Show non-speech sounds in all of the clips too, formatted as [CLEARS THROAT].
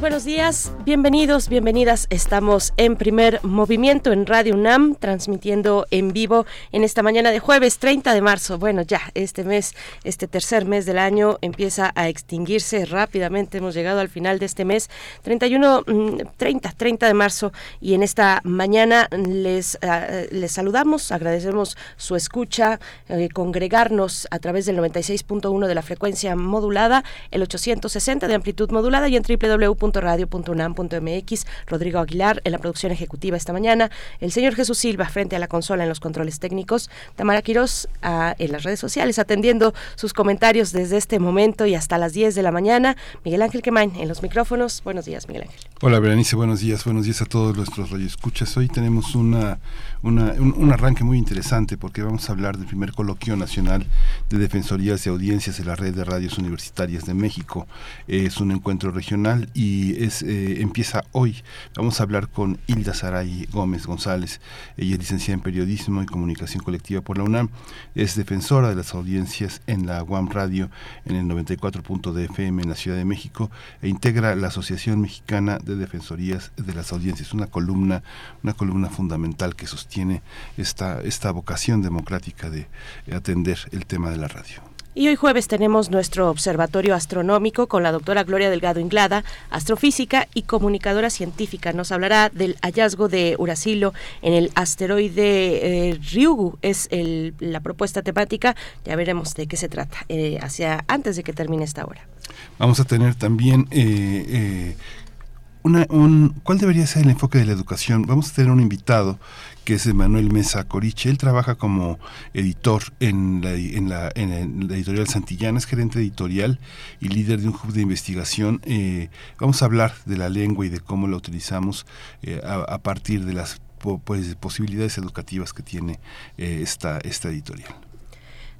Buenos días, bienvenidos, bienvenidas. Estamos en primer movimiento en Radio UNAM, transmitiendo en vivo en esta mañana de jueves 30 de marzo. Bueno, ya este mes, este tercer mes del año empieza a extinguirse rápidamente. Hemos llegado al final de este mes, 31, 30, 30 de marzo. Y en esta mañana les, ah, les saludamos, agradecemos su escucha, eh, congregarnos a través del 96.1 de la frecuencia modulada, el 860 de amplitud modulada y en www radio.unam.mx, Rodrigo Aguilar en la producción ejecutiva esta mañana, el señor Jesús Silva frente a la consola en los controles técnicos, Tamara Quirós ah, en las redes sociales atendiendo sus comentarios desde este momento y hasta las 10 de la mañana, Miguel Ángel Quemain en los micrófonos. Buenos días, Miguel Ángel. Hola, Berenice, buenos días, buenos días a todos nuestros radioescuchas. Hoy tenemos una, un, arranque muy interesante porque vamos a hablar del primer coloquio nacional de defensorías y audiencias de la red de radios universitarias de México. Es un encuentro regional y es, eh, empieza hoy. Vamos a hablar con Hilda Saray Gómez González. Ella es licenciada en Periodismo y Comunicación Colectiva por la UNAM. Es defensora de las audiencias en la UAM Radio en el 94.dfm en la Ciudad de México e integra la Asociación Mexicana de Defensorías de las Audiencias, una columna, una columna fundamental que sostiene esta, esta vocación democrática de atender el tema de la radio. Y hoy jueves tenemos nuestro observatorio astronómico con la doctora Gloria Delgado Inglada, astrofísica y comunicadora científica. Nos hablará del hallazgo de Uracilo en el asteroide eh, Ryugu. Es la propuesta temática. Ya veremos de qué se trata eh, hacia antes de que termine esta hora. Vamos a tener también eh, una, un, ¿cuál debería ser el enfoque de la educación? Vamos a tener un invitado que es Manuel Mesa Coriche. Él trabaja como editor en la, editorial Santillana, es gerente editorial y líder de un hub de investigación. Eh, vamos a hablar de la lengua y de cómo la utilizamos eh, a, partir de las pues, posibilidades educativas que tiene eh, esta editorial.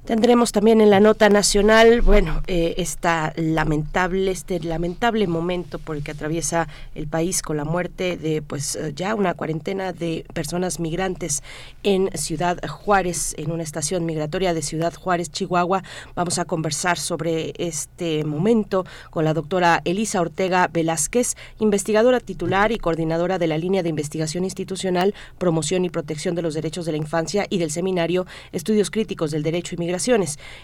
Tendremos también en la nota nacional, bueno, eh, esta lamentable, este lamentable momento por el que atraviesa el país con la muerte de, pues, eh, ya una cuarentena de personas migrantes en Ciudad Juárez, en una estación migratoria de Ciudad Juárez, Chihuahua. Vamos a conversar sobre este momento con la doctora Elisa Ortega Velázquez, investigadora titular y coordinadora de la línea de investigación institucional, promoción y protección de los derechos de la infancia y del seminario Estudios Críticos del Derecho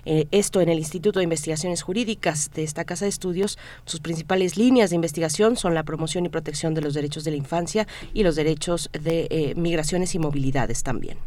eh, esto en el Instituto de Investigaciones Jurídicas de esta Casa de Estudios. Sus principales líneas de investigación son la promoción y protección de los derechos de la infancia y los derechos de eh, migraciones y movilidades también.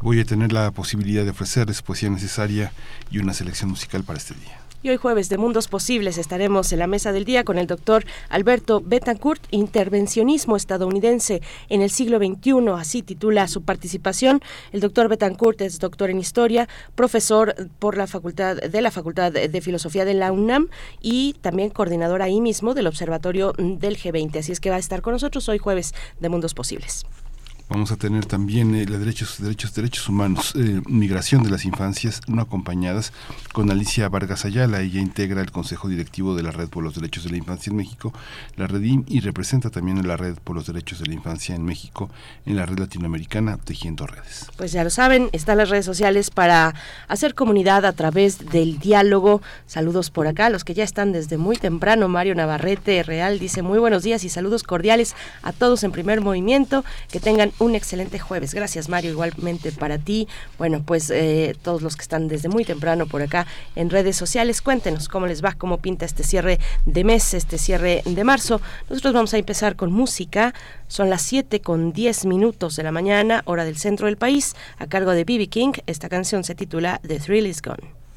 Voy a tener la posibilidad de ofrecerles poesía necesaria y una selección musical para este día. Y hoy jueves de Mundos Posibles estaremos en la mesa del día con el doctor Alberto Betancourt, Intervencionismo estadounidense en el siglo XXI, así titula su participación. El doctor Betancourt es doctor en Historia, profesor por la facultad de la Facultad de Filosofía de la UNAM y también coordinador ahí mismo del Observatorio del G20. Así es que va a estar con nosotros hoy jueves de Mundos Posibles. Vamos a tener también eh, derechos, derechos, derechos humanos, eh, migración de las infancias no acompañadas con Alicia Vargas Ayala. Ella integra el Consejo Directivo de la Red por los Derechos de la Infancia en México, la Redim, y representa también a la Red por los Derechos de la Infancia en México en la red latinoamericana Tejiendo Redes. Pues ya lo saben, están las redes sociales para hacer comunidad a través del diálogo. Saludos por acá, los que ya están desde muy temprano. Mario Navarrete Real dice muy buenos días y saludos cordiales a todos en primer movimiento. Que tengan un excelente jueves. Gracias, Mario, igualmente para ti. Bueno, pues eh, todos los que están desde muy temprano por acá en redes sociales, cuéntenos cómo les va, cómo pinta este cierre de mes, este cierre de marzo. Nosotros vamos a empezar con música. Son las 7 con 10 minutos de la mañana, hora del centro del país, a cargo de B.B. King. Esta canción se titula The Thrill Is Gone.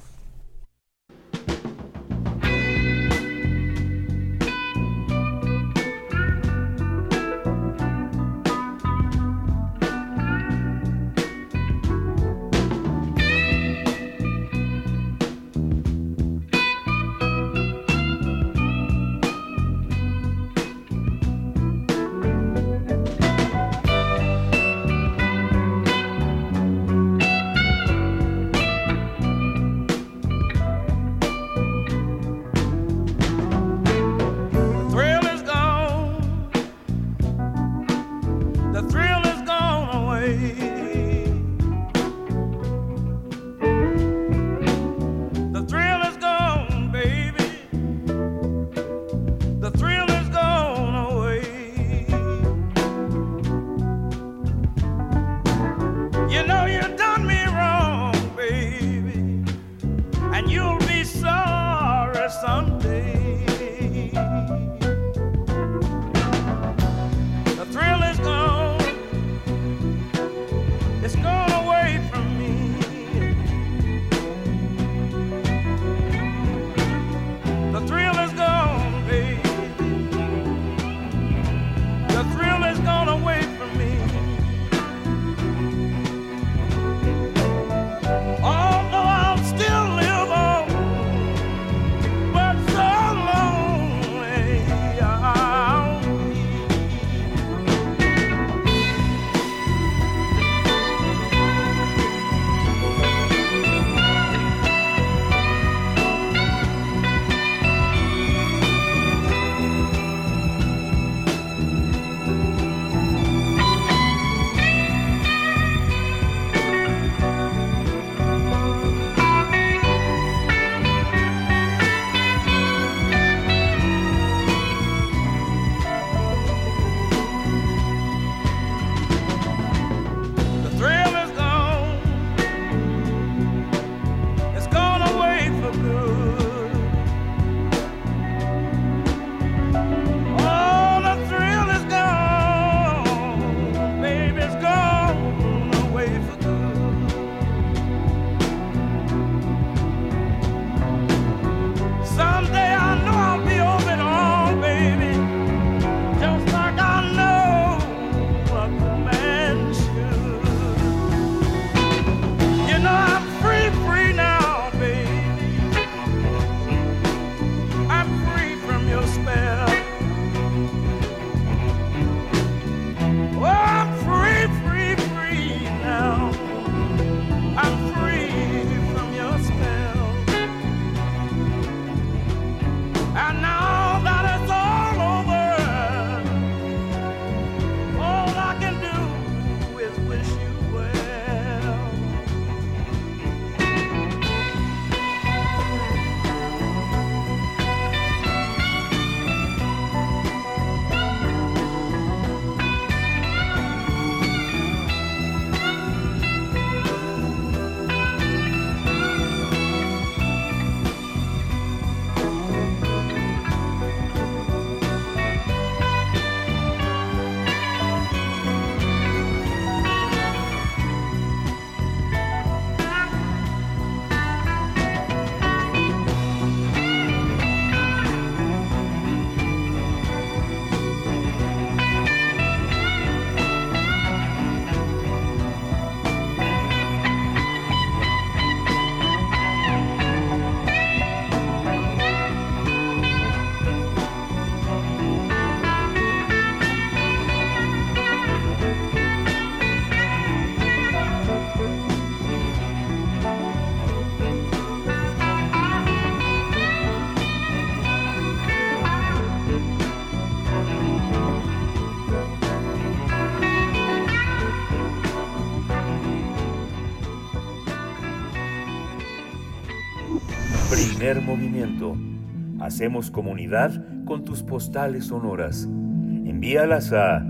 Hacemos comunidad con tus postales sonoras. Envíalas a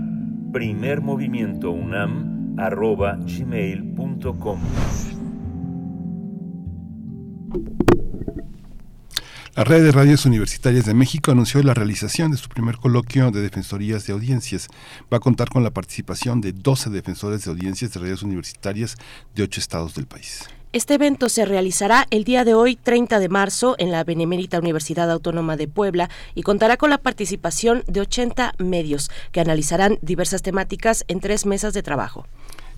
primermovimientounam.gmail.com La Red de Radios Universitarias de México anunció la realización de su primer coloquio de defensorías de audiencias. Va a contar con la participación de 12 defensores de audiencias de radios universitarias de ocho estados del país. Este evento se realizará el día de hoy, 30 de marzo, en la Benemérita Universidad Autónoma de Puebla y contará con la participación de 80 medios que analizarán diversas temáticas en tres mesas de trabajo.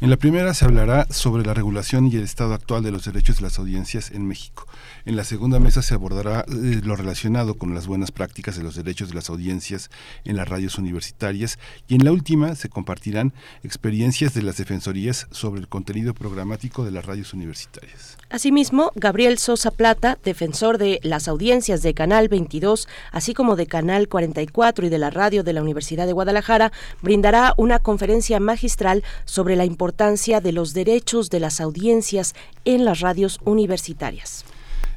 En la primera se hablará sobre la regulación y el estado actual de los derechos de las audiencias en México. En la segunda mesa se abordará eh, lo relacionado con las buenas prácticas de los derechos de las audiencias en las radios universitarias y en la última se compartirán experiencias de las defensorías sobre el contenido programático de las radios universitarias. Asimismo, Gabriel Sosa Plata, defensor de las audiencias de Canal 22, así como de Canal 44 y de la radio de la Universidad de Guadalajara, brindará una conferencia magistral sobre la importancia de los derechos de las audiencias en las radios universitarias.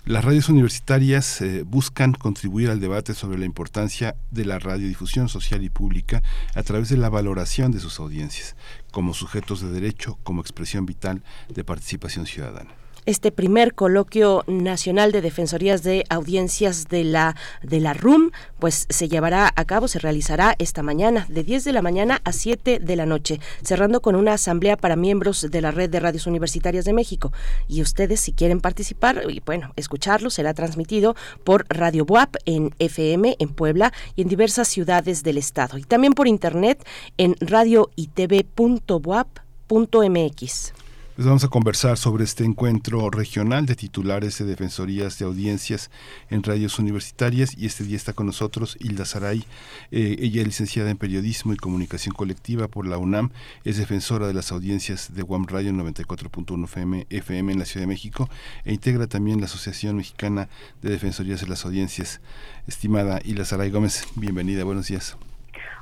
Las radios universitarias eh, buscan contribuir al debate sobre la importancia de la radiodifusión social y pública a través de la valoración de sus audiencias, como sujetos de derecho, como expresión vital de participación ciudadana este primer coloquio nacional de defensorías de audiencias de la de la RUM, pues se llevará a cabo, se realizará esta mañana de 10 de la mañana a 7 de la noche, cerrando con una asamblea para miembros de la Red de Radios Universitarias de México. Y ustedes si quieren participar y bueno, escucharlo será transmitido por Radio Buap en FM en Puebla y en diversas ciudades del estado y también por internet en radioitv.buap.mx. Les vamos a conversar sobre este encuentro regional de titulares de defensorías de audiencias en radios universitarias y este día está con nosotros Hilda Saray. Eh, ella es licenciada en Periodismo y Comunicación Colectiva por la UNAM, es defensora de las audiencias de WAM Radio 94.1 FM, FM en la Ciudad de México e integra también la Asociación Mexicana de Defensorías de las Audiencias. Estimada Hilda Saray Gómez, bienvenida, buenos días.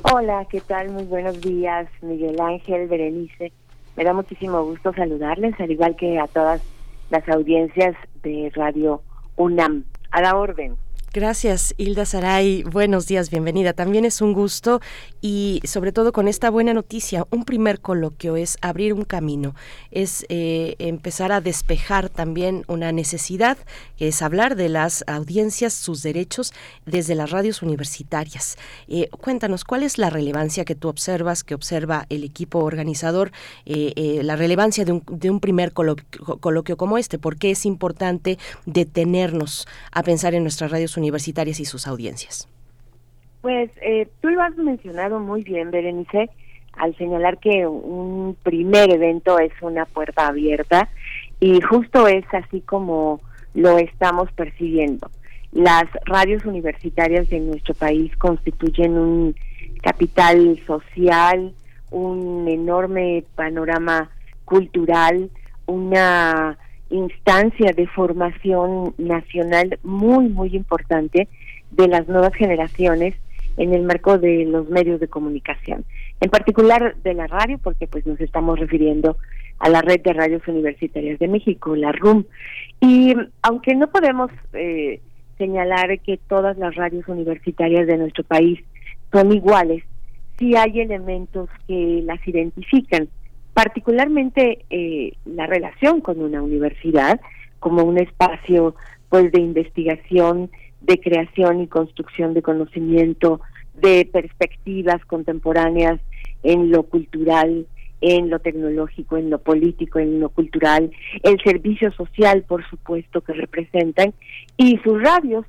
Hola, ¿qué tal? Muy buenos días, Miguel Ángel, Berenice. Me da muchísimo gusto saludarles, al igual que a todas las audiencias de Radio UNAM. A la orden. Gracias, Hilda Saray. Buenos días, bienvenida. También es un gusto y sobre todo con esta buena noticia, un primer coloquio es abrir un camino, es eh, empezar a despejar también una necesidad, que es hablar de las audiencias, sus derechos desde las radios universitarias. Eh, cuéntanos, ¿cuál es la relevancia que tú observas, que observa el equipo organizador, eh, la relevancia de un, primer coloquio, coloquio como este? ¿Por qué es importante detenernos a pensar en nuestras radios universitarias? Universitarias y sus audiencias? Pues eh, tú lo has mencionado muy bien, Berenice, al señalar que un primer evento es una puerta abierta y justo es así como lo estamos percibiendo. Las radios universitarias de nuestro país constituyen un capital social, un enorme panorama cultural, una instancia de formación nacional muy, muy importante de las nuevas generaciones en el marco de los medios de comunicación, en particular de la radio, porque pues nos estamos refiriendo a la red de radios universitarias de México, la RUM. Y aunque no podemos eh, señalar que todas las radios universitarias de nuestro país son iguales, sí hay elementos que las identifican particularmente eh, la relación con una universidad como un espacio pues de investigación, de creación y construcción de conocimiento, de perspectivas contemporáneas en lo cultural, en lo tecnológico, en lo político, en lo cultural, el servicio social, por supuesto, que representan, y sus radios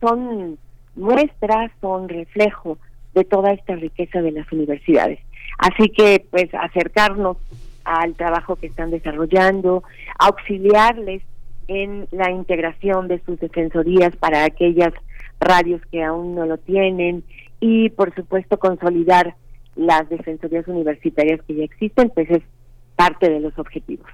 son muestras, son reflejo de toda esta riqueza de las universidades. Así que, pues, acercarnos al trabajo que están desarrollando, auxiliarles en la integración de sus defensorías para aquellas radios que aún no lo tienen y, por supuesto, consolidar las defensorías universitarias que ya existen, pues es parte de los objetivos.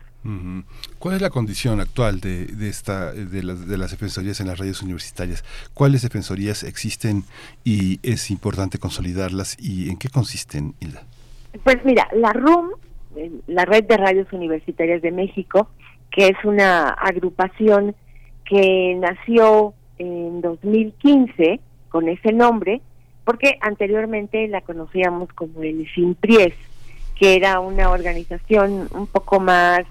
¿Cuál es la condición actual de, esta de las, de las defensorías en las radios universitarias? ¿Cuáles defensorías existen y es importante consolidarlas y en qué consisten, Hilda? Pues mira, la RUM, la Red de Radios Universitarias de México, que es una agrupación que nació en 2015 con ese nombre, porque anteriormente la conocíamos como el SINPRIES, que era una organización un poco más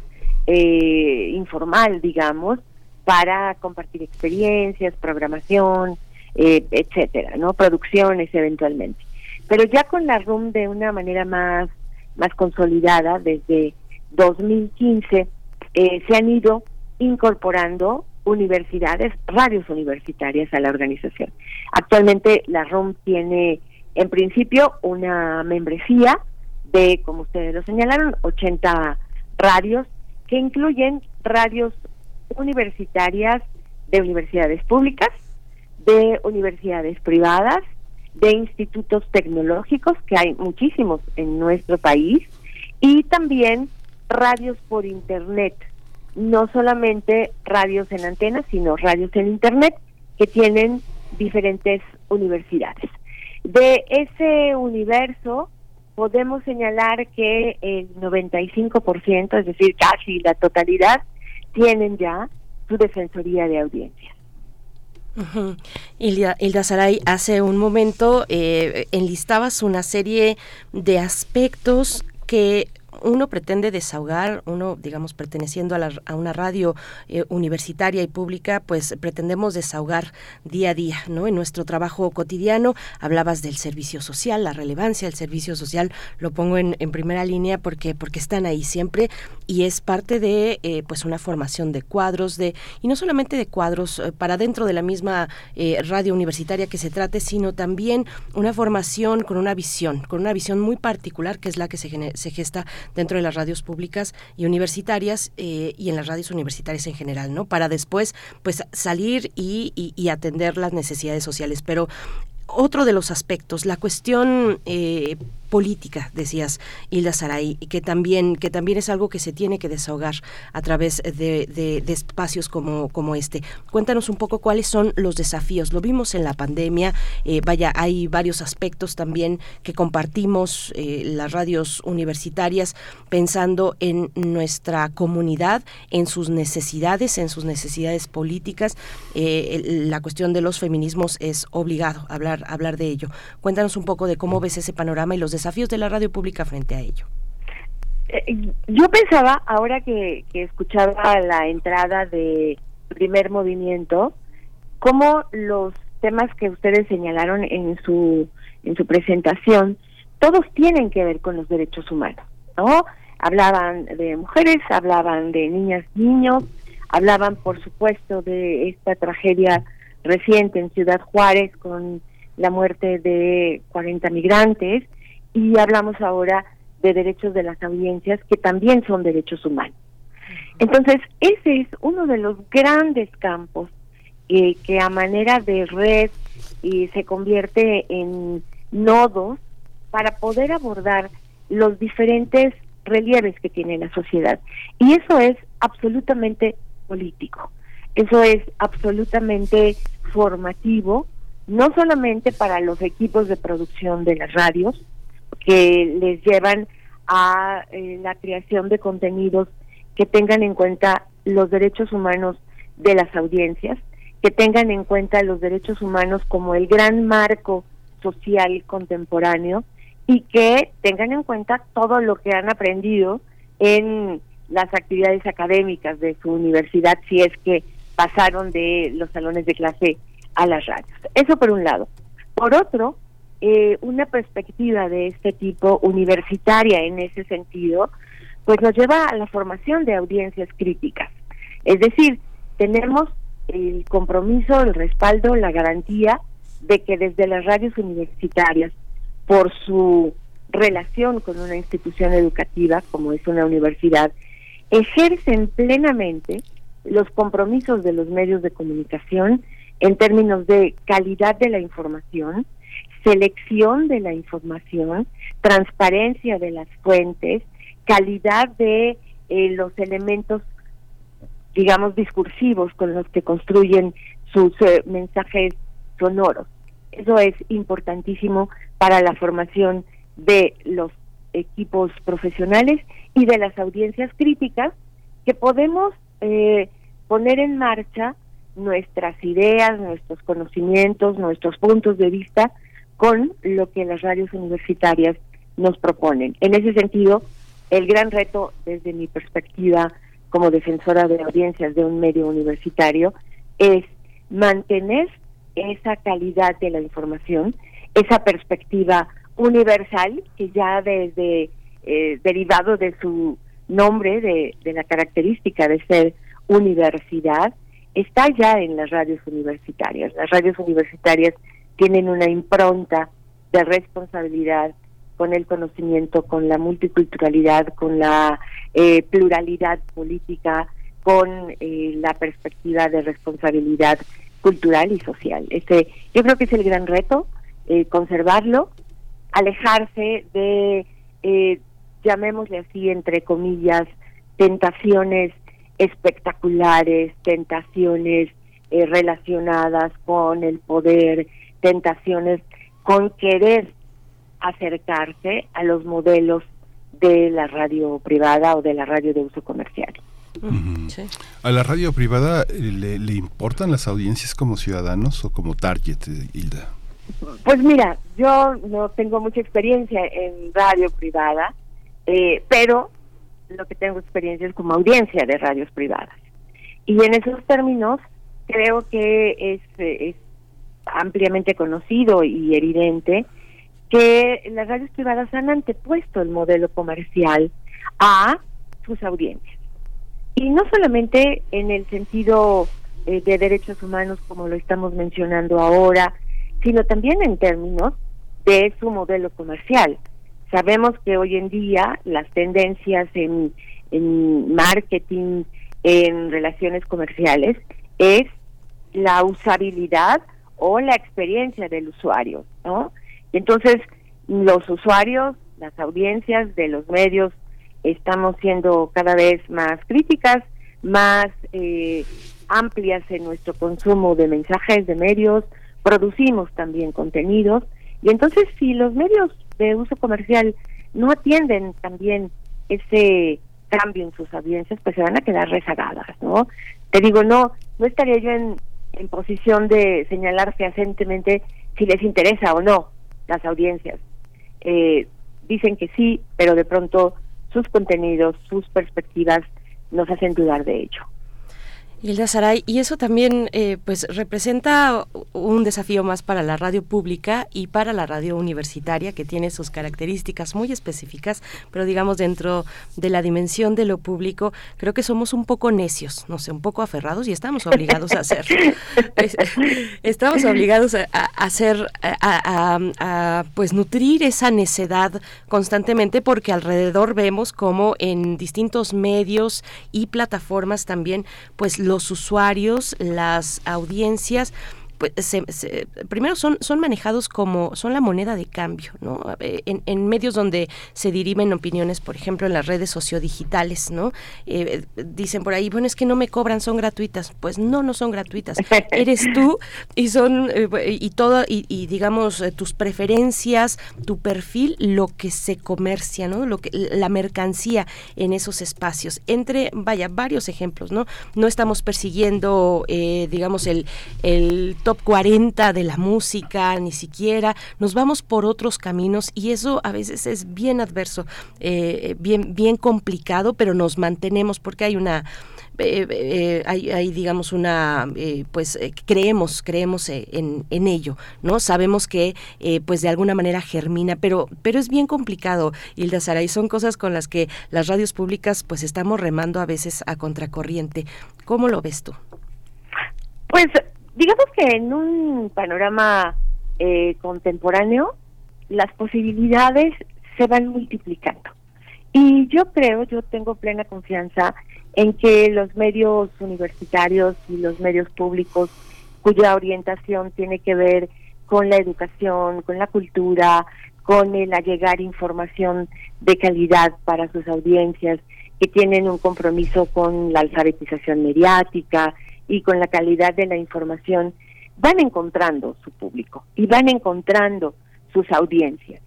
eh, informal, digamos, para compartir experiencias, programación, eh, etcétera, ¿no? Producciones eventualmente. Pero ya con la RUM de una manera más, más consolidada, desde 2015, eh, se han ido incorporando universidades, radios universitarias a la organización. Actualmente la RUM tiene en principio una membresía de, como ustedes lo señalaron, 80 radios que incluyen radios universitarias de universidades públicas, de universidades privadas, de institutos tecnológicos, que hay muchísimos en nuestro país, y también radios por Internet, no solamente radios en antenas, sino radios en Internet que tienen diferentes universidades. De ese universo podemos señalar que el 95%, es decir, casi la totalidad, tienen ya su defensoría de audiencia. Hilda, Hilda, Saray, hace un momento eh, enlistabas una serie de aspectos que uno pretende desahogar, uno, digamos, perteneciendo a, una radio eh, universitaria y pública, pues pretendemos desahogar día a día, ¿no? En nuestro trabajo cotidiano, hablabas del servicio social, la relevancia del servicio social, lo pongo en, primera línea porque, porque están ahí siempre y es parte de, eh, pues, una formación de cuadros, de, y no solamente de cuadros eh, para dentro de la misma radio universitaria que se trate, sino también una formación con una visión, con una visión muy particular que es la que se, se gesta dentro de las radios públicas y universitarias eh, y en las radios universitarias en general, ¿no? Para después, pues, salir y, y atender las necesidades sociales. Pero otro de los aspectos, la cuestión eh, política, decías Hilda Saray, que también, que también es algo que se tiene que desahogar a través de, espacios como, como este. Cuéntanos un poco cuáles son los desafíos. Lo vimos en la pandemia, eh, vaya, hay varios aspectos también que compartimos eh, las radios universitarias pensando en nuestra comunidad, en sus necesidades, en sus necesidades políticas. Eh, la cuestión de los feminismos es obligado hablar, hablar de ello. Cuéntanos un poco de cómo ves ese panorama y los desafíos desafíos de la radio pública frente a ello? Eh, yo pensaba, ahora que, escuchaba la entrada de primer movimiento, cómo los temas que ustedes señalaron en su, en su presentación, todos tienen que ver con los derechos humanos, ¿no? Hablaban de mujeres, hablaban de niñas, niños, hablaban, por supuesto, de esta tragedia reciente en Ciudad Juárez con la muerte de 40 migrantes, y hablamos ahora de derechos de las audiencias que también son derechos humanos. Entonces, ese es uno de los grandes campos eh, que a manera de red se convierte en nodos para poder abordar los diferentes relieves que tiene la sociedad. Y eso es absolutamente político, eso es absolutamente formativo, no solamente para los equipos de producción de las radios, que les llevan a eh, la creación de contenidos que tengan en cuenta los derechos humanos de las audiencias, que tengan en cuenta los derechos humanos como el gran marco social contemporáneo y que tengan en cuenta todo lo que han aprendido en las actividades académicas de su universidad si es que pasaron de los salones de clase a las radios. Eso por un lado. Por otro, eh, una perspectiva de este tipo universitaria en ese sentido, pues nos lleva a la formación de audiencias críticas. Es decir, tenemos el compromiso, el respaldo, la garantía de que desde las radios universitarias, por su relación con una institución educativa como es una universidad, ejercen plenamente los compromisos de los medios de comunicación en términos de calidad de la información, selección de la información, transparencia de las fuentes, calidad de eh, los elementos, digamos, discursivos con los que construyen sus eh, mensajes sonoros. Eso es importantísimo para la formación de los equipos profesionales y de las audiencias críticas que podemos eh, poner en marcha nuestras ideas, nuestros conocimientos, nuestros puntos de vista con lo que las radios universitarias nos proponen. En ese sentido, el gran reto desde mi perspectiva como defensora de audiencias de un medio universitario es mantener esa calidad de la información, esa perspectiva universal que ya desde eh, derivado de su nombre, de, de la característica de ser universidad, está ya en las radios universitarias. Las radios universitarias tienen una impronta de responsabilidad con el conocimiento, con la multiculturalidad, con la eh, pluralidad política, con eh, la perspectiva de responsabilidad cultural y social. Este, yo creo que es el gran reto, eh, conservarlo, alejarse de, llamémosle así, entre comillas, tentaciones espectaculares, tentaciones relacionadas con el poder, tentaciones con querer acercarse a los modelos de la radio privada o de la radio de uso comercial. ¿A la radio privada eh, le, importan las audiencias como ciudadanos o como target, eh, Hilda? Pues mira, yo no tengo mucha experiencia en radio privada, eh, pero lo que tengo experiencia es como audiencia de radios privadas. Y en esos términos creo que es, es ampliamente conocido y evidente que las radios privadas han antepuesto el modelo comercial a sus audiencias. Y no solamente en el sentido eh, de derechos humanos como lo estamos mencionando ahora, sino también en términos de su modelo comercial. Sabemos que hoy en día las tendencias en, en marketing, en relaciones comerciales, es la usabilidad o la experiencia del usuario, ¿no? Entonces, los usuarios, las audiencias de los medios, estamos siendo cada vez más críticas, más eh, amplias en nuestro consumo de mensajes, de medios, producimos también contenidos, y entonces si los medios de uso comercial no atienden también ese cambio en sus audiencias, pues se van a quedar rezagadas, ¿no? Te digo, no, no estaría yo en, en posición de señalar fehacientemente si les interesa o no las audiencias. Eh, dicen que sí, pero de pronto sus contenidos, sus perspectivas nos hacen dudar de ello. Hilda Saray, y eso también eh, pues representa un desafío más para la radio pública y para la radio universitaria, que tiene sus características muy específicas, pero digamos dentro de la dimensión de lo público, creo que somos un poco necios, no sé, un poco aferrados y estamos obligados a hacer. estamos obligados a, hacer, a, pues nutrir esa necedad constantemente, porque alrededor vemos como en distintos medios y plataformas también, pues los usuarios, las audiencias, pues, se, primero son, son manejados como, son la moneda de cambio, ¿no? Eh, en, medios donde se dirimen opiniones, por ejemplo, en las redes sociodigitales, ¿no? Eh, dicen por ahí, bueno, es que no me cobran, son gratuitas. Pues no, no son gratuitas. [LAUGHS] Eres tú y son, eh, y todo, y, digamos, tus preferencias, tu perfil, lo que se comercia, ¿no? Lo que, la mercancía en esos espacios. Entre, vaya, varios ejemplos, ¿no? No estamos persiguiendo, digamos, el, el top 40 de la música, ni siquiera, nos vamos por otros caminos y eso a veces es bien adverso, eh, bien, bien complicado, pero nos mantenemos porque hay una... Eh, eh, hay, digamos una pues creemos creemos en, en, ello no sabemos que pues de alguna manera germina pero pero es bien complicado Hilda Sara y son cosas con las que las radios públicas pues estamos remando a veces a contracorriente. Cómo lo ves tú pues digamos que en un panorama eh, contemporáneo las posibilidades se van multiplicando. Y yo creo, yo tengo plena confianza en que los medios universitarios y los medios públicos cuya orientación tiene que ver con la educación, con la cultura, con el allegar información de calidad para sus audiencias, que tienen un compromiso con la alfabetización mediática, y con la calidad de la información, van encontrando su público y van encontrando sus audiencias.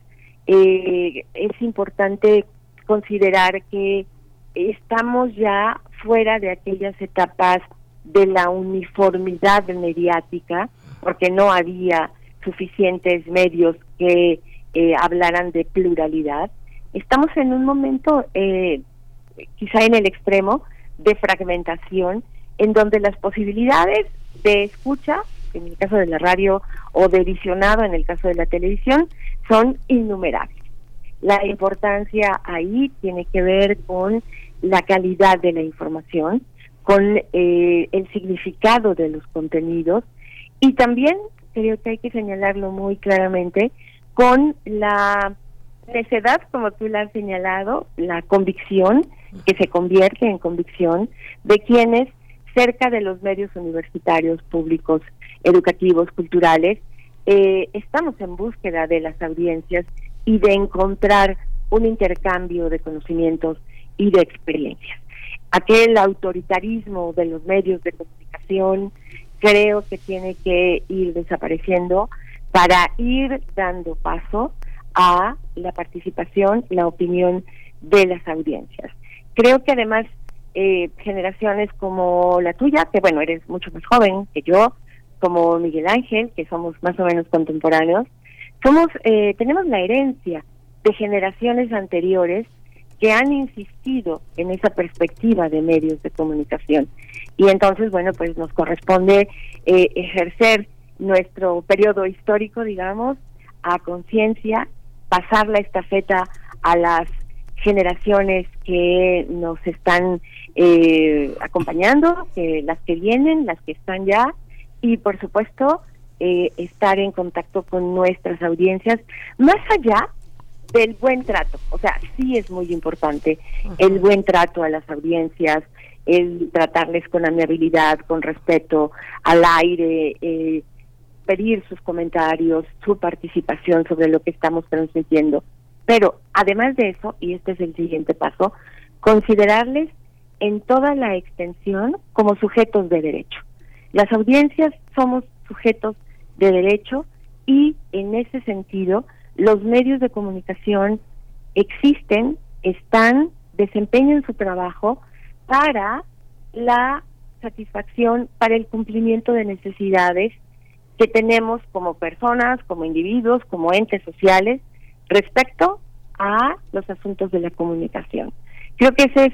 Eh, es importante considerar que estamos ya fuera de aquellas etapas de la uniformidad mediática, porque no había suficientes medios que eh, hablaran de pluralidad. Estamos en un momento, eh, quizá en el extremo, de fragmentación, en donde las posibilidades de escucha, en el caso de la radio, o de visionado, en el caso de la televisión, son innumerables. La importancia ahí tiene que ver con la calidad de la información, con eh, el significado de los contenidos y también creo que hay que señalarlo muy claramente con la necedad, como tú la has señalado, la convicción que se convierte en convicción de quienes cerca de los medios universitarios, públicos, educativos, culturales, eh, estamos en búsqueda de las audiencias y de encontrar un intercambio de conocimientos y de experiencias aquel autoritarismo de los medios de comunicación creo que tiene que ir desapareciendo para ir dando paso a la participación, la opinión de las audiencias. Creo que además eh, generaciones como la tuya, que bueno, eres mucho más joven que yo, como Miguel Ángel, que somos más o menos contemporáneos, somos eh, tenemos la herencia de generaciones anteriores que han insistido en esa perspectiva de medios de comunicación. Y entonces, bueno, pues nos corresponde eh, ejercer nuestro periodo histórico, digamos, a conciencia, pasar la estafeta a las generaciones que nos están eh, acompañando, que las que vienen, las que están ya, y por supuesto eh, estar en contacto con nuestras audiencias, más allá del buen trato. O sea, sí es muy importante el buen trato a las audiencias, el tratarles con amabilidad, con respeto, al aire, eh, pedir sus comentarios, su participación sobre lo que estamos transmitiendo. Pero además de eso, y este es el siguiente paso, considerarles en toda la extensión como sujetos de derecho. Las audiencias somos sujetos de derecho y en ese sentido los medios de comunicación existen, están, desempeñan su trabajo para la satisfacción, para el cumplimiento de necesidades que tenemos como personas, como individuos, como entes sociales respecto a los asuntos de la comunicación. Creo que ese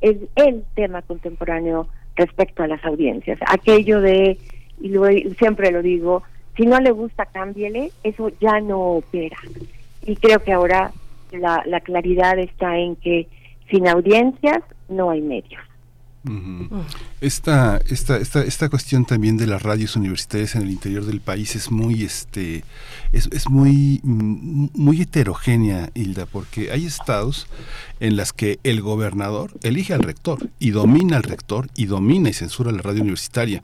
es el, tema contemporáneo respecto a las audiencias. Aquello de, y siempre lo digo, si no le gusta, cámbiele, eso ya no opera. Y creo que ahora la, la claridad está en que sin audiencias no hay medios. Esta, esta, esta, esta cuestión también de las radios universitarias en el interior del país es muy, este, es, es muy, mm, muy heterogénea, Hilda, porque hay estados en las que el gobernador elige al rector y domina al rector y domina y censura la radio universitaria.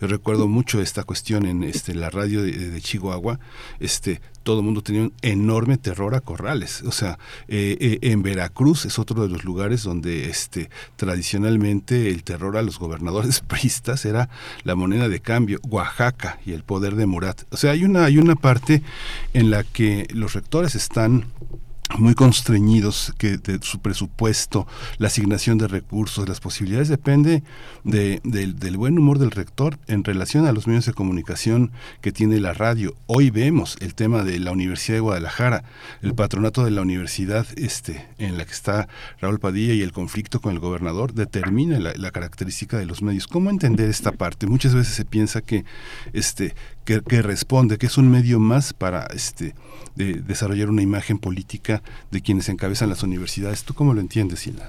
Yo recuerdo mucho esta cuestión en este, la radio de, Chihuahua, este, todo el mundo tenía un enorme terror a corrales. O sea, eh, eh, en Veracruz es otro de los lugares donde este, tradicionalmente el terror a los gobernadores [LAUGHS] pristas era la moneda de cambio. Oaxaca y el poder de Murat. O sea, hay una, hay una parte en la que los rectores están muy constreñidos que de su presupuesto, la asignación de recursos, las posibilidades depende de, del buen humor del rector en relación a los medios de comunicación que tiene la radio. Hoy vemos el tema de la Universidad de Guadalajara, el patronato de la universidad este en la que está Raúl Padilla y el conflicto con el gobernador determina la, la característica de los medios. ¿Cómo entender esta parte? Muchas veces se piensa que este que, responde, que es un medio más para este, desarrollar una imagen política de quienes encabezan las universidades. ¿Tú cómo lo entiendes, Silvia?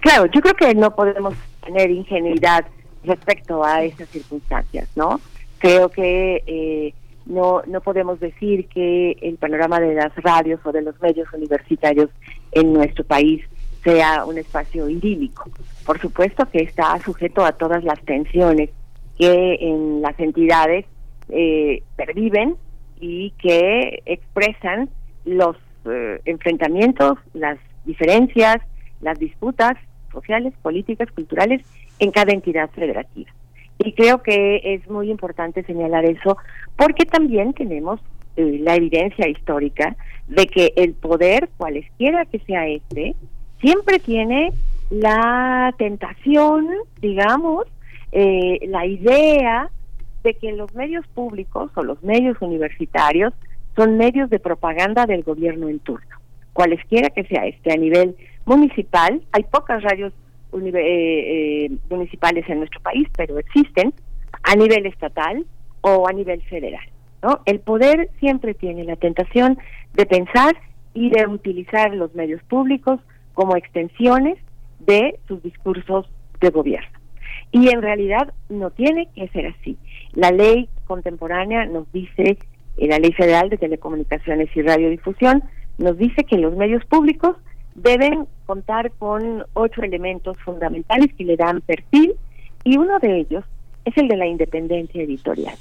Claro, yo creo que no podemos tener ingenuidad respecto a esas circunstancias, ¿no? Creo que eh, no, no podemos decir que el panorama de las radios o de los medios universitarios en nuestro país sea un espacio idílico. Por supuesto que está sujeto a todas las tensiones que en las entidades eh, perviven y que expresan los eh, enfrentamientos, las diferencias, las disputas sociales, políticas, culturales en cada entidad federativa. Y creo que es muy importante señalar eso porque también tenemos eh, la evidencia histórica de que el poder, cualesquiera que sea este, siempre tiene la tentación, digamos, eh, la idea de que los medios públicos o los medios universitarios son medios de propaganda del gobierno en turno, cualesquiera que sea este a nivel municipal. Hay pocas radios eh, eh, municipales en nuestro país, pero existen a nivel estatal o a nivel federal. ¿no? El poder siempre tiene la tentación de pensar y de utilizar los medios públicos como extensiones de sus discursos de gobierno. Y en realidad no tiene que ser así. La ley contemporánea nos dice, eh, la ley federal de telecomunicaciones y radiodifusión, nos dice que los medios públicos deben contar con ocho elementos fundamentales que le dan perfil y uno de ellos es el de la independencia editorial.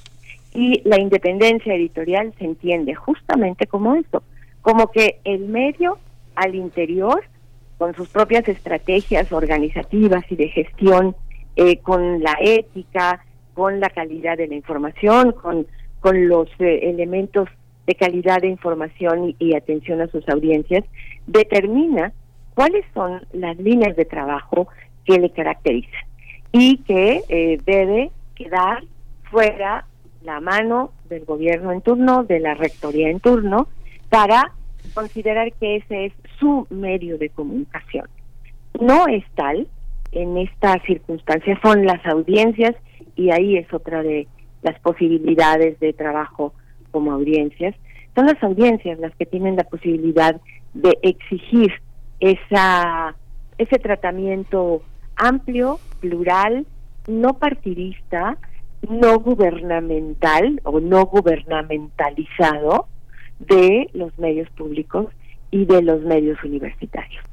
Y la independencia editorial se entiende justamente como esto, como que el medio al interior, con sus propias estrategias organizativas y de gestión, eh, con la ética, con la calidad de la información, con, con los eh, elementos de calidad de información y, atención a sus audiencias, determina cuáles son las líneas de trabajo que le caracterizan y que eh, debe quedar fuera la mano del gobierno en turno, de la rectoría en turno, para considerar que ese es su medio de comunicación. No es tal, en esta circunstancia son las audiencias y ahí es otra de las posibilidades de trabajo como audiencias, son las audiencias las que tienen la posibilidad de exigir esa ese tratamiento amplio, plural, no partidista, no gubernamental o no gubernamentalizado de los medios públicos y de los medios universitarios.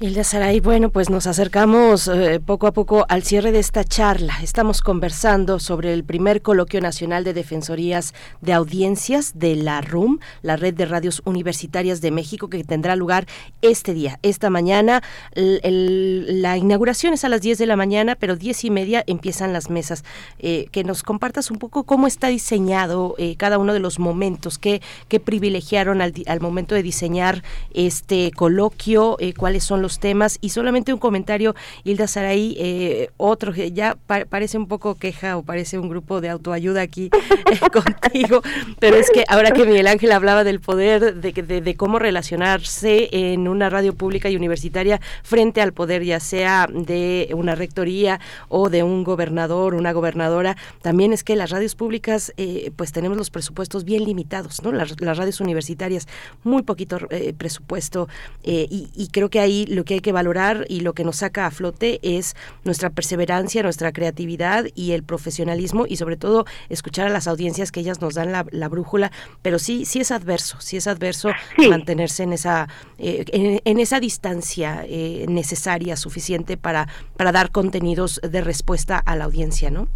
Hilda Saray, bueno, pues nos acercamos eh, poco a poco al cierre de esta charla. Estamos conversando sobre el primer coloquio nacional de defensorías de audiencias de la RUM, la Red de Radios Universitarias de México, que tendrá lugar este día, esta mañana. la inauguración es a las 10 de la mañana, pero 10 y media empiezan las mesas. Eh, que nos compartas un poco cómo está diseñado eh, cada uno de los momentos, qué, privilegiaron al, al momento de diseñar este coloquio, cuáles son los temas y solamente un comentario, Hilda Saraí, eh, otro que ya parece un poco queja o parece un grupo de autoayuda aquí [LAUGHS] eh, contigo, pero es que ahora que Miguel Ángel hablaba del poder, de, de, cómo relacionarse en una radio pública y universitaria frente al poder, ya sea de una rectoría o de un gobernador, una gobernadora, también es que las radios públicas eh, pues tenemos los presupuestos bien limitados, ¿no? Las, radios universitarias, muy poquito presupuesto y, y creo que ahí lo que hay que valorar y lo que nos saca a flote es nuestra perseverancia, nuestra creatividad y el profesionalismo y sobre todo escuchar a las audiencias que ellas nos dan la, brújula, pero sí, sí es adverso, sí es adverso mantenerse en esa, eh, en, esa distancia eh, necesaria, suficiente para, para dar contenidos de respuesta a la audiencia, ¿no?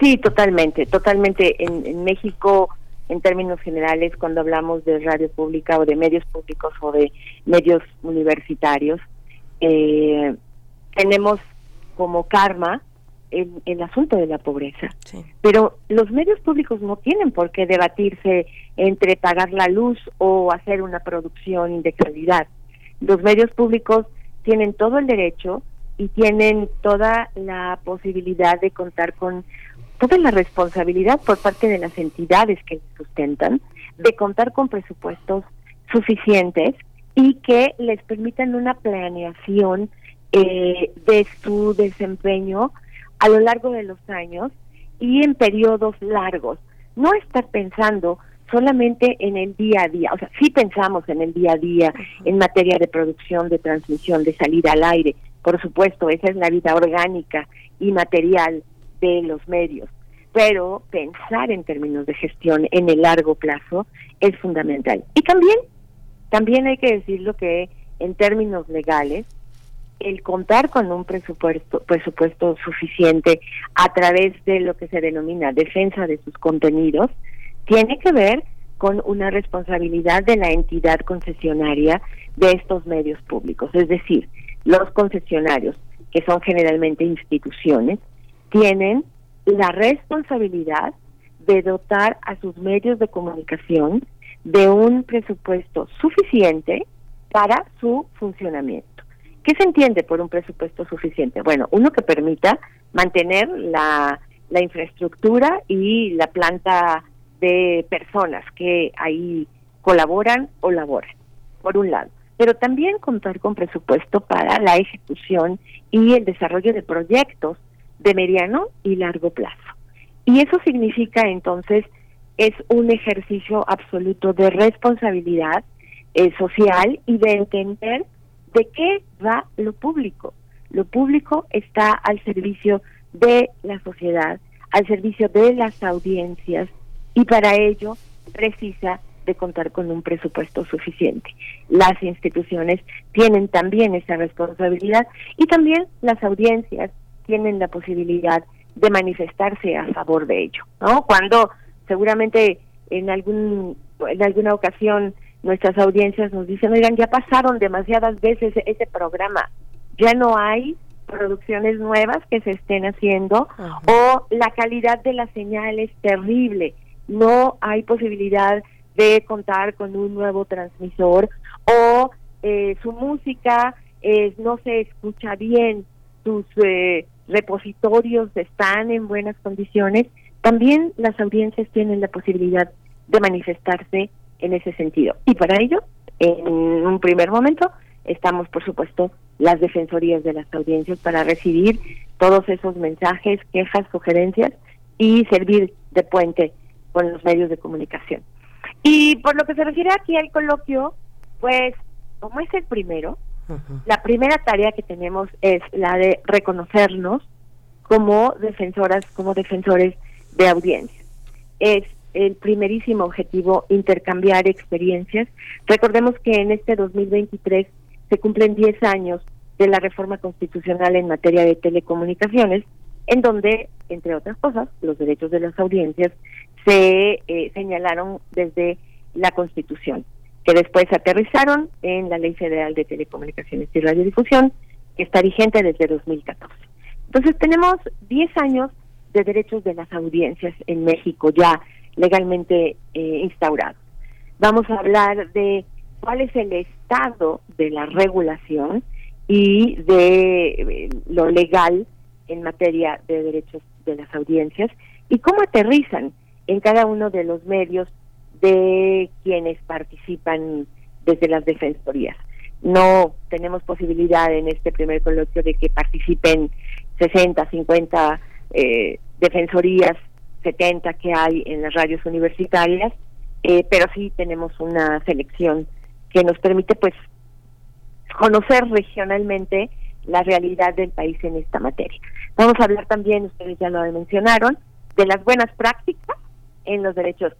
Sí, totalmente, totalmente. En, en México en términos generales cuando hablamos de radio pública o de medios públicos o de medios universitarios. Eh, tenemos como karma el, el, asunto de la pobreza. Pero los medios públicos no tienen por qué debatirse entre pagar la luz o hacer una producción de calidad. Los medios públicos tienen todo el derecho y tienen toda la posibilidad de contar con toda la responsabilidad por parte de las entidades que sustentan de contar con presupuestos suficientes y que les permitan una planeación eh, de su desempeño a lo largo de los años y en periodos largos. No estar pensando solamente en el día a día, o sea, sí pensamos en el día a día en materia de producción, de transmisión, de salida al aire, por supuesto, esa es la vida orgánica y material de los medios, pero pensar en términos de gestión en el largo plazo es fundamental. Y también, también hay que decirlo que en términos legales, el contar con un presupuesto, presupuesto suficiente a través de lo que se denomina defensa de sus contenidos, tiene que ver con una responsabilidad de la entidad concesionaria de estos medios públicos. Es decir, los concesionarios, que son generalmente instituciones, tienen la responsabilidad de dotar a sus medios de comunicación de un presupuesto suficiente para su funcionamiento ¿Qué se entiende por un presupuesto suficiente? Bueno, uno que permita mantener la, la infraestructura y la planta de personas que ahí colaboran o laboran, por un lado. Pero también contar con presupuesto para la ejecución y el desarrollo de proyectos de mediano y largo plazo. Y eso significa entonces es un ejercicio absoluto de responsabilidad eh, social y de entender de qué va lo público. Lo público está al servicio de la sociedad, al servicio de las audiencias y para ello precisa de contar con un presupuesto suficiente. Las instituciones tienen también esa responsabilidad y también las audiencias tienen la posibilidad de manifestarse a favor de ello, ¿no? Cuando seguramente en algún en alguna ocasión nuestras audiencias nos dicen, oigan, ya pasaron demasiadas veces ese programa, ya no hay producciones nuevas que se estén haciendo o la calidad de la señal es terrible, no hay posibilidad de contar con un nuevo transmisor o eh, su música eh, no se escucha bien, sus eh, repositorios están en buenas condiciones, también las audiencias tienen la posibilidad de manifestarse en ese sentido. Y para ello, en un primer momento, estamos, por supuesto, las defensorías de las audiencias para recibir todos esos mensajes, quejas, sugerencias y servir de puente con los medios de comunicación. Y por lo que se refiere aquí al coloquio, pues como es el primero, la primera tarea que tenemos es la de reconocernos como defensoras, como defensores de audiencia. Es el primerísimo objetivo intercambiar experiencias. Recordemos que en este 2023 se cumplen 10 años de la reforma constitucional en materia de telecomunicaciones, en donde, entre otras cosas, los derechos de las audiencias se eh, señalaron desde la Constitución, que después aterrizaron en la Ley Federal de Telecomunicaciones y Radiodifusión, que está vigente desde 2014. Entonces tenemos 10 años de derechos de las audiencias en México ya legalmente eh, instaurados. Vamos a hablar de cuál es el estado de la regulación y de eh, lo legal en materia de derechos de las audiencias y cómo aterrizan en cada uno de los medios de quienes participan desde las defensorías. No tenemos posibilidad en este primer coloquio de que participen 60, 50 eh, defensorías, 70 que hay en las radios universitarias, eh, pero sí tenemos una selección que nos permite pues conocer regionalmente la realidad del país en esta materia. Vamos a hablar también, ustedes ya lo mencionaron, de las buenas prácticas en los derechos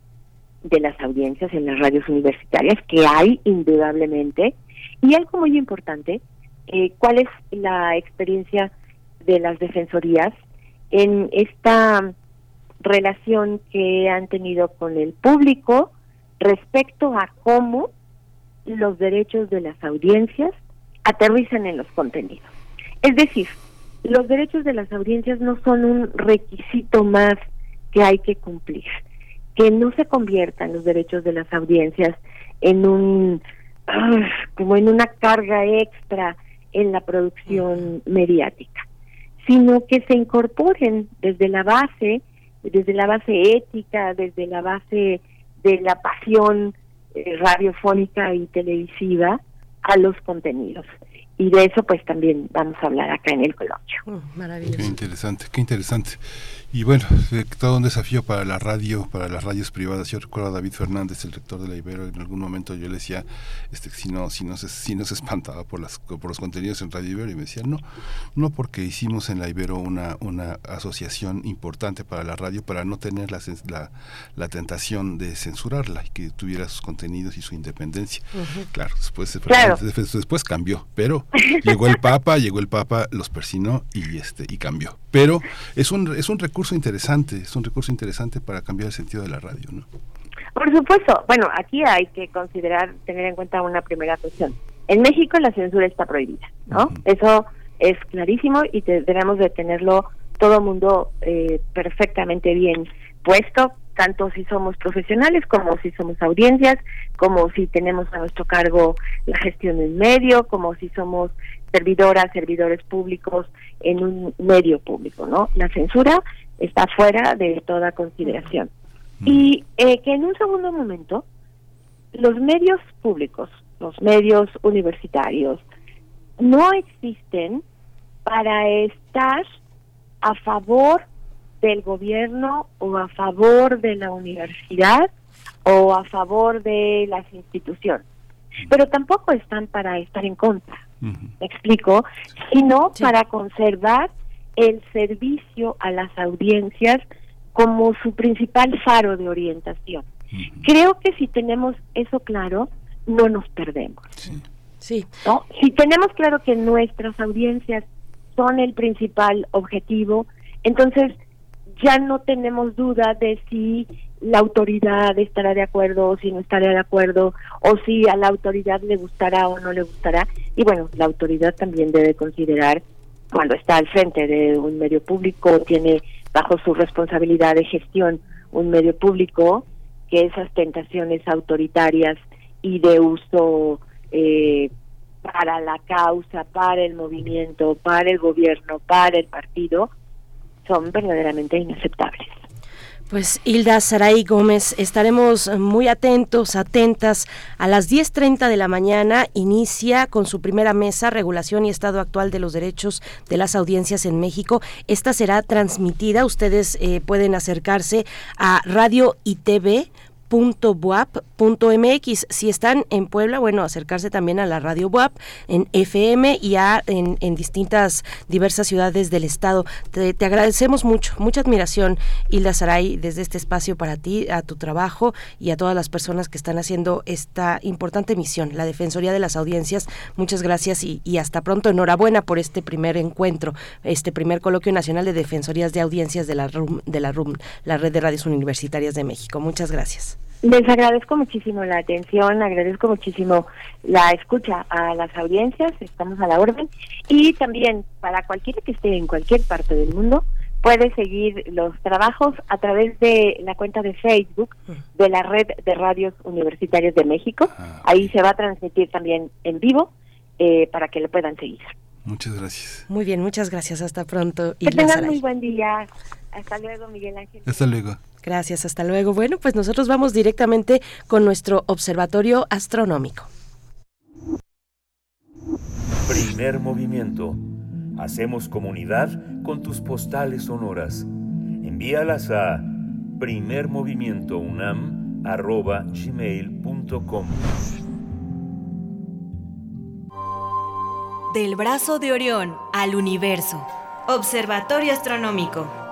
de las audiencias en las radios universitarias, que hay indudablemente, y algo muy importante, eh, cuál es la experiencia de las defensorías en esta relación que han tenido con el público respecto a cómo los derechos de las audiencias aterrizan en los contenidos. Es decir, los derechos de las audiencias no son un requisito más que hay que cumplir, que no se conviertan los derechos de las audiencias en un como en una carga extra en la producción mediática, sino que se incorporen desde la base, desde la base ética, desde la base de la pasión eh, radiofónica y televisiva a los contenidos. Y de eso pues también vamos a hablar acá en el coloquio. Mm, maravilloso. Qué interesante, qué interesante. Y bueno, todo un desafío para la radio, para las radios privadas. Yo recuerdo a David Fernández, el rector de la Ibero, en algún momento yo le decía, este, si no, si no se, si no se espantaba por las, por los contenidos en Radio Ibero, y me decía, no, no porque hicimos en la Ibero una, una asociación importante para la radio para no tener la, la, tentación de censurarla y que tuviera sus contenidos y su independencia. Claro, después, después cambió, pero [LAUGHS] llegó el Papa, llegó el Papa, los persinó y este y cambió. Pero es un, es un recurso interesante, es un recurso interesante para cambiar el sentido de la radio, ¿no? Por supuesto. Bueno, aquí hay que considerar, tener en cuenta una primera cuestión. En México la censura está prohibida, ¿no? Eso es clarísimo y debemos de tenerlo todo el mundo eh, perfectamente bien puesto, tanto si somos profesionales como si somos audiencias, como si tenemos a nuestro cargo la gestión del medio, como si somos servidoras, servidores públicos en un medio público, ¿no? La censura está fuera de toda consideración. Y eh, que en un segundo momento los medios públicos, los medios universitarios, no existen para estar a favor del gobierno o a favor de la universidad o a favor de las instituciones. Pero tampoco están para estar en contra, ¿me explico? Sino para conservar el servicio a las audiencias como su principal faro de orientación. Creo que si tenemos eso claro, no nos perdemos. Sí. ¿no? Si tenemos claro que nuestras audiencias son el principal objetivo, entonces ya no tenemos duda de si la autoridad estará de acuerdo o si no estará de acuerdo o si a la autoridad le gustará o no le gustará. Y bueno, la autoridad también debe considerar cuando está al frente de un medio público, tiene bajo su responsabilidad de gestión un medio público, que esas tentaciones autoritarias y de uso eh, para la causa, para el movimiento, para el gobierno, para el partido, son verdaderamente inaceptables. Pues Hilda Saray Gómez, estaremos muy atentos, atentas. A las 10.30 de la mañana inicia con su primera mesa Regulación y Estado Actual de los Derechos de las Audiencias en México. Esta será transmitida. Ustedes eh, pueden acercarse a Radio TV .buap.mx. Si están en Puebla, bueno, acercarse también a la radio WAP en FM y a, en, distintas, diversas ciudades del estado. Te, agradecemos mucho, mucha admiración, Hilda Saray, desde este espacio para ti, a tu trabajo y a todas las personas que están haciendo esta importante misión, la Defensoría de las Audiencias. Muchas gracias y, y hasta pronto. Enhorabuena por este primer encuentro, este primer coloquio nacional de Defensorías de Audiencias de la RUM, de la RUM, la Red de Radios Universitarias de México. Muchas gracias. Les agradezco muchísimo la atención, agradezco muchísimo la escucha a las audiencias, estamos a la orden. Y también para cualquiera que esté en cualquier parte del mundo, puede seguir los trabajos a través de la cuenta de Facebook de la Red de Radios Universitarias de México. Ah, Ahí se va a transmitir también en vivo eh, para que lo puedan seguir. Muchas gracias. Muy bien, muchas gracias. Hasta pronto. Que tengan muy buen día. Hasta luego, Miguel Ángel. Hasta luego. Gracias, hasta luego. Bueno, pues nosotros vamos directamente con nuestro observatorio astronómico. Primer movimiento. Hacemos comunidad con tus postales sonoras. Envíalas a primermovimientounam.gmail.com Del brazo de Orión al universo. Observatorio Astronómico.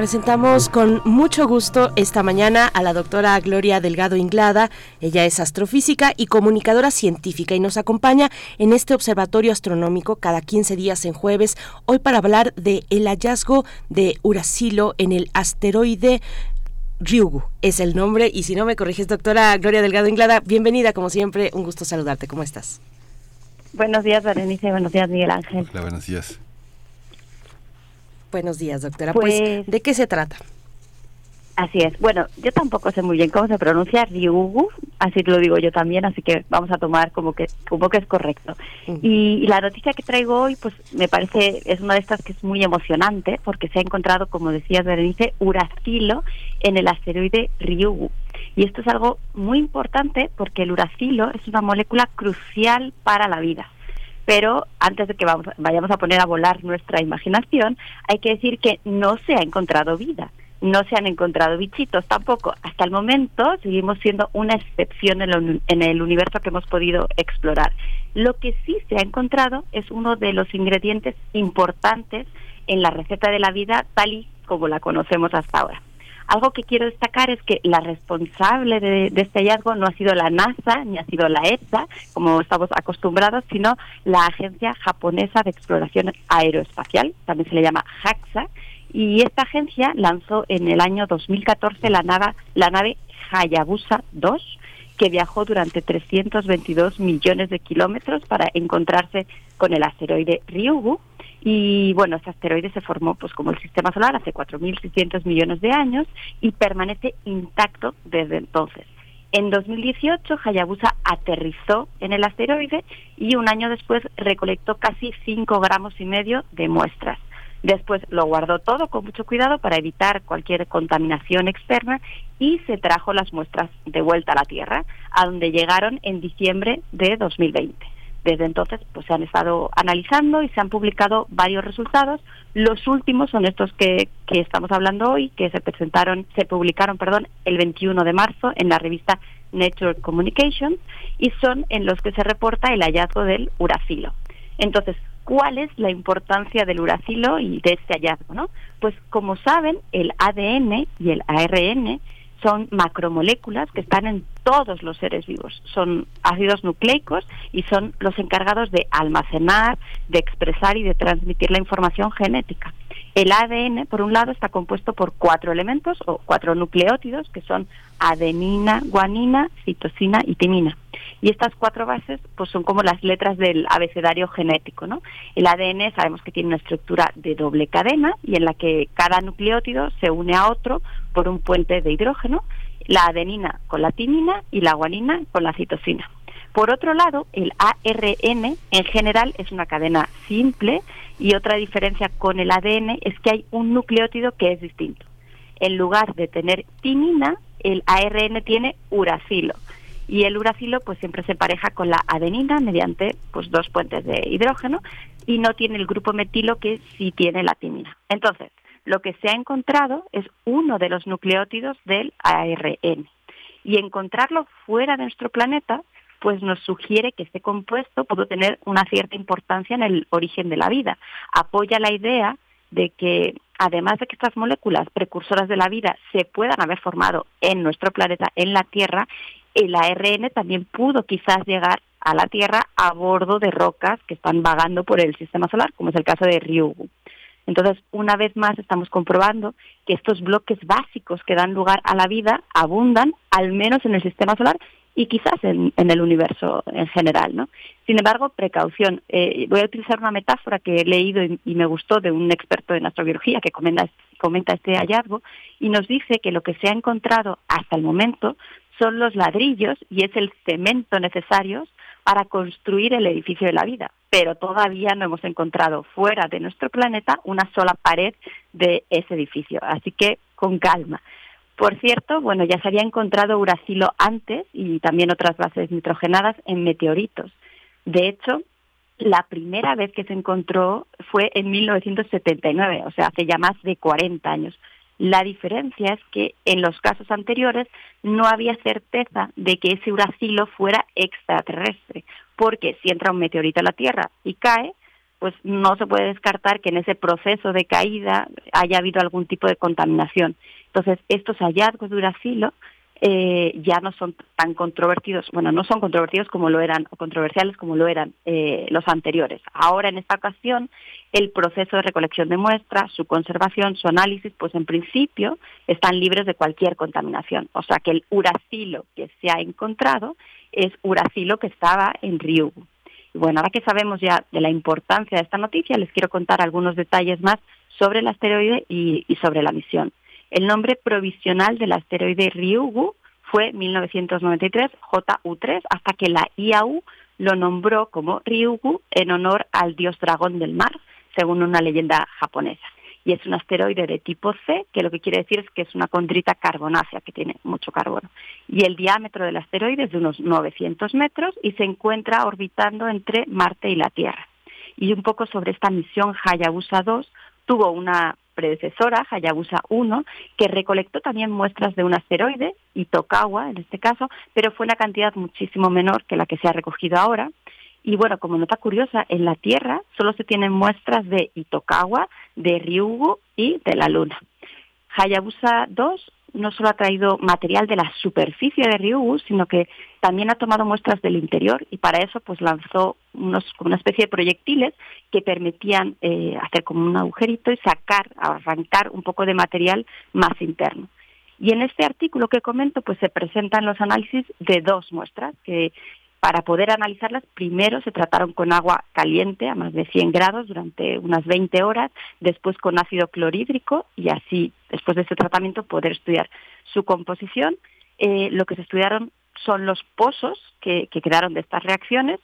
Presentamos con mucho gusto esta mañana a la doctora Gloria Delgado Inglada. Ella es astrofísica y comunicadora científica y nos acompaña en este observatorio astronómico cada 15 días en jueves, hoy para hablar de el hallazgo de Uracilo en el asteroide Ryugu es el nombre y si no me corriges doctora Gloria Delgado Inglada, bienvenida como siempre, un gusto saludarte, ¿cómo estás? Buenos días Berenice, buenos días Miguel Ángel. Hola, buenos días. Buenos días, doctora. Pues, pues, ¿de qué se trata? Así es. Bueno, yo tampoco sé muy bien cómo se pronuncia Ryugu, así lo digo yo también, así que vamos a tomar como que como que es correcto. y, la noticia que traigo hoy, pues me parece es una de estas que es muy emocionante porque se ha encontrado, como decías Berenice, uracilo en el asteroide Ryugu. Y esto es algo muy importante porque el uracilo es una molécula crucial para la vida pero antes de que vayamos a poner a volar nuestra imaginación, hay que decir que no se ha encontrado vida, no se han encontrado bichitos tampoco. Hasta el momento seguimos siendo una excepción en el universo que hemos podido explorar. Lo que sí se ha encontrado es uno de los ingredientes importantes en la receta de la vida tal y como la conocemos hasta ahora. Algo que quiero destacar es que la responsable de, este hallazgo no ha sido la NASA ni ha sido la ESA, como estamos acostumbrados, sino la Agencia Japonesa de Exploración Aeroespacial, también se le llama JAXA, y esta agencia lanzó en el año 2014 la nave, la nave Hayabusa 2, que viajó durante 322 millones de kilómetros para encontrarse con el asteroide Ryugu Y bueno, este asteroide se formó pues como el sistema solar hace 4.600 millones de años y permanece intacto desde entonces. En 2018, Hayabusa aterrizó en el asteroide y un año después recolectó casi 5 gramos y medio de muestras. Después lo guardó todo con mucho cuidado para evitar cualquier contaminación externa y se trajo las muestras de vuelta a la Tierra, a donde llegaron en diciembre de 2020. Desde entonces, pues se han estado analizando y se han publicado varios resultados. Los últimos son estos que, que estamos hablando hoy, que se presentaron, se publicaron, perdón, el 21 de marzo en la revista Nature Communications y son en los que se reporta el hallazgo del uracilo. Entonces, ¿cuál es la importancia del uracilo y de este hallazgo? ¿no? Pues como saben, el ADN y el ARN son macromoléculas que están en todos los seres vivos. Son ácidos nucleicos y son los encargados de almacenar, de expresar y de transmitir la información genética. El ADN, por un lado, está compuesto por cuatro elementos o cuatro nucleótidos que son adenina, guanina, citosina y timina. Y estas cuatro bases pues son como las letras del abecedario genético, ¿no? El ADN sabemos que tiene una estructura de doble cadena y en la que cada nucleótido se une a otro por un puente de hidrógeno, la adenina con la timina y la guanina con la citosina. Por otro lado, el ARN en general es una cadena simple y otra diferencia con el ADN es que hay un nucleótido que es distinto. En lugar de tener timina, el ARN tiene uracilo y el uracilo pues siempre se pareja con la adenina mediante pues dos puentes de hidrógeno y no tiene el grupo metilo que sí tiene la timina. Entonces, lo que se ha encontrado es uno de los nucleótidos del ARN y encontrarlo fuera de nuestro planeta pues nos sugiere que este compuesto pudo tener una cierta importancia en el origen de la vida. Apoya la idea de que además de que estas moléculas precursoras de la vida se puedan haber formado en nuestro planeta, en la Tierra, el ARN también pudo quizás llegar a la Tierra a bordo de rocas que están vagando por el sistema solar, como es el caso de Ryugu. Entonces, una vez más estamos comprobando que estos bloques básicos que dan lugar a la vida abundan, al menos en el sistema solar y quizás en, el universo en general. ¿no? Sin embargo, precaución. Eh, voy a utilizar una metáfora que he leído y, me gustó de un experto en astrobiología que comenta, comenta este hallazgo y nos dice que lo que se ha encontrado hasta el momento son los ladrillos y es el cemento necesarios para construir el edificio de la vida, pero todavía no hemos encontrado fuera de nuestro planeta una sola pared de ese edificio, así que con calma. Por cierto, bueno, ya se había encontrado uracilo antes y también otras bases nitrogenadas en meteoritos. De hecho, la primera vez que se encontró fue en 1979, o sea, hace ya más de 40 años. La diferencia es que en los casos anteriores no había certeza de que ese uracilo fuera extraterrestre, porque si entra un meteorito a la Tierra y cae, pues no se puede descartar que en ese proceso de caída haya habido algún tipo de contaminación. Entonces, estos hallazgos de uracilo eh, ya no son tan controvertidos, bueno, no son controvertidos como lo eran, o controversiales como lo eran eh, los anteriores. Ahora, en esta ocasión, el proceso de recolección de muestras, su conservación, su análisis, pues en principio están libres de cualquier contaminación. O sea que el uracilo que se ha encontrado es uracilo que estaba en Ryugu. Y bueno, ahora que sabemos ya de la importancia de esta noticia, les quiero contar algunos detalles más sobre el asteroide y sobre la misión. El nombre provisional del asteroide Ryugu fue 1993 JU3 hasta que la IAU lo nombró como Ryugu en honor al dios dragón del mar, según una leyenda japonesa. Y es un asteroide de tipo C, que lo que quiere decir es que es una condrita carbonácea, que tiene mucho carbono. Y el diámetro del asteroide es de unos 900 metros y se encuentra orbitando entre Marte y la Tierra. Y un poco sobre esta misión Hayabusa 2, tuvo una predecesora, Hayabusa 1, que recolectó también muestras de un asteroide, Itokawa en este caso, pero fue una cantidad muchísimo menor que la que se ha recogido ahora. Y bueno, como nota curiosa, en la Tierra solo se tienen muestras de Itokawa, de Ryugu y de la Luna. Hayabusa 2 no solo ha traído material de la superficie de Ryugu, sino que también ha tomado muestras del interior y para eso pues lanzó unos, una especie de proyectiles que permitían eh, hacer como un agujerito y sacar, arrancar un poco de material más interno. Y en este artículo que comento pues se presentan los análisis de dos muestras que Para poder analizarlas, primero se trataron con agua caliente a más de 100 grados durante unas 20 horas, después con ácido clorhídrico y así, después de ese tratamiento, poder estudiar su composición. Eh, lo que se estudiaron son los pozos que, quedaron de estas reacciones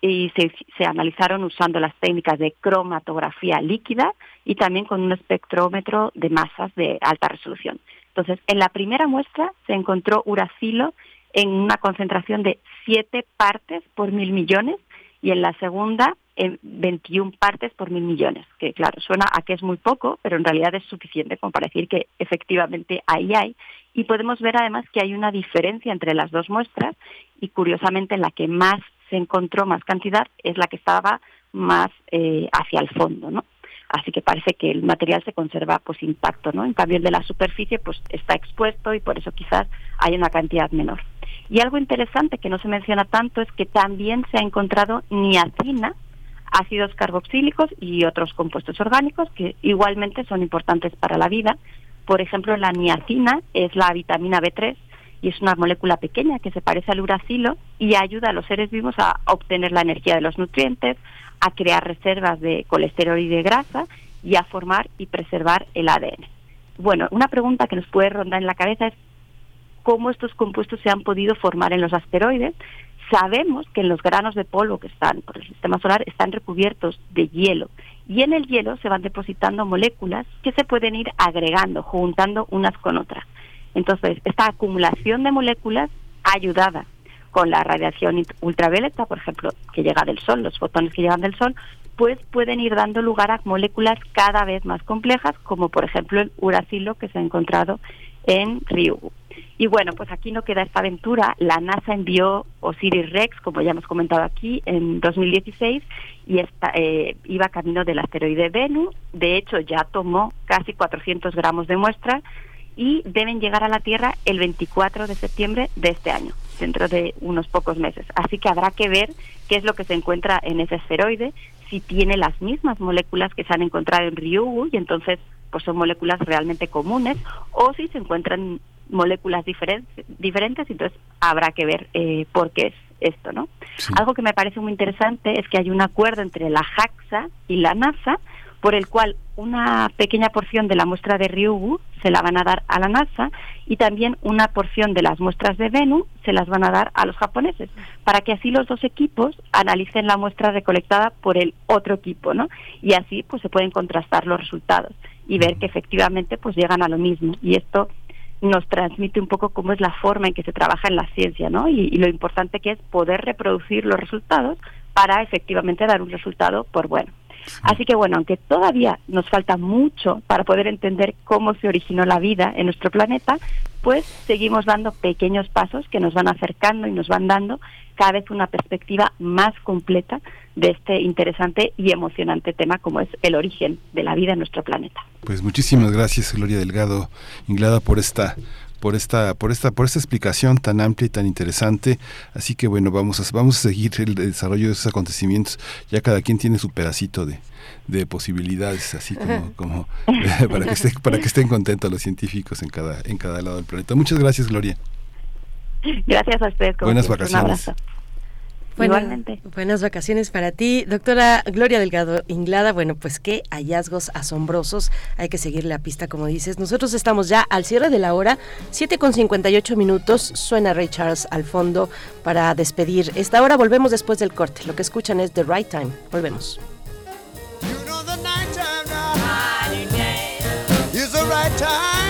y se, se, analizaron usando las técnicas de cromatografía líquida y también con un espectrómetro de masas de alta resolución. Entonces, en la primera muestra se encontró uracilo en una concentración de 7 partes por mil millones y en la segunda en 21 partes por mil millones, que claro, suena a que es muy poco, pero en realidad es suficiente como para decir que efectivamente ahí hay. Y podemos ver además que hay una diferencia entre las dos muestras y curiosamente la que más se encontró más cantidad es la que estaba más eh, hacia el fondo, ¿no? Así que parece que el material se conserva pues intacto, ¿no? En cambio el de la superficie pues está expuesto y por eso quizás hay una cantidad menor. Y algo interesante que no se menciona tanto es que también se ha encontrado niacina, ácidos carboxílicos y otros compuestos orgánicos que igualmente son importantes para la vida. Por ejemplo, la niacina es la vitamina B3 y es una molécula pequeña que se parece al uracilo y ayuda a los seres vivos a obtener la energía de los nutrientes, a crear reservas de colesterol y de grasa y a formar y preservar el ADN. Bueno, una pregunta que nos puede rondar en la cabeza es cómo estos compuestos se han podido formar en los asteroides. Sabemos que en los granos de polvo que están por el sistema solar están recubiertos de hielo y en el hielo se van depositando moléculas que se pueden ir agregando, juntando unas con otras. Entonces, esta acumulación de moléculas ayudada con la radiación ultravioleta, por ejemplo, que llega del Sol, los fotones que llegan del Sol, pues pueden ir dando lugar a moléculas cada vez más complejas, como por ejemplo el uracilo que se ha encontrado en Ryugu. Y bueno, pues aquí no queda esta aventura. La NASA envió Osiris Rex, como ya hemos comentado aquí, en 2016 y eh, iba camino del asteroide Venus. De hecho, ya tomó casi 400 gramos de muestra y deben llegar a la Tierra el 24 de septiembre de este año, dentro de unos pocos meses. Así que habrá que ver qué es lo que se encuentra en ese asteroide, si tiene las mismas moléculas que se han encontrado en Ryugu y entonces pues son moléculas realmente comunes o si se encuentran moléculas diferentes, diferentes entonces habrá que ver eh, por qué es esto, ¿no? Algo que me parece muy interesante es que hay un acuerdo entre la JAXA y la NASA por el cual una pequeña porción de la muestra de Ryugu se la van a dar a la NASA y también una porción de las muestras de Venus se las van a dar a los japoneses, para que así los dos equipos analicen la muestra recolectada por el otro equipo, ¿no? Y así pues se pueden contrastar los resultados y ver que efectivamente pues llegan a lo mismo y esto nos transmite un poco cómo es la forma en que se trabaja en la ciencia, ¿no? Y, y lo importante que es poder reproducir los resultados para efectivamente dar un resultado por bueno. Así que bueno, aunque todavía nos falta mucho para poder entender cómo se originó la vida en nuestro planeta, pues seguimos dando pequeños pasos que nos van acercando y nos van dando cada vez una perspectiva más completa de este interesante y emocionante tema como es el origen de la vida en nuestro planeta. Pues muchísimas gracias Gloria Delgado Inglada por esta por esta por esta por esta explicación tan amplia y tan interesante. Así que bueno vamos a vamos a seguir el desarrollo de esos acontecimientos. Ya cada quien tiene su pedacito de, de posibilidades así como, [LAUGHS] como para que estén para que estén contentos los científicos en cada en cada lado del planeta. Muchas gracias Gloria. Gracias a ustedes buenas vacaciones bueno, Igualmente. Buenas vacaciones para ti. Doctora Gloria Delgado Inglada, bueno, pues qué hallazgos asombrosos. Hay que seguir la pista, como dices. Nosotros estamos ya al cierre de la hora, 7 con 58 minutos. Suena Ray Charles al fondo para despedir. Esta hora volvemos después del corte. Lo que escuchan es The Right Time. Volvemos. You know the night time now. Is the right time.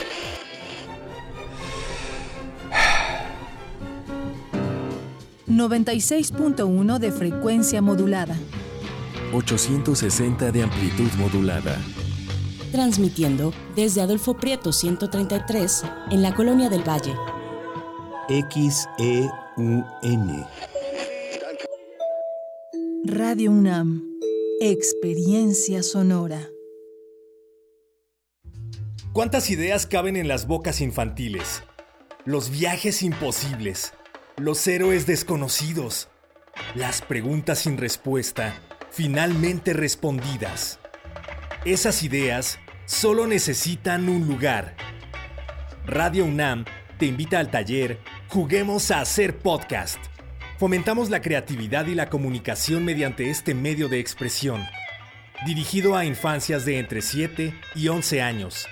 96.1 de frecuencia modulada. 860 de amplitud modulada. Transmitiendo desde Adolfo Prieto 133 en la Colonia del Valle. XEUN. Radio UNAM. Experiencia sonora. ¿Cuántas ideas caben en las bocas infantiles? Los viajes imposibles los héroes desconocidos, las preguntas sin respuesta, finalmente respondidas. Esas ideas solo necesitan un lugar. Radio UNAM te invita al taller Juguemos a hacer podcast. Fomentamos la creatividad y la comunicación mediante este medio de expresión, dirigido a infancias de entre 7 y 11 años.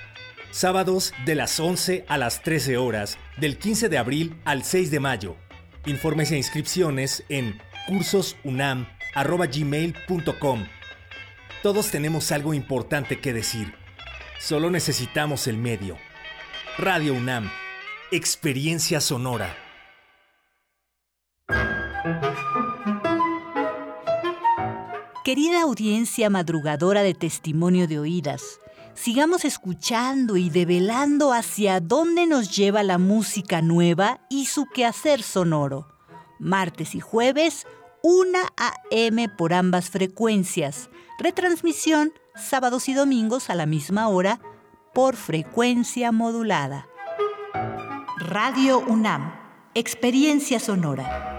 Sábados de las 11 a las 13 horas, del 15 de abril al 6 de mayo. Informes e inscripciones en cursosunam.gmail.com. Todos tenemos algo importante que decir. Solo necesitamos el medio. Radio UNAM. Experiencia sonora. Querida audiencia madrugadora de testimonio de oídas, sigamos escuchando y develando hacia dónde nos lleva la música nueva y su quehacer sonoro. Martes y jueves, 1 a.m. por ambas frecuencias. Retransmisión sábados y domingos a la misma hora por frecuencia modulada. Radio UNAM, Experiencia Sonora.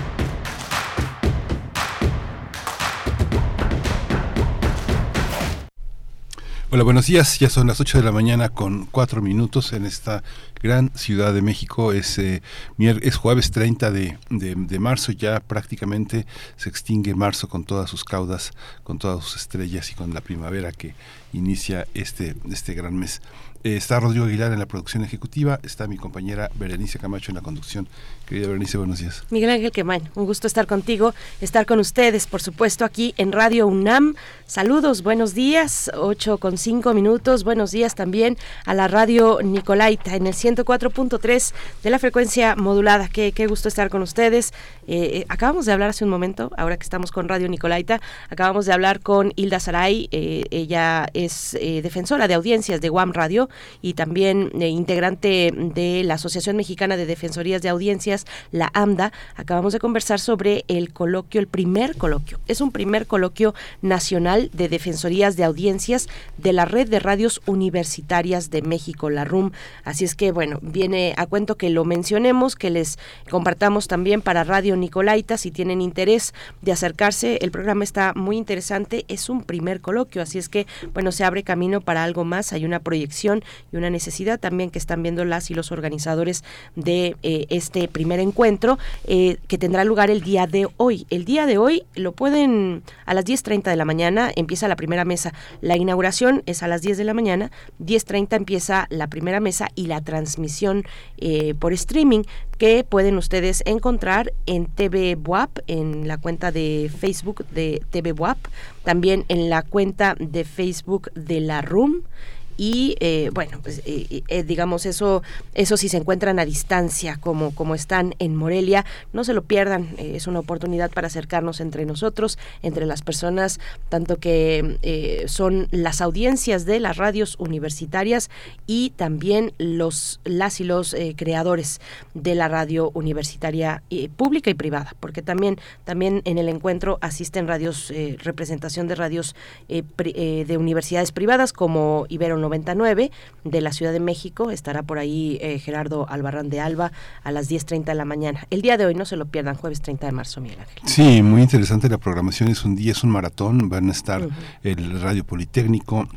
Hola, buenos días. Ya son las 8 de la mañana con 4 minutos en esta gran Ciudad de México. Es, eh, es jueves 30 de, de, marzo, ya prácticamente se extingue marzo con todas sus caudas, con todas sus estrellas y con la primavera que inicia este, este gran mes. Eh, está Rodrigo Aguilar en la producción ejecutiva, está mi compañera Berenice Camacho en la conducción. Querida Berenice, buenos días. Miguel Ángel Quemain, un gusto estar contigo, estar con ustedes, por supuesto, aquí en Radio UNAM. Saludos, buenos días, 8 con 5 minutos. Buenos días también a la Radio Nicolaita en el 104.3 de la frecuencia modulada. Qué, qué gusto estar con ustedes. Eh, eh, acabamos de hablar hace un momento, ahora que estamos con Radio Nicolaita, acabamos de hablar con Hilda Saray. ella es defensora de audiencias de Guam Radio y también integrante de la Asociación Mexicana de Defensorías de Audiencias la AMDA, acabamos de conversar sobre el coloquio, el primer coloquio. Es un primer coloquio nacional de defensorías de audiencias de la Red de Radios Universitarias de México, la RUM. Así es que, bueno, viene a cuento que lo mencionemos, que les compartamos también para Radio Nicolaita si tienen interés de acercarse. El programa está muy interesante, es un primer coloquio, así es que, bueno, se abre camino para algo más. Hay una proyección y una necesidad también que están viendo las y los organizadores de eh, este primer encuentro eh, que tendrá lugar el día de hoy. El día de hoy lo pueden a las 10.30 de la mañana, empieza la primera mesa. La inauguración es a las 10 de la mañana, 10.30 empieza la primera mesa y la transmisión eh, por streaming que pueden ustedes encontrar en TV WAP, en la cuenta de Facebook de TV WAP, también en la cuenta de Facebook de la RUM y eh, bueno pues eh, eh, digamos eso eso si se encuentran a distancia como como están en Morelia no se lo pierdan es una oportunidad para acercarnos entre nosotros entre las personas tanto que son las audiencias de las radios universitarias y también los las y los creadores de la radio universitaria pública y privada porque también también en el encuentro asisten radios representación de radios de universidades privadas como Ibero 99 de la Ciudad de México. Estará por ahí eh, Gerardo Albarrán de Alba a las 10.30 de la mañana. El día de hoy no se lo pierdan, jueves 30 de marzo, Miguel Ángel. Sí, muy interesante la programación. Es un día, es un maratón. Van a estar el Radio Politécnico,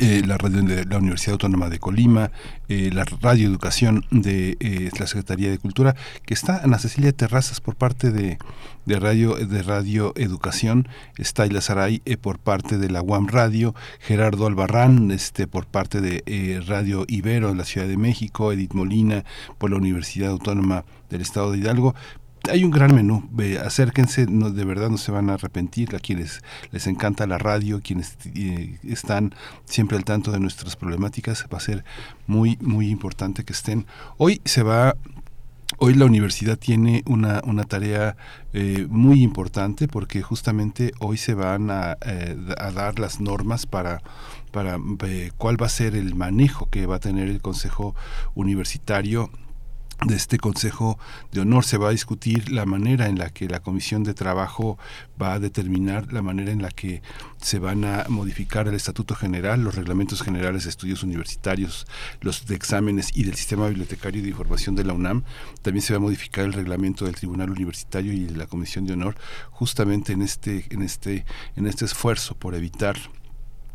eh, la radio de la Universidad Autónoma de Colima, eh, la Radio Educación de eh, la Secretaría de Cultura, que está Ana Cecilia Terrazas por parte de, de Radio de Radio Educación, está Saray por parte de la UAM Radio, Gerardo Albarrán este por parte de Radio Ibero de la Ciudad de México, Edith Molina por la Universidad Autónoma del Estado de Hidalgo, hay un gran menú, acérquense, no, de verdad no se van a arrepentir, a quienes les encanta la radio, quienes eh, están siempre al tanto de nuestras problemáticas, va a ser muy, muy importante que estén. Hoy se va Hoy la universidad tiene una, una tarea eh, muy importante porque justamente hoy se van a, eh, a dar las normas para, para cuál va a ser el manejo que va a tener el Consejo Universitario de este Consejo de Honor se va a discutir la manera en la que la Comisión de Trabajo va a determinar la manera en la que se van a modificar el Estatuto General, los reglamentos generales de estudios universitarios, los de exámenes y del Sistema Bibliotecario de Información de la UNAM. También se va a modificar el reglamento del Tribunal Universitario y de la Comisión de Honor, justamente en este, en este, en este esfuerzo por evitar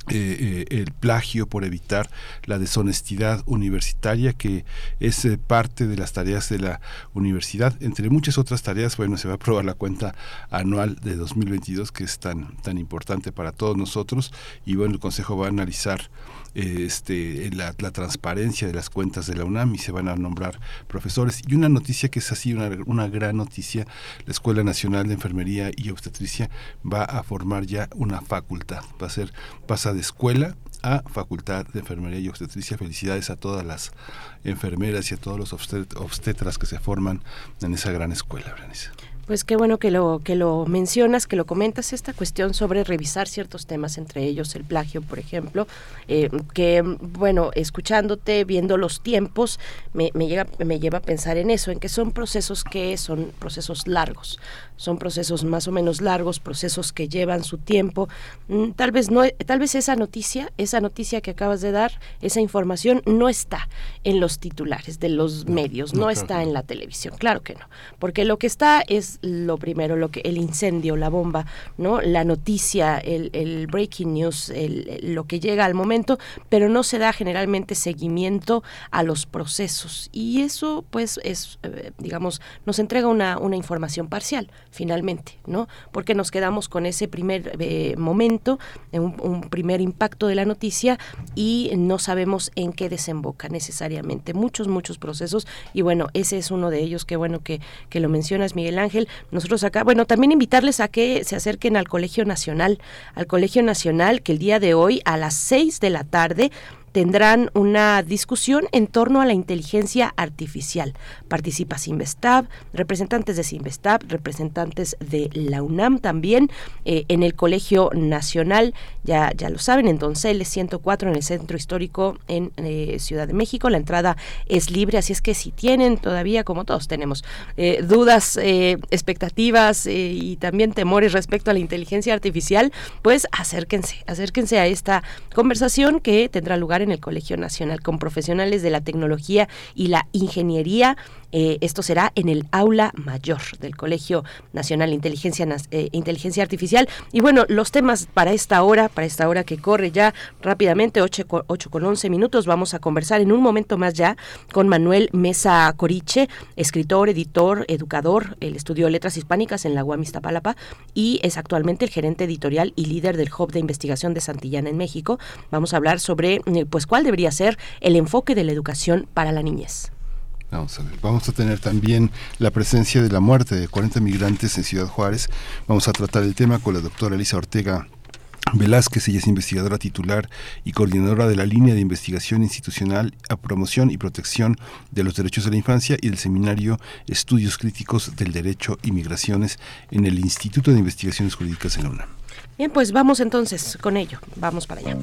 eh, eh, el plagio, por evitar la deshonestidad universitaria, que es eh, parte de las tareas de la universidad. Entre muchas otras tareas, bueno, se va a aprobar la cuenta anual de 2022, que es tan, tan importante para todos nosotros, y bueno, el Consejo va a analizar este, la, transparencia de las cuentas de la UNAM y se van a nombrar profesores. Y una noticia que es así, una, una gran noticia, la Escuela Nacional de Enfermería y Obstetricia va a formar ya una facultad, va a ser, pasa de escuela a Facultad de Enfermería y Obstetricia. Felicidades a todas las enfermeras y a todos los obstetras que se forman en esa gran escuela, Berenice. Pues qué bueno que lo que lo mencionas, que lo comentas esta cuestión sobre revisar ciertos temas, entre ellos el plagio, por ejemplo, eh, que bueno, escuchándote, viendo los tiempos, me, me, llega, me lleva a pensar en eso, en que son procesos que son procesos largos, son procesos más o menos largos, procesos que llevan su tiempo. Mm, tal vez no, tal vez esa noticia, esa noticia que acabas de dar, esa información no está en los titulares de los medios, no, está en la televisión, claro que no, porque lo que está es lo primero, lo que el incendio, la bomba, ¿no? La noticia, el, breaking news, lo que llega al momento, pero no se da generalmente seguimiento a los procesos y eso pues es eh, digamos nos entrega una, una información parcial finalmente, ¿no? Porque nos quedamos con ese primer eh, momento, un, un primer impacto de la noticia y no sabemos en qué desemboca necesariamente. Muchos, muchos procesos y bueno, ese es uno de ellos, qué bueno que, que lo mencionas, Miguel Ángel. Nosotros acá, bueno, también invitarles a que se acerquen al Colegio Nacional, al Colegio Nacional que el día de hoy a las seis de la tarde tendrán una discusión en torno a la inteligencia artificial. Participa Sinvestab, representantes de Sinvestab, representantes de la UNAM también, eh, en el Colegio Nacional, ya, ya lo saben, en Donceles 104, en el Centro Histórico en eh, Ciudad de México. La entrada es libre, así es que si tienen todavía, como todos tenemos, eh, dudas, expectativas y también temores respecto a la inteligencia artificial, pues acérquense, acérquense a esta conversación que tendrá lugar en el Colegio Nacional con profesionales de la tecnología y la ingeniería eh, esto será en el aula mayor del Colegio Nacional de Inteligencia, eh, Inteligencia Artificial. Y bueno, los temas para esta hora, para esta hora que corre ya rápidamente, 8, con 11 minutos, vamos a conversar en un momento más ya con Manuel Mesa Coriche, escritor, editor, educador. Él estudió letras hispánicas en la UAM Iztapalapa y es actualmente el gerente editorial y líder del Hub de Investigación de Santillana en México. Vamos a hablar sobre eh, pues cuál debería ser el enfoque de la educación para la niñez. Vamos a ver, vamos a tener también la presencia de la muerte de 40 migrantes en Ciudad Juárez. Vamos a tratar el tema con la doctora Elisa Ortega Velázquez, ella es investigadora titular y coordinadora de la línea de investigación institucional a promoción y protección de los derechos de la infancia y del seminario Estudios Críticos del Derecho y Migraciones en el Instituto de Investigaciones Jurídicas en la UNAM. Bien, pues vamos entonces con ello, vamos para allá.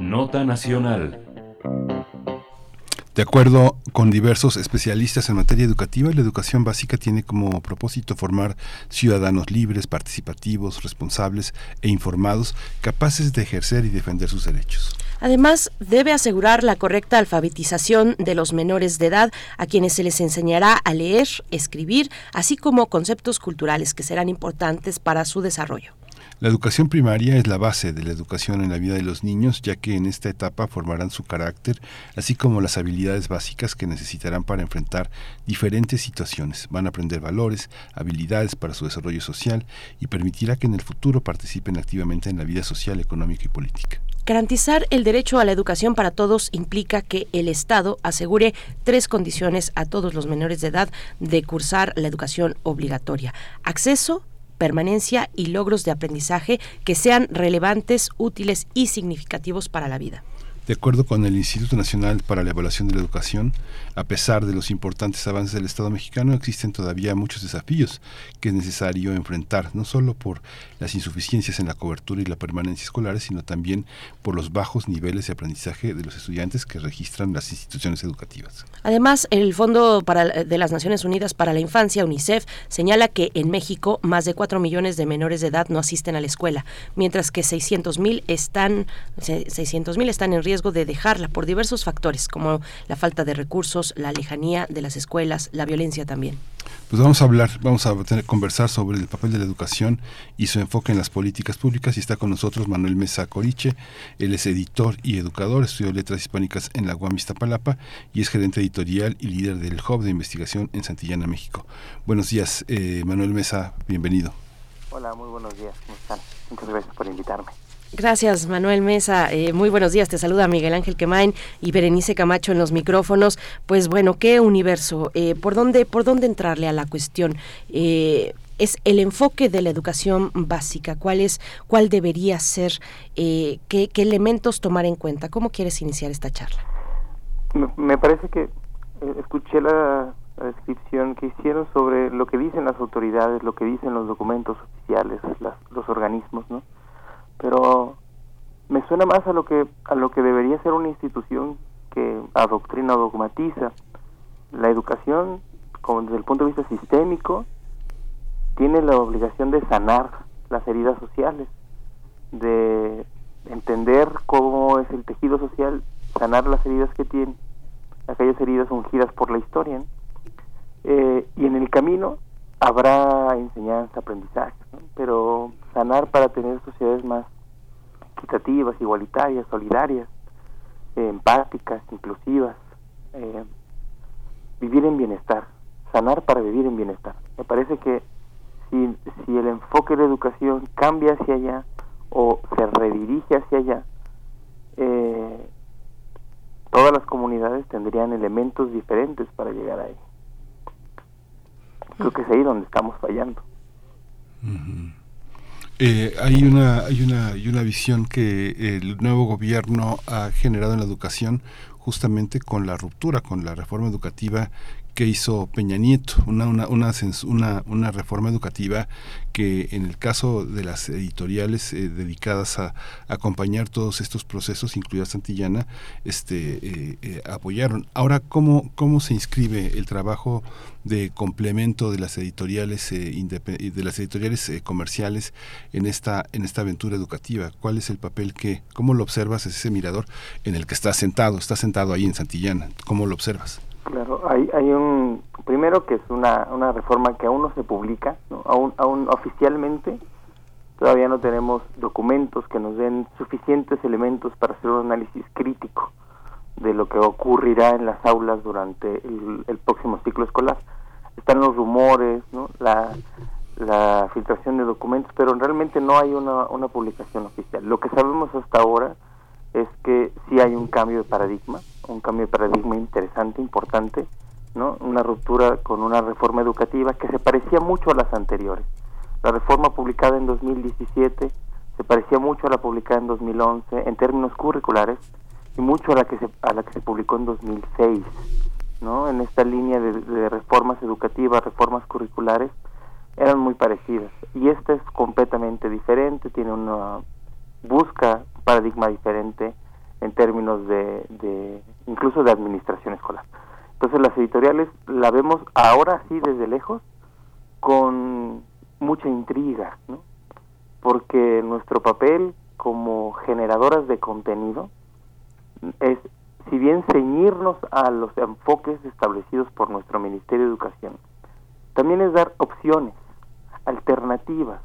Nota Nacional. De acuerdo con diversos especialistas en materia educativa, la educación básica tiene como propósito formar ciudadanos libres, participativos, responsables e informados, capaces de ejercer y defender sus derechos. Además, debe asegurar la correcta alfabetización de los menores de edad, a quienes se les enseñará a leer, escribir, así como conceptos culturales que serán importantes para su desarrollo. La educación primaria es la base de la educación en la vida de los niños, ya que en esta etapa formarán su carácter, así como las habilidades básicas que necesitarán para enfrentar diferentes situaciones. Van a aprender valores, habilidades para su desarrollo social y permitirá que en el futuro participen activamente en la vida social, económica y política. Garantizar el derecho a la educación para todos implica que el Estado asegure tres condiciones a todos los menores de edad de cursar la educación obligatoria. Acceso, permanencia y logros de aprendizaje que sean relevantes, útiles y significativos para la vida. De acuerdo con el Instituto Nacional para la Evaluación de la Educación, a pesar de los importantes avances del Estado mexicano, existen todavía muchos desafíos que es necesario enfrentar, no solo por las insuficiencias en la cobertura y la permanencia escolares, sino también por los bajos niveles de aprendizaje de los estudiantes que registran las instituciones educativas. Además, el Fondo de las Naciones Unidas para la Infancia, UNICEF, señala que en México más de 4 millones de menores de edad no asisten a la escuela, mientras que 600 mil están, 600, están en riesgo de dejarla por diversos factores, como la falta de recursos, la lejanía de las escuelas, la violencia también. Pues vamos a hablar, vamos a tener, conversar sobre el papel de la educación y su enfoque en las políticas públicas. Y está con nosotros Manuel Mesa Coriche. Él es editor y educador, estudió letras hispánicas en la UAM Iztapalapa y es gerente editorial y líder del Hub de Investigación en Santillana, México. Buenos días, eh, Manuel Mesa, bienvenido. Hola, muy buenos días, ¿cómo están? Muchas gracias por invitarme. Gracias, Manuel Mesa. Eh, muy buenos días. Te saluda Miguel Ángel Quemain y Berenice Camacho en los micrófonos. Pues bueno, ¿qué universo? Eh, ¿por, dónde, ¿Por dónde entrarle a la cuestión? Eh, es el enfoque de la educación básica, cuál es, cuál debería ser, qué, qué, elementos tomar en cuenta. ¿Cómo quieres iniciar esta charla? Me, parece que escuché la, descripción que hicieron sobre lo que dicen las autoridades, lo que dicen los documentos oficiales, los organismos, ¿no? Pero me suena más a lo que a lo que debería ser una institución que adoctrina o dogmatiza. La educación como desde el punto de vista sistémico tiene la obligación de sanar las heridas sociales de entender cómo es el tejido social sanar las heridas que tiene aquellas heridas ungidas por la historia Eh, y en el camino habrá enseñanza, aprendizaje, pero sanar para tener sociedades más equitativas, igualitarias, solidarias, empáticas, inclusivas, eh, vivir en bienestar, sanar para vivir en bienestar. Me parece que si, si el enfoque de la educación cambia hacia allá o se redirige hacia allá, eh, todas las comunidades tendrían elementos diferentes para llegar ahí. Creo que es ahí donde estamos fallando. Eh, hay una hay una hay una visión que el nuevo gobierno ha generado en la educación justamente con la ruptura con la reforma educativa que hizo Peña Nieto, una, una, una, una, reforma educativa que en el caso de las editoriales eh, dedicadas a, acompañar todos estos procesos, incluida Santillana, este, eh, apoyaron. Ahora, ¿cómo, ¿cómo se inscribe el trabajo de complemento de las editoriales de las editoriales comerciales en esta en esta aventura educativa? ¿Cuál es el papel que, cómo lo observas ese mirador en el que está sentado, está sentado ahí en Santillana? ¿Cómo lo observas? Claro, hay, hay un, primero que es una, una reforma que aún no se publica, Aún, aún oficialmente todavía no tenemos documentos que nos den suficientes elementos para hacer un análisis crítico de lo que ocurrirá en las aulas durante el, próximo ciclo escolar. Están los rumores, ¿no? la, la filtración de documentos, pero realmente no hay una, una publicación oficial. Lo que sabemos hasta ahora es que sí hay un cambio de paradigma, un cambio de paradigma interesante, importante, ¿no? Una ruptura con una reforma educativa que se parecía mucho a las anteriores. La reforma publicada en 2017 se parecía mucho a la publicada en 2011 en términos curriculares y mucho a la que se, a la que se publicó en 2006, ¿no? En esta línea de, de reformas educativas, reformas curriculares, eran muy parecidas. Y esta es completamente diferente, tiene una busca un paradigma diferente en términos de, incluso de administración escolar. Entonces las editoriales la vemos ahora sí desde lejos con mucha intriga, ¿no? porque nuestro papel como generadoras de contenido es, si bien ceñirnos a los enfoques establecidos por nuestro Ministerio de Educación, también es dar opciones, alternativas,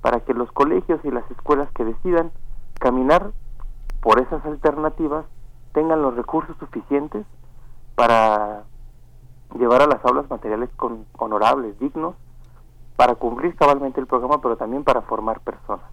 para que los colegios y las escuelas que decidan caminar por esas alternativas tengan los recursos suficientes para llevar a las aulas materiales con, honorables, dignos, para cumplir cabalmente el programa, pero también para formar personas.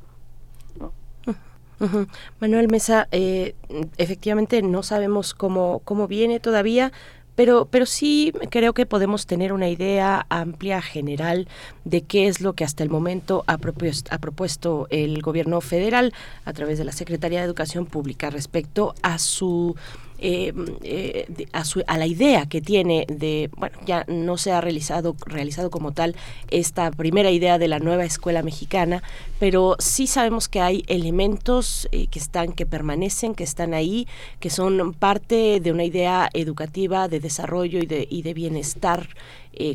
Manuel Mesa, eh, efectivamente no sabemos cómo, cómo viene todavía, pero, pero sí creo que podemos tener una idea amplia, general, de qué es lo que hasta el momento ha ha propuesto el gobierno federal a través de la Secretaría de Educación Pública respecto a su eh, eh, a, la idea que tiene de, bueno, ya no se ha realizado, realizado como tal esta primera idea de la nueva escuela mexicana, pero sí sabemos que hay elementos eh, que están, que permanecen, que están ahí, que son parte de una idea educativa de desarrollo y de, y de bienestar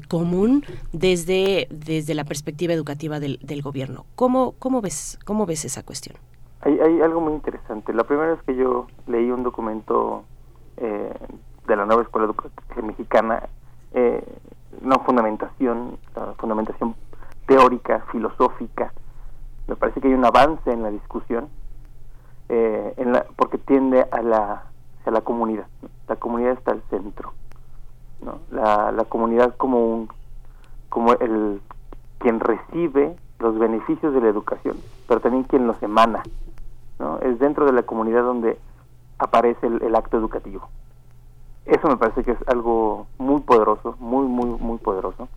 común desde, desde la perspectiva educativa del, del gobierno. ¿Cómo, cómo, ves, ¿Cómo ves esa cuestión? Hay, hay, algo muy interesante. La primera vez que yo leí un documento eh, de la nueva escuela educativa mexicana eh, fundamentación, fundamentación teórica, filosófica. Me parece que hay un avance en la discusión, eh, en la, porque tiende a la, a la comunidad. La comunidad está al centro. ¿no? La, la comunidad como un como el quien recibe los beneficios de la educación, pero también quien los emana. ¿no? Es dentro de la comunidad donde aparece el, acto educativo. Eso me parece que es algo muy poderoso, muy, muy, muy poderoso.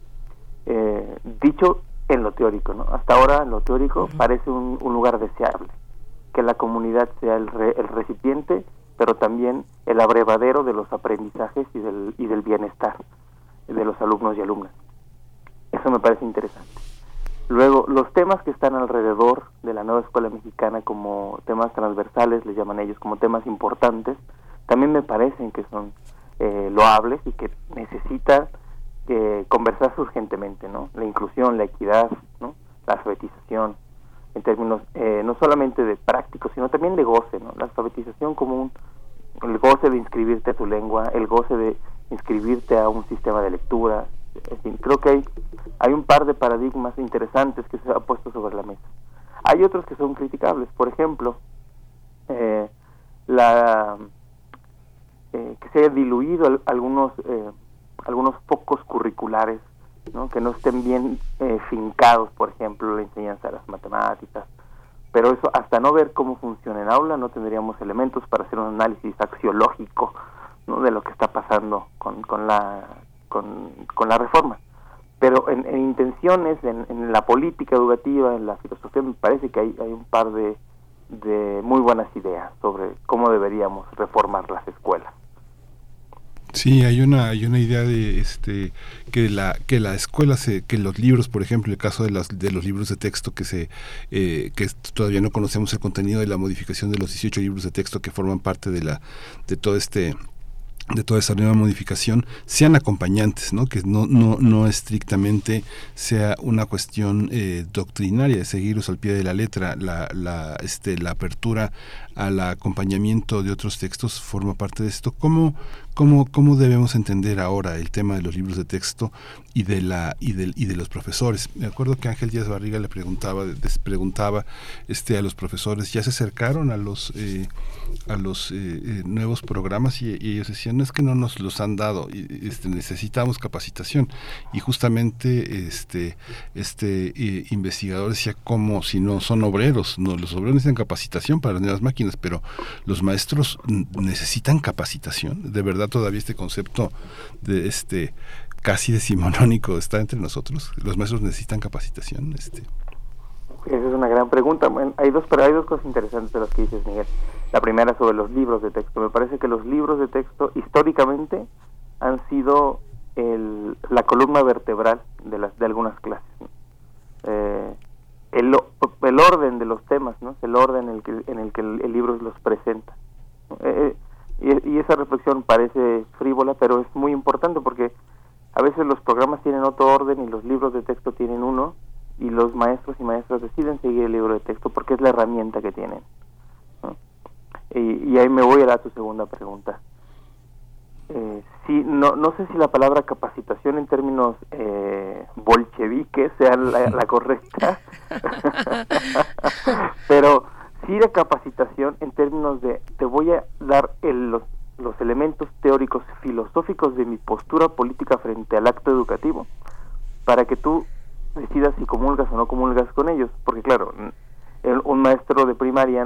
Eh, dicho en lo teórico, ¿no? Hasta ahora en lo teórico parece un, lugar deseable, que la comunidad sea el, el recipiente, pero también el abrevadero de los aprendizajes y del, y del bienestar de los alumnos y alumnas. Eso me parece interesante. Luego, los temas que están alrededor de la nueva escuela mexicana como temas transversales, les llaman ellos como temas importantes, también me parecen que son eh, loables y que necesitan eh, conversarse urgentemente, ¿no? La inclusión, la equidad, ¿no? La alfabetización, en términos eh, no solamente de prácticos, sino también de goce, ¿no? La alfabetización como un, el goce de inscribirte a tu lengua, el goce de inscribirte a un sistema de lectura, En fin, creo que hay, un par de paradigmas interesantes que se ha puesto sobre la mesa. Hay otros que son criticables, por ejemplo, eh, la eh, que se haya diluido algunos eh, algunos focos curriculares que no estén bien eh, fincados, por ejemplo, la enseñanza de las matemáticas. Pero eso, hasta no ver cómo funciona en aula, no tendríamos elementos para hacer un análisis axiológico ¿no? de lo que está pasando con, con, la, con, con la reforma. Pero en, intenciones, en, en, la política educativa, en la filosofía, me parece que hay, hay un par de, de muy buenas ideas sobre cómo deberíamos reformar las escuelas. Sí, hay una hay una idea de este que la que la escuela se que los libros, por ejemplo, el caso de las de los libros de texto que se eh, que todavía no conocemos el contenido de la modificación de los 18 libros de texto que forman parte de la de todo este de toda esa nueva modificación sean acompañantes, ¿no? que no, no, no estrictamente sea una cuestión eh, doctrinaria de seguirlos al pie de la letra, la, la, este, la apertura al acompañamiento de otros textos forma parte de esto. ¿Cómo, cómo, cómo debemos entender ahora el tema de los libros de texto y de la y de, y de los profesores? Me acuerdo que Ángel Díaz Barriga le preguntaba les preguntaba este a los profesores ya se acercaron a los eh, a los eh, eh, nuevos programas y, ellos decían no es que no nos los han dado este, necesitamos capacitación y justamente este este investigador decía como si no son obreros no los obreros necesitan capacitación para las nuevas máquinas pero los maestros necesitan capacitación. De verdad todavía este concepto de este casi decimonónico está entre nosotros. Los maestros necesitan capacitación. Este. Esa es una gran pregunta. hay dos, pero hay dos cosas interesantes de las que dices, Miguel. La primera sobre los libros de texto. Me parece que los libros de texto históricamente han sido el, la columna vertebral de las de algunas clases. Eh, el, el orden de los temas, ¿no? el orden en el que, en el, que el, libro los presenta. Eh, eh, y, esa reflexión parece frívola, pero es muy importante porque a veces los programas tienen otro orden y los libros de texto tienen uno y los maestros y maestras deciden seguir el libro de texto porque es la herramienta que tienen. Y, y, ahí me voy a dar tu segunda pregunta. Eh, sí, no, no sé si la palabra capacitación en términos eh, bolcheviques sea la, correcta, [LAUGHS] pero sí la capacitación en términos de te voy a dar los, los elementos teóricos filosóficos de mi postura política frente al acto educativo para que tú decidas si comulgas o no comulgas con ellos, porque claro, un maestro de primaria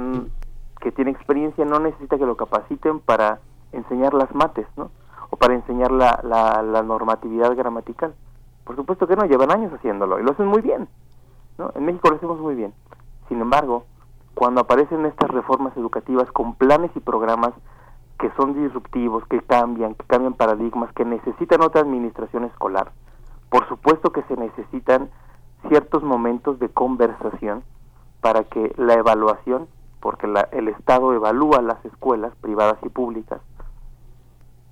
que tiene experiencia no necesita que lo capaciten para enseñar las mates, ¿no? O para enseñar la, la, normatividad gramatical. Por supuesto que no, llevan años haciéndolo y lo hacen muy bien, ¿no? En México lo hacemos muy bien. Sin embargo, cuando aparecen estas reformas educativas con planes y programas que son disruptivos, que cambian, que cambian paradigmas, que necesitan otra administración escolar, por supuesto que se necesitan ciertos momentos de conversación para que la evaluación, porque la, el Estado evalúa las escuelas privadas y públicas,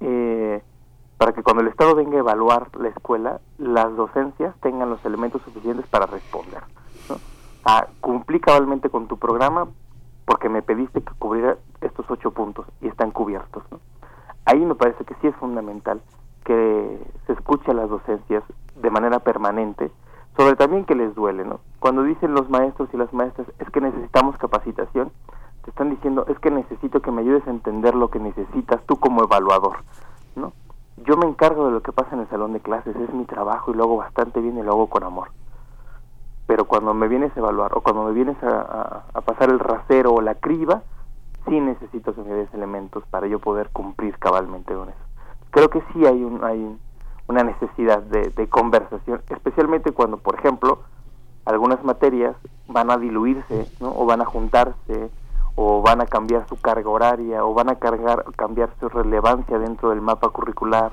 eh, para que cuando el Estado venga a evaluar la escuela, las docencias tengan los elementos suficientes para responder. ¿no? Ah, cumplí cabalmente con tu programa porque me pediste que cubriera estos ocho puntos y están cubiertos. Ahí me parece que sí es fundamental que se escuche a las docencias de manera permanente, sobre también que les duele. ¿no? Cuando dicen los maestros y las maestras es que necesitamos capacitación, te están diciendo es que necesito que me ayudes a entender lo que necesitas tú como evaluador, ¿no? Yo me encargo de lo que pasa en el salón de clases, es mi trabajo y lo hago bastante bien y lo hago con amor. Pero cuando me vienes a evaluar o cuando me vienes a, pasar el rasero o la criba, sí necesito que me elementos para yo poder cumplir cabalmente con eso. Creo que sí hay, un, hay una necesidad de, de conversación, especialmente cuando, por ejemplo, algunas materias van a diluirse ¿no? o van a juntarse o van a cambiar su carga horaria o van a cargar, cambiar su relevancia dentro del mapa curricular,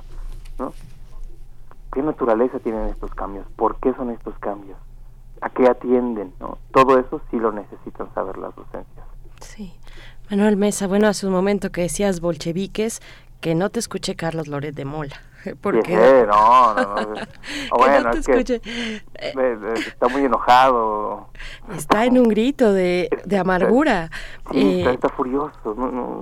¿no? ¿Qué naturaleza tienen estos cambios? ¿Por qué son estos cambios? ¿A qué atienden? ¿no? Todo eso sí lo necesitan saber las docencias. Sí. Manuel Mesa, bueno, hace un momento que decías bolcheviques, que no te escuche Carlos Loret de Mola. Porque... no, no, no. [LAUGHS] bueno, es que está muy enojado. está en un grito de, amargura. Sí, está, furioso.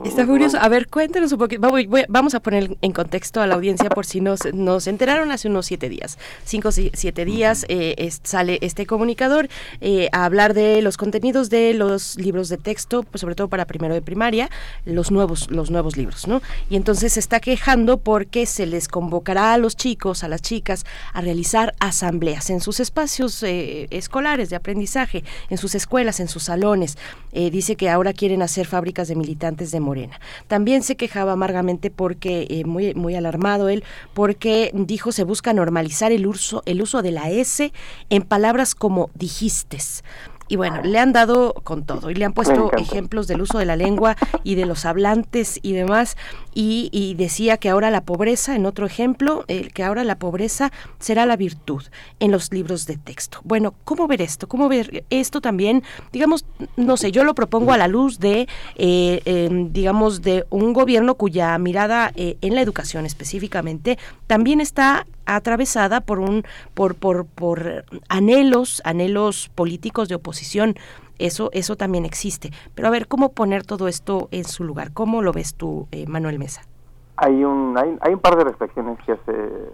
está furioso. A ver, cuéntanos un poquito. Vamos a poner en contexto a la audiencia por si nos, nos enteraron hace unos siete días. Cinco, siete días eh, sale este comunicador eh, a hablar de los contenidos de los libros de texto, pues sobre todo para primero de primaria, los nuevos, los nuevos libros, ¿no? Y entonces se está quejando porque se les convocará a los chicos, a las chicas, a realizar asambleas en sus espacios eh, escolares de aprendizaje, en sus escuelas, en sus salones. Eh, dice que ahora quieren hacer fábricas de militantes de Morena. También se quejaba amargamente porque, eh, muy, muy alarmado él, porque dijo se busca normalizar el uso, el uso de la S en palabras como dijistes. Y bueno, le han dado con todo y le han puesto ejemplos del uso de la lengua y de los hablantes y demás. Y, decía que ahora la pobreza, en otro ejemplo, eh, que ahora la pobreza será la virtud en los libros de texto. Bueno, ¿cómo ver esto? ¿Cómo ver esto también? Digamos, no sé, yo lo propongo a la luz de, eh, em, digamos, de un gobierno cuya mirada eh, en la educación específicamente también está atravesada por un por, por, por anhelos, anhelos políticos de oposición. Eso, eso también existe. Pero a ver, ¿cómo poner todo esto en su lugar? ¿Cómo lo ves tú, eh, Manuel Mesa? Hay un, hay, hay, un par de reflexiones que hace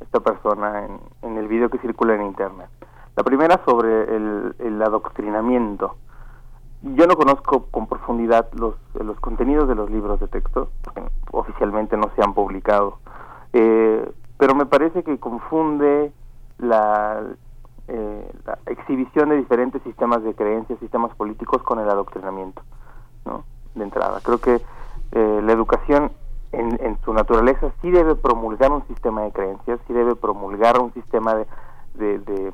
esta persona en, en el video que circula en Internet. La primera sobre el, el adoctrinamiento. Yo no conozco con profundidad los, los contenidos de los libros de texto, porque oficialmente no se han publicado. Eh, pero me parece que confunde la, eh, la exhibición de diferentes sistemas de creencias, sistemas políticos con el adoctrinamiento, ¿no? De entrada. Creo que eh, la educación en, su naturaleza sí debe promulgar un sistema de creencias, sí debe promulgar un sistema de, de,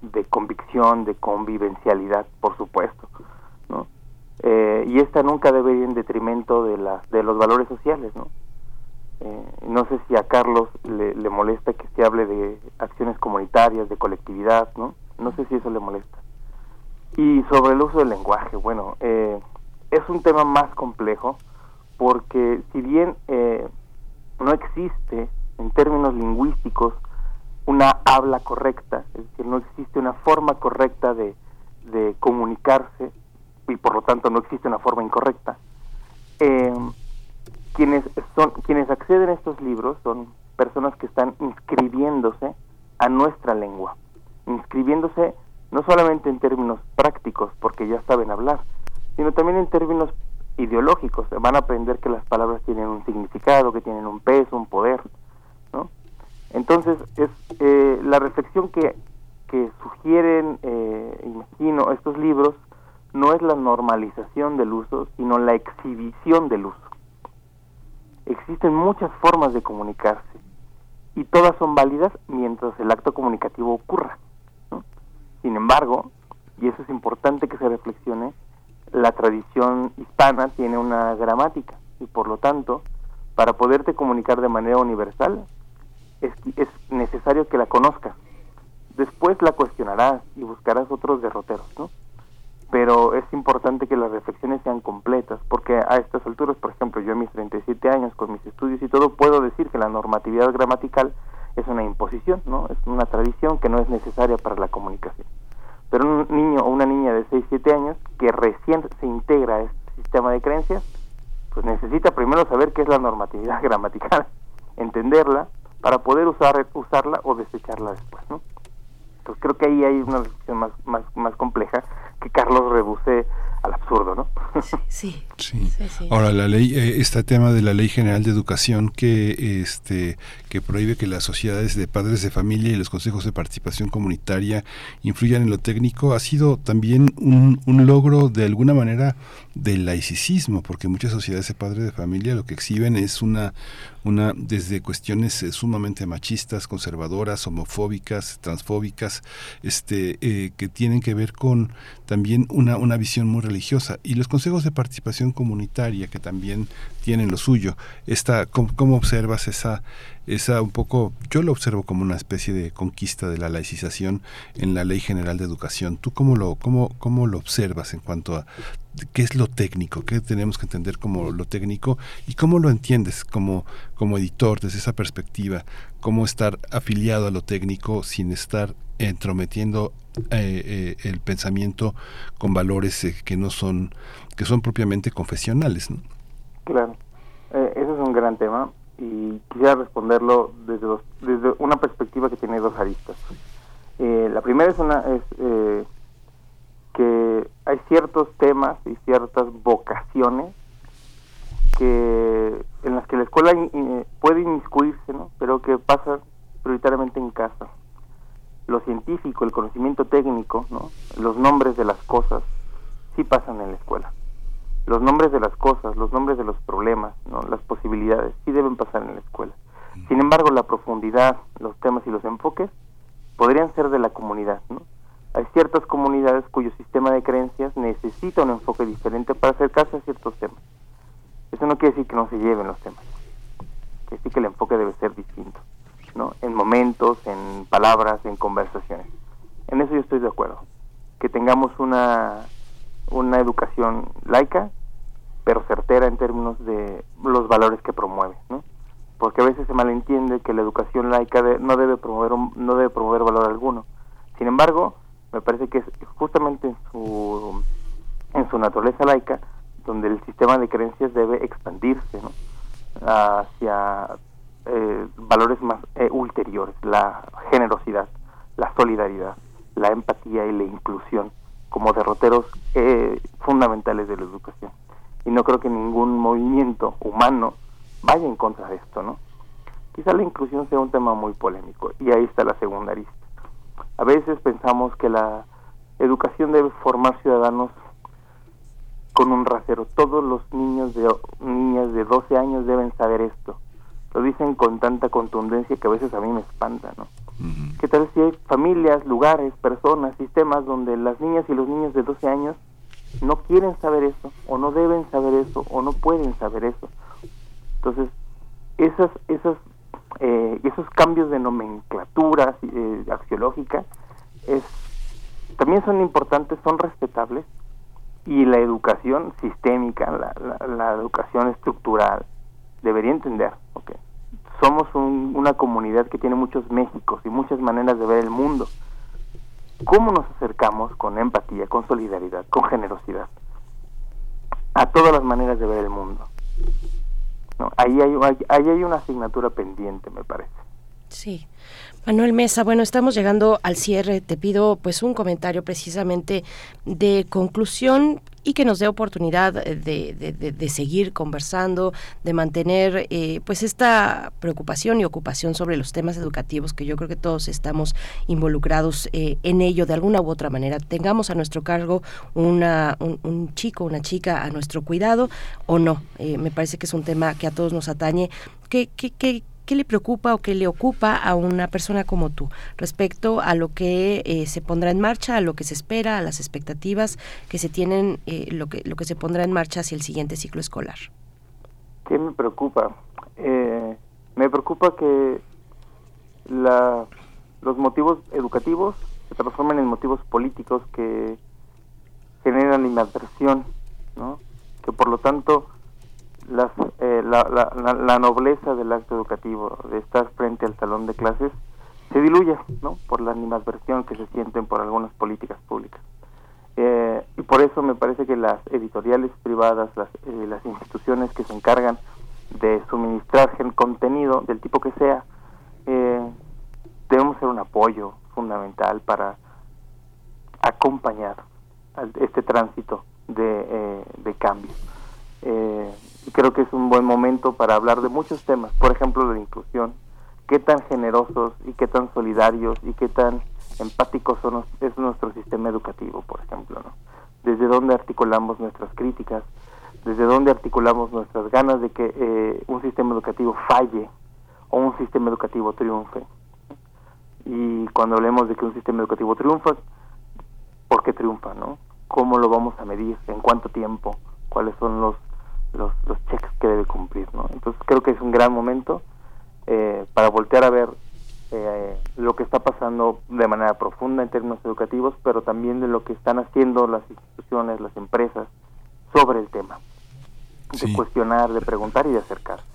de, convicción, de convivencialidad, por supuesto, ¿no? Eh, y esta nunca debe ir en detrimento de, la, de los valores sociales, ¿no? Eh, no sé si a Carlos le, molesta que se hable de acciones comunitarias, de colectividad, ¿no? No sé si eso le molesta. Y sobre el uso del lenguaje, bueno, eh, es un tema más complejo porque si bien eh, no existe en términos lingüísticos una habla correcta, es decir, no existe una forma correcta de, de comunicarse y por lo tanto no existe una forma incorrecta, eh, quienes son quienes acceden a estos libros son personas que están inscribiéndose a nuestra lengua, inscribiéndose no solamente en términos prácticos porque ya saben hablar, sino también en términos ideológicos, van a aprender que las palabras tienen un significado, que tienen un peso, un poder, ¿no? Entonces es eh, la reflexión que que sugieren, eh, imagino, estos libros no es la normalización del uso, sino la exhibición del uso existen muchas formas de comunicarse y todas son válidas mientras el acto comunicativo ocurra. Sin embargo, y eso es importante que se reflexione, la tradición hispana tiene una gramática y por lo tanto, para poderte comunicar de manera universal, es, es necesario que la conozcas. Después la cuestionarás y buscarás otros derroteros, ¿no? Pero es importante que las reflexiones sean completas, porque a estas alturas, por ejemplo, yo a mis 37 años, con mis estudios y todo, puedo decir que la normatividad gramatical es una imposición, ¿no? Es una tradición que no es necesaria para la comunicación. Pero un niño o una niña de 6, 7 años que recién se integra a este sistema de creencias, pues necesita primero saber qué es la normatividad [LAUGHS] gramatical, entenderla, para poder usar, usarla o desecharla después, ¿no? Entonces creo que ahí hay una reflexión más, más, más compleja que Carlos reduce al absurdo, ¿no? Sí. Sí. Ahora la ley, eh, este tema de la ley general de educación que este que prohíbe que las sociedades de padres de familia y los consejos de participación comunitaria influyan en lo técnico ha sido también un, un logro de alguna manera del laicismo, porque muchas sociedades de padres de familia lo que exhiben es una una desde cuestiones eh, sumamente machistas, conservadoras, homofóbicas, transfóbicas, este, eh, que tienen que ver con también una, una visión muy religiosa. Y los consejos de participación comunitaria, que también tienen lo suyo. Esta, ¿cómo, observas esa, esa un poco, yo lo observo como una especie de conquista de la laicización en la Ley General de Educación. ¿Tú cómo lo, cómo, cómo lo observas en cuanto a qué es lo técnico, qué tenemos que entender como lo técnico y cómo lo entiendes como, como editor desde esa perspectiva, cómo estar afiliado a lo técnico sin estar entrometiendo eh, el pensamiento con valores que no son que son propiamente confesionales. Claro, ese es un gran tema y quisiera responderlo desde, desde una perspectiva que tiene dos aristas. la primera es una es que hay ciertos temas y ciertas vocaciones que en las que la escuela puede inmiscuirse, ¿no? pero que pasa prioritariamente en casa. Lo científico, el conocimiento técnico, ¿no? los nombres de las cosas, sí pasan en la escuela. Los nombres de las cosas, los nombres de los problemas, ¿no? las posibilidades, sí deben pasar en la escuela. Sin embargo, la profundidad, los temas y los enfoques podrían ser de la comunidad. ¿no? Hay ciertas comunidades cuyo sistema de creencias necesita un enfoque diferente para acercarse a ciertos temas. Eso no quiere decir que no se lleven los temas. Quiere decir que el enfoque debe ser distinto, ¿no? En momentos, en palabras, en conversaciones. En eso yo estoy de acuerdo. Que tengamos una, una educación laica, pero certera en términos de los valores que promueve, ¿no? Porque a veces se malentiende que la educación laica no debe promover no debe promover valor alguno. Sin embargo, me parece que es justamente en su, en su naturaleza laica donde el sistema de creencias debe expandirse hacia eh, valores más eh, ulteriores, la generosidad, la solidaridad, la empatía y la inclusión como derroteros eh, fundamentales de la educación. Y no creo que ningún movimiento humano vaya en contra de esto, ¿no? Quizá la inclusión sea un tema muy polémico y ahí está la segunda arista. A veces pensamos que la educación debe formar ciudadanos con un rasero. Todos los niños de niñas de 12 años deben saber esto. Lo dicen con tanta contundencia que a veces a mí me espanta, ¿no? ¿Qué tal si hay familias, lugares, personas, sistemas donde las niñas y los niños de 12 años no quieren saber eso, o no deben saber eso, o no pueden saber eso? Entonces, esas, esas eh, esos cambios de nomenclatura eh, axiológica es, también son importantes, son respetables y la educación sistémica, la, la, educación estructural debería entender, okay, somos una comunidad que tiene muchos Méxicos y muchas maneras de ver el mundo. ¿Cómo nos acercamos con empatía, con solidaridad, con generosidad a todas las maneras de ver el mundo? ¿no? Ahí, hay, ahí hay una asignatura pendiente, me parece. Sí. Manuel Mesa, bueno, estamos llegando al cierre. Te pido pues un comentario precisamente de conclusión y que nos dé oportunidad de, seguir conversando, de mantener eh, pues esta preocupación y ocupación sobre los temas educativos que yo creo que todos estamos involucrados eh, en ello de alguna u otra manera. Tengamos a nuestro cargo una, un, chico, una chica a nuestro cuidado o no. Eh, me parece que es un tema que a todos nos atañe. ¿Qué, qué, qué, ¿Qué le preocupa o qué le ocupa a una persona como tú respecto a lo que eh, se pondrá en marcha, a lo que se espera, a las expectativas que se tienen, eh, lo, que, lo que se pondrá en marcha hacia el siguiente ciclo escolar? ¿Qué me preocupa? Eh, me preocupa que la, los motivos educativos se transformen en motivos políticos que generan inadversión, ¿no? que por lo tanto las, eh, la, la, la, nobleza del acto educativo, de estar frente al salón de clases, se diluye ¿no? por la animadversión que se sienten por algunas políticas públicas. Eh, y por eso me parece que las editoriales privadas, las, eh, las instituciones que se encargan de suministrar contenido del tipo que sea, debemos ser un apoyo fundamental para acompañar este tránsito de, de cambio. Eh, y creo que es un buen momento para hablar de muchos temas, por ejemplo, de la inclusión, qué tan generosos y qué tan solidarios y qué tan empáticos son, es nuestro sistema educativo, por ejemplo, ¿no? Desde dónde articulamos nuestras críticas, desde dónde articulamos nuestras ganas de que eh, un sistema educativo falle o un sistema educativo triunfe. Y cuando hablemos de que un sistema educativo triunfa, ¿por qué triunfa, no? ¿Cómo lo vamos a medir? ¿En cuánto tiempo? ¿Cuáles son los los, los cheques que debe cumplir. ¿no? Entonces creo que es un gran momento eh, para voltear a ver eh, lo que está pasando de manera profunda en términos educativos, pero también de lo que están haciendo las instituciones, las empresas sobre el tema, de cuestionar, de preguntar y de acercarse.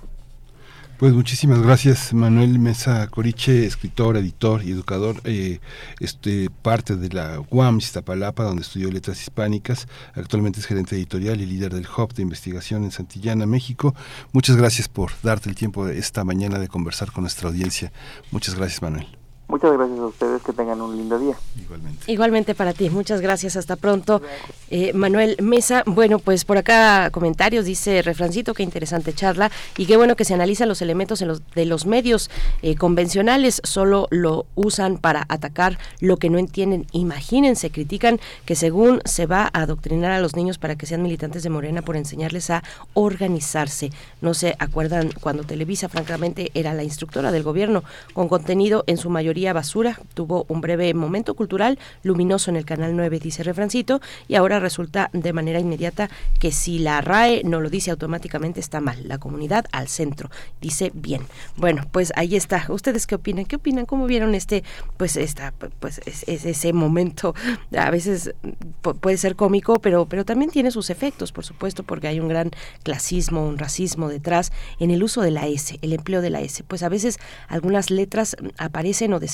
Pues muchísimas gracias, Manuel Mesa Coriche, escritor, editor y educador, eh, este, parte de la UAM Iztapalapa, donde estudió letras hispánicas. Actualmente es gerente editorial y líder del Hub de investigación en Santillana, México. Muchas gracias por darte el tiempo esta mañana de conversar con nuestra audiencia. Muchas gracias, Manuel. Muchas gracias a ustedes, que tengan un lindo día. Igualmente. Igualmente para ti, muchas gracias, hasta pronto. Eh, Manuel Mesa, bueno, pues por acá comentarios, dice Refrancito, qué interesante charla y qué bueno que se analizan los elementos en los, de los medios eh, convencionales, solo lo usan para atacar lo que no entienden. Imagínense, critican que según se va a adoctrinar a los niños para que sean militantes de Morena por enseñarles a organizarse. No se acuerdan cuando Televisa, francamente, era la instructora del gobierno, con contenido en su mayoría basura. Tuvo un breve momento cultural luminoso en el Canal 9, dice Refrancito, y ahora resulta de manera inmediata que si la RAE no lo dice automáticamente está mal. La comunidad al centro, dice bien. Bueno, pues ahí está. ¿Ustedes qué opinan? ¿Qué opinan? ¿Cómo vieron este, pues esta, pues es, ese momento? A veces puede ser cómico, pero, pero también tiene sus efectos, por supuesto, porque hay un gran clasismo, un racismo detrás en el uso de la S, el empleo de la S. Pues a veces algunas letras aparecen o desaparecen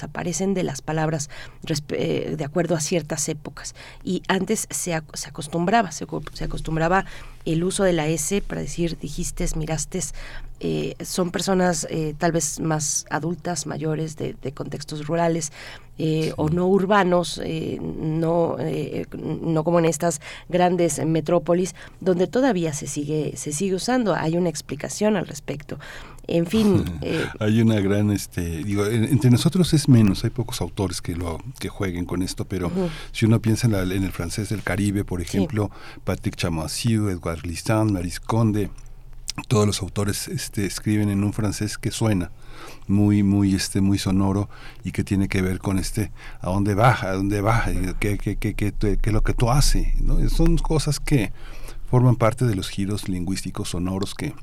de las palabras eh, de acuerdo a ciertas épocas. Y antes se, se acostumbraba, se, acostumbraba el uso de la S para decir dijiste, miraste, eh, son personas eh, tal vez más adultas, mayores, de, contextos rurales o no urbanos, no, no como en estas grandes metrópolis, donde todavía se sigue, se sigue usando. Hay una explicación al respecto. En fin. [LAUGHS] Eh, hay una gran, este, digo, entre nosotros es menos, hay pocos autores que lo que jueguen con esto, pero si uno piensa en, el francés del Caribe, por ejemplo, Patrick Chamoisiu, Edouard Glissant, Maris Conde, todos los autores este, escriben en un francés que suena muy muy este muy sonoro y que tiene que ver con este a dónde va a dónde va qué, qué, qué, qué, qué es lo que tú haces ¿no? son cosas que forman parte de los giros lingüísticos sonoros que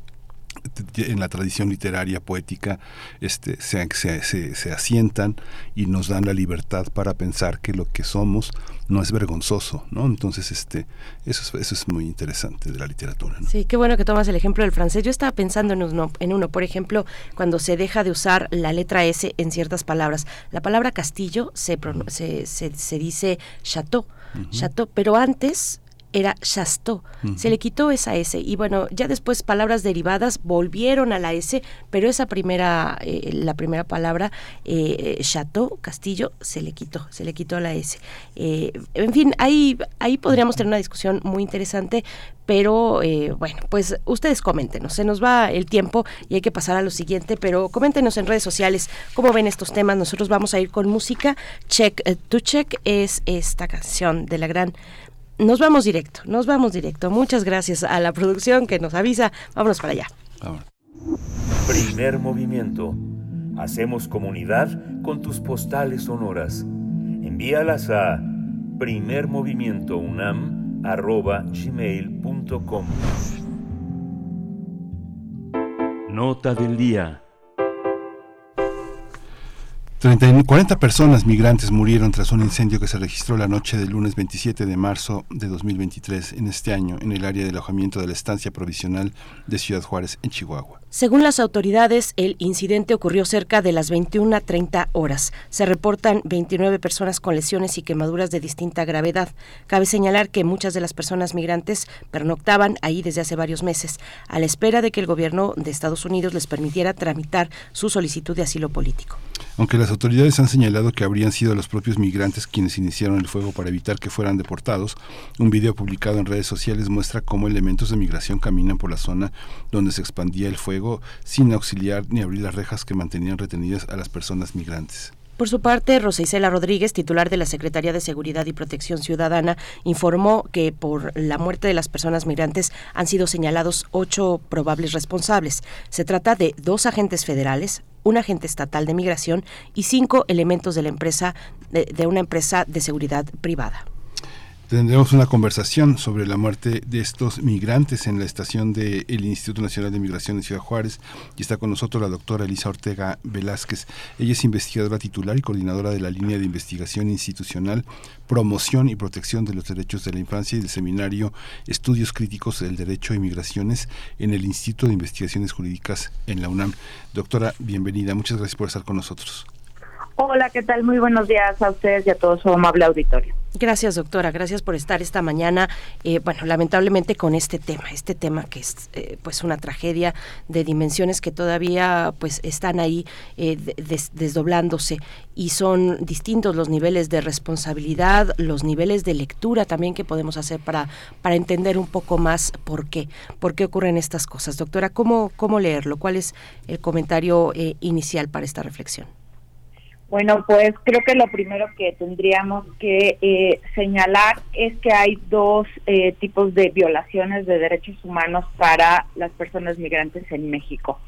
en la tradición literaria poética este, se, se, se, asientan y nos dan la libertad para pensar que lo que somos no es vergonzoso, ¿no? Entonces, este, eso es, eso es muy interesante de la literatura. Sí, qué bueno que tomas el ejemplo del francés. Yo estaba pensando en uno, en uno, por ejemplo, cuando se deja de usar la letra S en ciertas palabras. La palabra castillo se, se, se, dice chateau, chateau, pero antes era Chasteau. Se le quitó esa S y bueno, ya después palabras derivadas volvieron a la S, pero esa primera, eh, la primera palabra, eh, Chateau, Castillo, se le quitó, se le quitó la S. Eh, en fin, ahí, ahí podríamos tener una discusión muy interesante, pero eh, bueno, pues ustedes coméntenos, se nos va el tiempo y hay que pasar a lo siguiente, pero coméntenos en redes sociales cómo ven estos temas. Nosotros vamos a ir con música. Check to Check es esta canción de la gran nos vamos directo, nos vamos directo. Muchas gracias a la producción que nos avisa. Vámonos para allá. Primer movimiento. Hacemos comunidad con tus postales sonoras. Envíalas a primermovimientounam.gmail.com Nota del día. 40 personas migrantes murieron tras un incendio que se registró la noche del lunes 27 de marzo de 2023 en este año en el área de alojamiento de la estancia provisional de Ciudad Juárez, en Chihuahua. Según las autoridades, el incidente ocurrió cerca de las 21.30 horas. Se reportan 29 personas con lesiones y quemaduras de distinta gravedad. Cabe señalar que muchas de las personas migrantes pernoctaban ahí desde hace varios meses, a la espera de que el gobierno de Estados Unidos les permitiera tramitar su solicitud de asilo político. Aunque las autoridades han señalado que habrían sido los propios migrantes quienes iniciaron el fuego para evitar que fueran deportados, un video publicado en redes sociales muestra cómo elementos de migración caminan por la zona donde se expandía el fuego sin auxiliar ni abrir las rejas que mantenían retenidas a las personas migrantes. Por su parte, Rosa Isela Rodríguez, titular de la Secretaría de Seguridad y Protección Ciudadana, informó que por la muerte de las personas migrantes han sido señalados ocho probables responsables. Se trata de dos agentes federales, un agente estatal de migración y cinco elementos de la empresa de una empresa de seguridad privada. Tendremos una conversación sobre la muerte de estos migrantes en la estación del Instituto Nacional de Migración de Ciudad Juárez y está con nosotros la doctora Elisa Ortega Velázquez. Ella es investigadora titular y coordinadora de la línea de investigación institucional, promoción y protección de los derechos de la infancia y del seminario Estudios Críticos del Derecho a Inmigraciones en el Instituto de Investigaciones Jurídicas en la UNAM. Doctora, bienvenida. Muchas gracias por estar con nosotros. Hola, ¿qué tal? Muy buenos días a ustedes y a todo su amable auditorio. Gracias, doctora. Gracias por estar esta mañana. Eh, bueno, lamentablemente con este tema, este tema que es eh, pues una tragedia de dimensiones que todavía pues están ahí eh, desdoblándose y son distintos los niveles de responsabilidad, los niveles de lectura también que podemos hacer para para entender un poco más por qué, por qué ocurren estas cosas. Doctora, ¿cómo cómo leerlo? ¿Cuál es el comentario inicial para esta reflexión? Bueno, pues creo que lo primero que tendríamos que eh, señalar es que hay dos eh, tipos de violaciones de derechos humanos para las personas migrantes en México.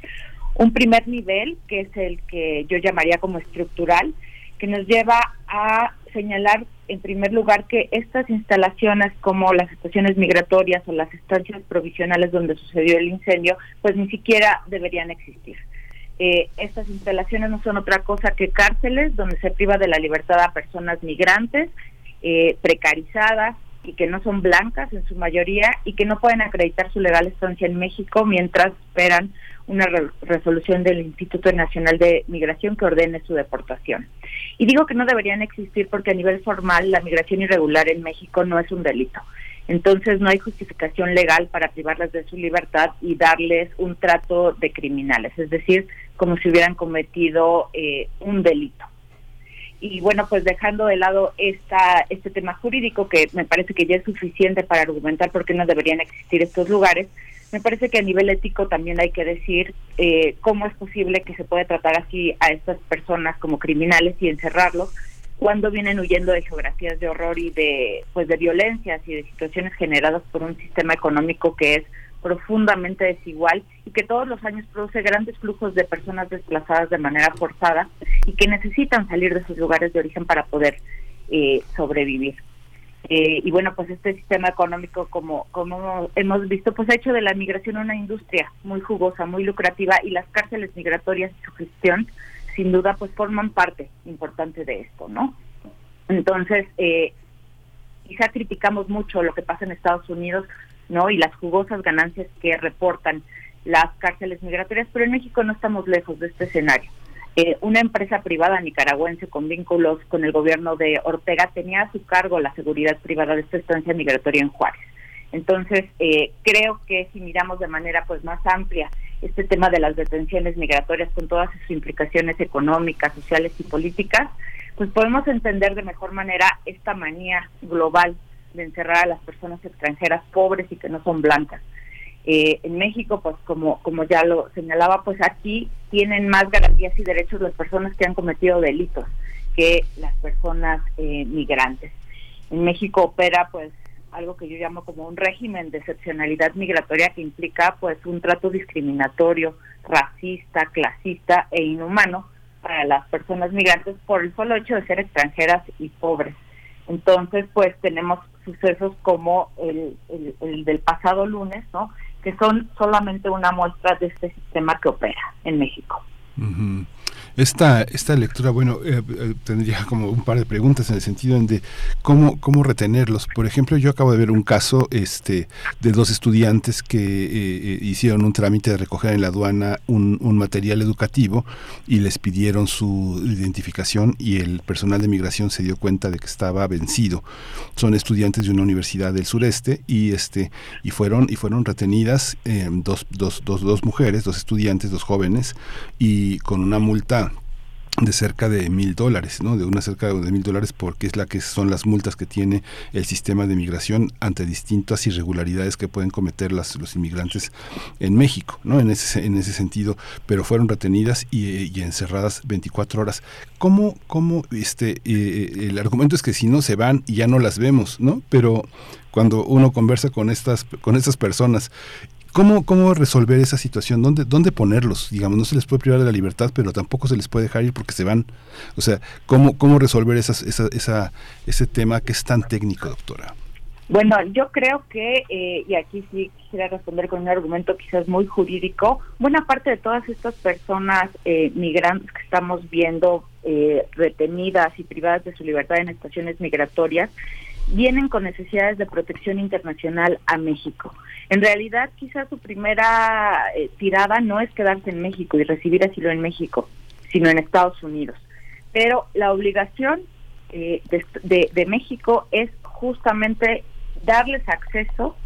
Un primer nivel, que es el que yo llamaría como estructural, que nos lleva a señalar en primer lugar que estas instalaciones como las estaciones migratorias o las estancias provisionales donde sucedió el incendio, pues ni siquiera deberían existir. Eh, estas instalaciones no son otra cosa que cárceles donde se priva de la libertad a personas migrantes, eh, precarizadas y que no son blancas en su mayoría y que no pueden acreditar su legal estancia en México mientras esperan una resolución del Instituto Nacional de Migración que ordene su deportación. Y digo que no deberían existir porque a nivel formal la migración irregular en México no es un delito. Entonces no hay justificación legal para privarlas de su libertad y darles un trato de criminales, es decir, como si hubieran cometido eh, un delito. Y bueno, pues dejando de lado esta, este tema jurídico, que me parece que ya es suficiente para argumentar por qué no deberían existir estos lugares, me parece que a nivel ético también hay que decir eh, cómo es posible que se pueda tratar así a estas personas como criminales y encerrarlos cuando vienen huyendo de geografías de horror y de pues de violencias y de situaciones generadas por un sistema económico que es profundamente desigual y que todos los años produce grandes flujos de personas desplazadas de manera forzada y que necesitan salir de sus lugares de origen para poder eh, sobrevivir. Eh, y bueno, pues este sistema económico, como, como hemos visto, pues ha hecho de la migración una industria muy jugosa, muy lucrativa y las cárceles migratorias y su gestión sin duda pues forman parte importante de esto, ¿no? Entonces, eh, quizá criticamos mucho lo que pasa en Estados Unidos, ¿no? Y las jugosas ganancias que reportan las cárceles migratorias, pero en México no estamos lejos de este escenario. Eh, una empresa privada nicaragüense con vínculos con el gobierno de Ortega tenía a su cargo la seguridad privada de esta estancia migratoria en Juárez. Entonces, eh, creo que si miramos de manera pues más amplia este tema de las detenciones migratorias con todas sus implicaciones económicas, sociales y políticas, pues podemos entender de mejor manera esta manía global de encerrar a las personas extranjeras pobres y que no son blancas. Eh, en México, pues como, como ya lo señalaba, pues aquí tienen más garantías y derechos las personas que han cometido delitos que las personas eh, migrantes. En México opera pues algo que yo llamo como un régimen de excepcionalidad migratoria que implica pues un trato discriminatorio, racista, clasista e inhumano para las personas migrantes por el solo hecho de ser extranjeras y pobres. Entonces, pues tenemos sucesos como el, el, del pasado lunes, ¿no? Que son solamente una muestra de este sistema que opera en México. Esta, esta lectura, bueno, eh, eh, tendría como un par de preguntas en el sentido de cómo, cómo retenerlos. Por ejemplo, yo acabo de ver un caso este, de dos estudiantes que eh, hicieron un trámite de recoger en la aduana un, un, material educativo y les pidieron su identificación y el personal de migración se dio cuenta de que estaba vencido. Son estudiantes de una universidad del sureste y este y fueron y fueron retenidas dos, dos, dos, dos mujeres, dos estudiantes, dos jóvenes y con una multa de cerca de mil dólares, ¿no? De una cerca de mil dólares porque es la que son las multas que tiene el sistema de migración ante distintas irregularidades que pueden cometer las, los inmigrantes en México, ¿no? En ese, en ese sentido, pero fueron retenidas y, encerradas 24 horas. ¿Cómo, cómo este, eh, el argumento es que si no se van y ya no las vemos, ¿no? Pero cuando uno conversa con estas, con estas personas ¿Cómo, ¿Cómo resolver esa situación? ¿Dónde, ¿Dónde ponerlos? Digamos, no se les puede privar de la libertad, pero tampoco se les puede dejar ir porque se van. O sea, ¿cómo, cómo resolver esas, esa, esa, ese tema que es tan técnico, doctora? Bueno, yo creo que, eh, y aquí sí quisiera responder con un argumento quizás muy jurídico, buena parte de todas estas personas eh, migrantes que estamos viendo eh, retenidas y privadas de su libertad en estaciones migratorias, vienen con necesidades de protección internacional a México. En realidad, quizás su primera tirada no es quedarse en México y recibir asilo en México, sino en Estados Unidos. Pero la obligación de México es justamente darles acceso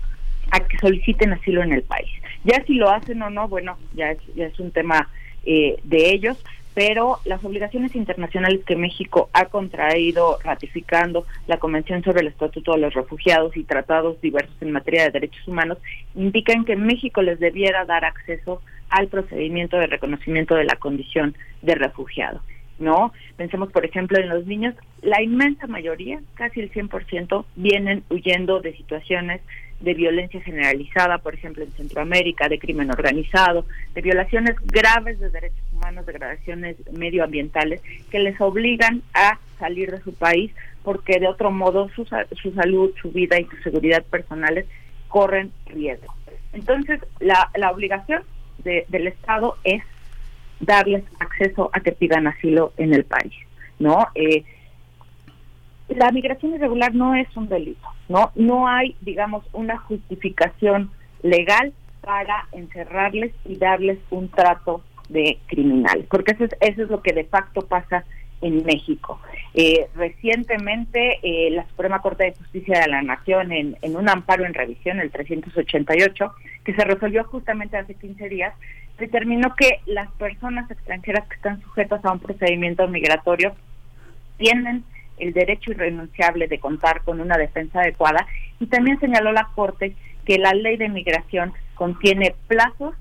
a que soliciten asilo en el país. Ya si lo hacen o no, bueno, ya es, ya es un tema eh, de ellos, pero las obligaciones internacionales que México ha contraído ratificando la Convención sobre el Estatuto de los Refugiados y tratados diversos en materia de derechos humanos indican que México les debiera dar acceso al procedimiento de reconocimiento de la condición de refugiado. ¿No? Pensemos, por ejemplo, en los niños, la inmensa mayoría, casi el 100%, vienen huyendo de situaciones de violencia generalizada, por ejemplo, en Centroamérica, de crimen organizado, de violaciones graves de derechos humanos, degradaciones medioambientales, que les obligan a salir de su país porque de otro modo su, su salud, su vida y su seguridad personales corren riesgo. Entonces, la, la obligación del Estado es darles acceso a que pidan asilo en el país, ¿no? Eh, la migración irregular no es un delito, ¿no? No hay, digamos, una justificación legal para encerrarles y darles un trato de criminal, porque eso es, eso es lo que de facto pasa en México. Eh, recientemente, eh, la Suprema Corte de Justicia de la Nación, en, en un amparo en revisión, el 388, que se resolvió justamente hace 15 días, determinó que las personas extranjeras que están sujetas a un procedimiento migratorio tienen el derecho irrenunciable de contar con una defensa adecuada y también señaló la Corte que la ley de migración contiene plazos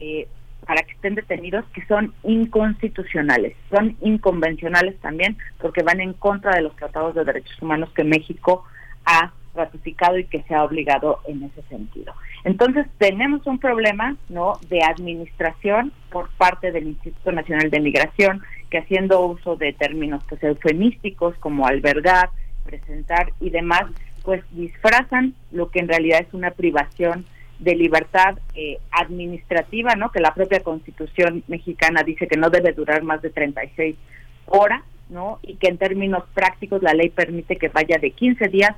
eh, para que estén detenidos que son inconstitucionales, son inconvencionales también porque van en contra de los tratados de derechos humanos que México ha ratificado y que se ha obligado en ese sentido. Entonces tenemos un problema no de administración por parte del Instituto Nacional de Migración que haciendo uso de términos pues eufemísticos como albergar, presentar y demás, pues disfrazan lo que en realidad es una privación de libertad eh, administrativa, ¿no? Que la propia Constitución mexicana dice que no debe durar más de 36 horas, ¿no? Y que en términos prácticos la ley permite que vaya de 15 días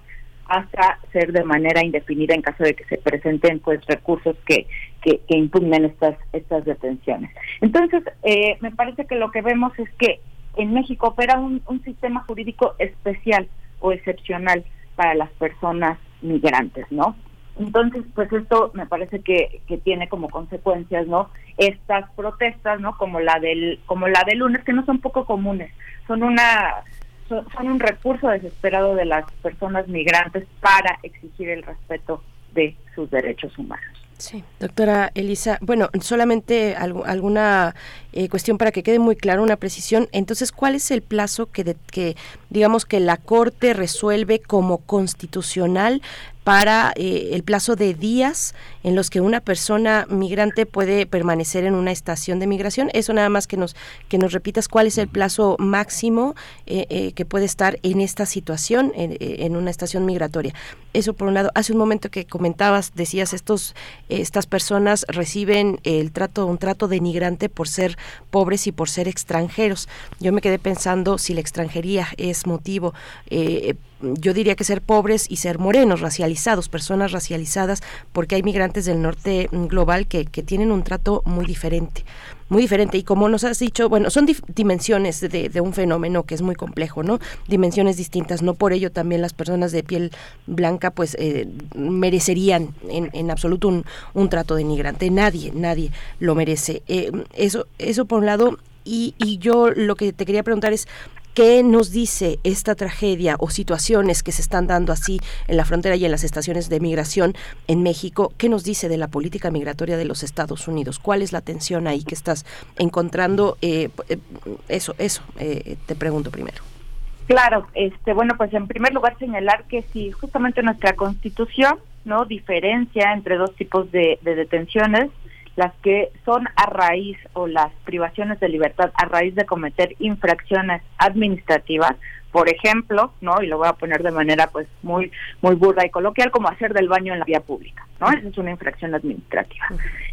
hasta ser de manera indefinida en caso de que se presenten pues recursos que, que, impugnen estas estas detenciones. Entonces, eh, me parece que lo que vemos es que en México opera un, un sistema jurídico especial o excepcional para las personas migrantes, ¿no? Entonces, pues esto me parece que, que tiene como consecuencias, ¿no? Estas protestas, ¿no? Como la del como la del lunes, que no son poco comunes, son una son, un recurso desesperado de las personas migrantes para exigir el respeto de sus derechos humanos. Sí, doctora Elisa, bueno, solamente alguna eh, cuestión para que quede muy claro, una precisión. Entonces, ¿cuál es el plazo que, que digamos que la Corte resuelve como constitucional para eh, el plazo de días en los que una persona migrante puede permanecer en una estación de migración. Eso nada más que nos que nos repitas cuál es el plazo máximo eh, eh, que puede estar en esta situación en, una estación migratoria. Eso por un lado. Hace un momento que comentabas, decías estos estas personas reciben el trato un trato denigrante por ser pobres y por ser extranjeros. Yo me quedé pensando si la extranjería es motivo yo diría que ser pobres y ser morenos, racializados, personas racializadas, porque hay migrantes del norte global que, que tienen un trato muy diferente muy diferente y como nos has dicho, bueno, son dimensiones de, de, un fenómeno que es muy complejo, ¿no? Dimensiones distintas, no por ello también las personas de piel blanca pues eh, merecerían en, en absoluto un, un, trato denigrante, nadie, nadie lo merece. Eh, eso, eso por un lado, y, y, yo lo que te quería preguntar es, ¿Qué nos dice esta tragedia o situaciones que se están dando así en la frontera y en las estaciones de migración en México? ¿Qué nos dice de la política migratoria de los Estados Unidos? ¿Cuál es la tensión ahí que estás encontrando? Eh, eh, eso, eso, eh, te pregunto primero. Claro, este, bueno, pues en primer lugar señalar que si justamente nuestra Constitución no diferencia entre dos tipos de, de detenciones, las que son a raíz o las privaciones de libertad a raíz de cometer infracciones administrativas, por ejemplo, ¿no? Y lo voy a poner de manera pues muy muy burda y coloquial como hacer del baño en la vía pública, ¿no? Esa es una infracción administrativa.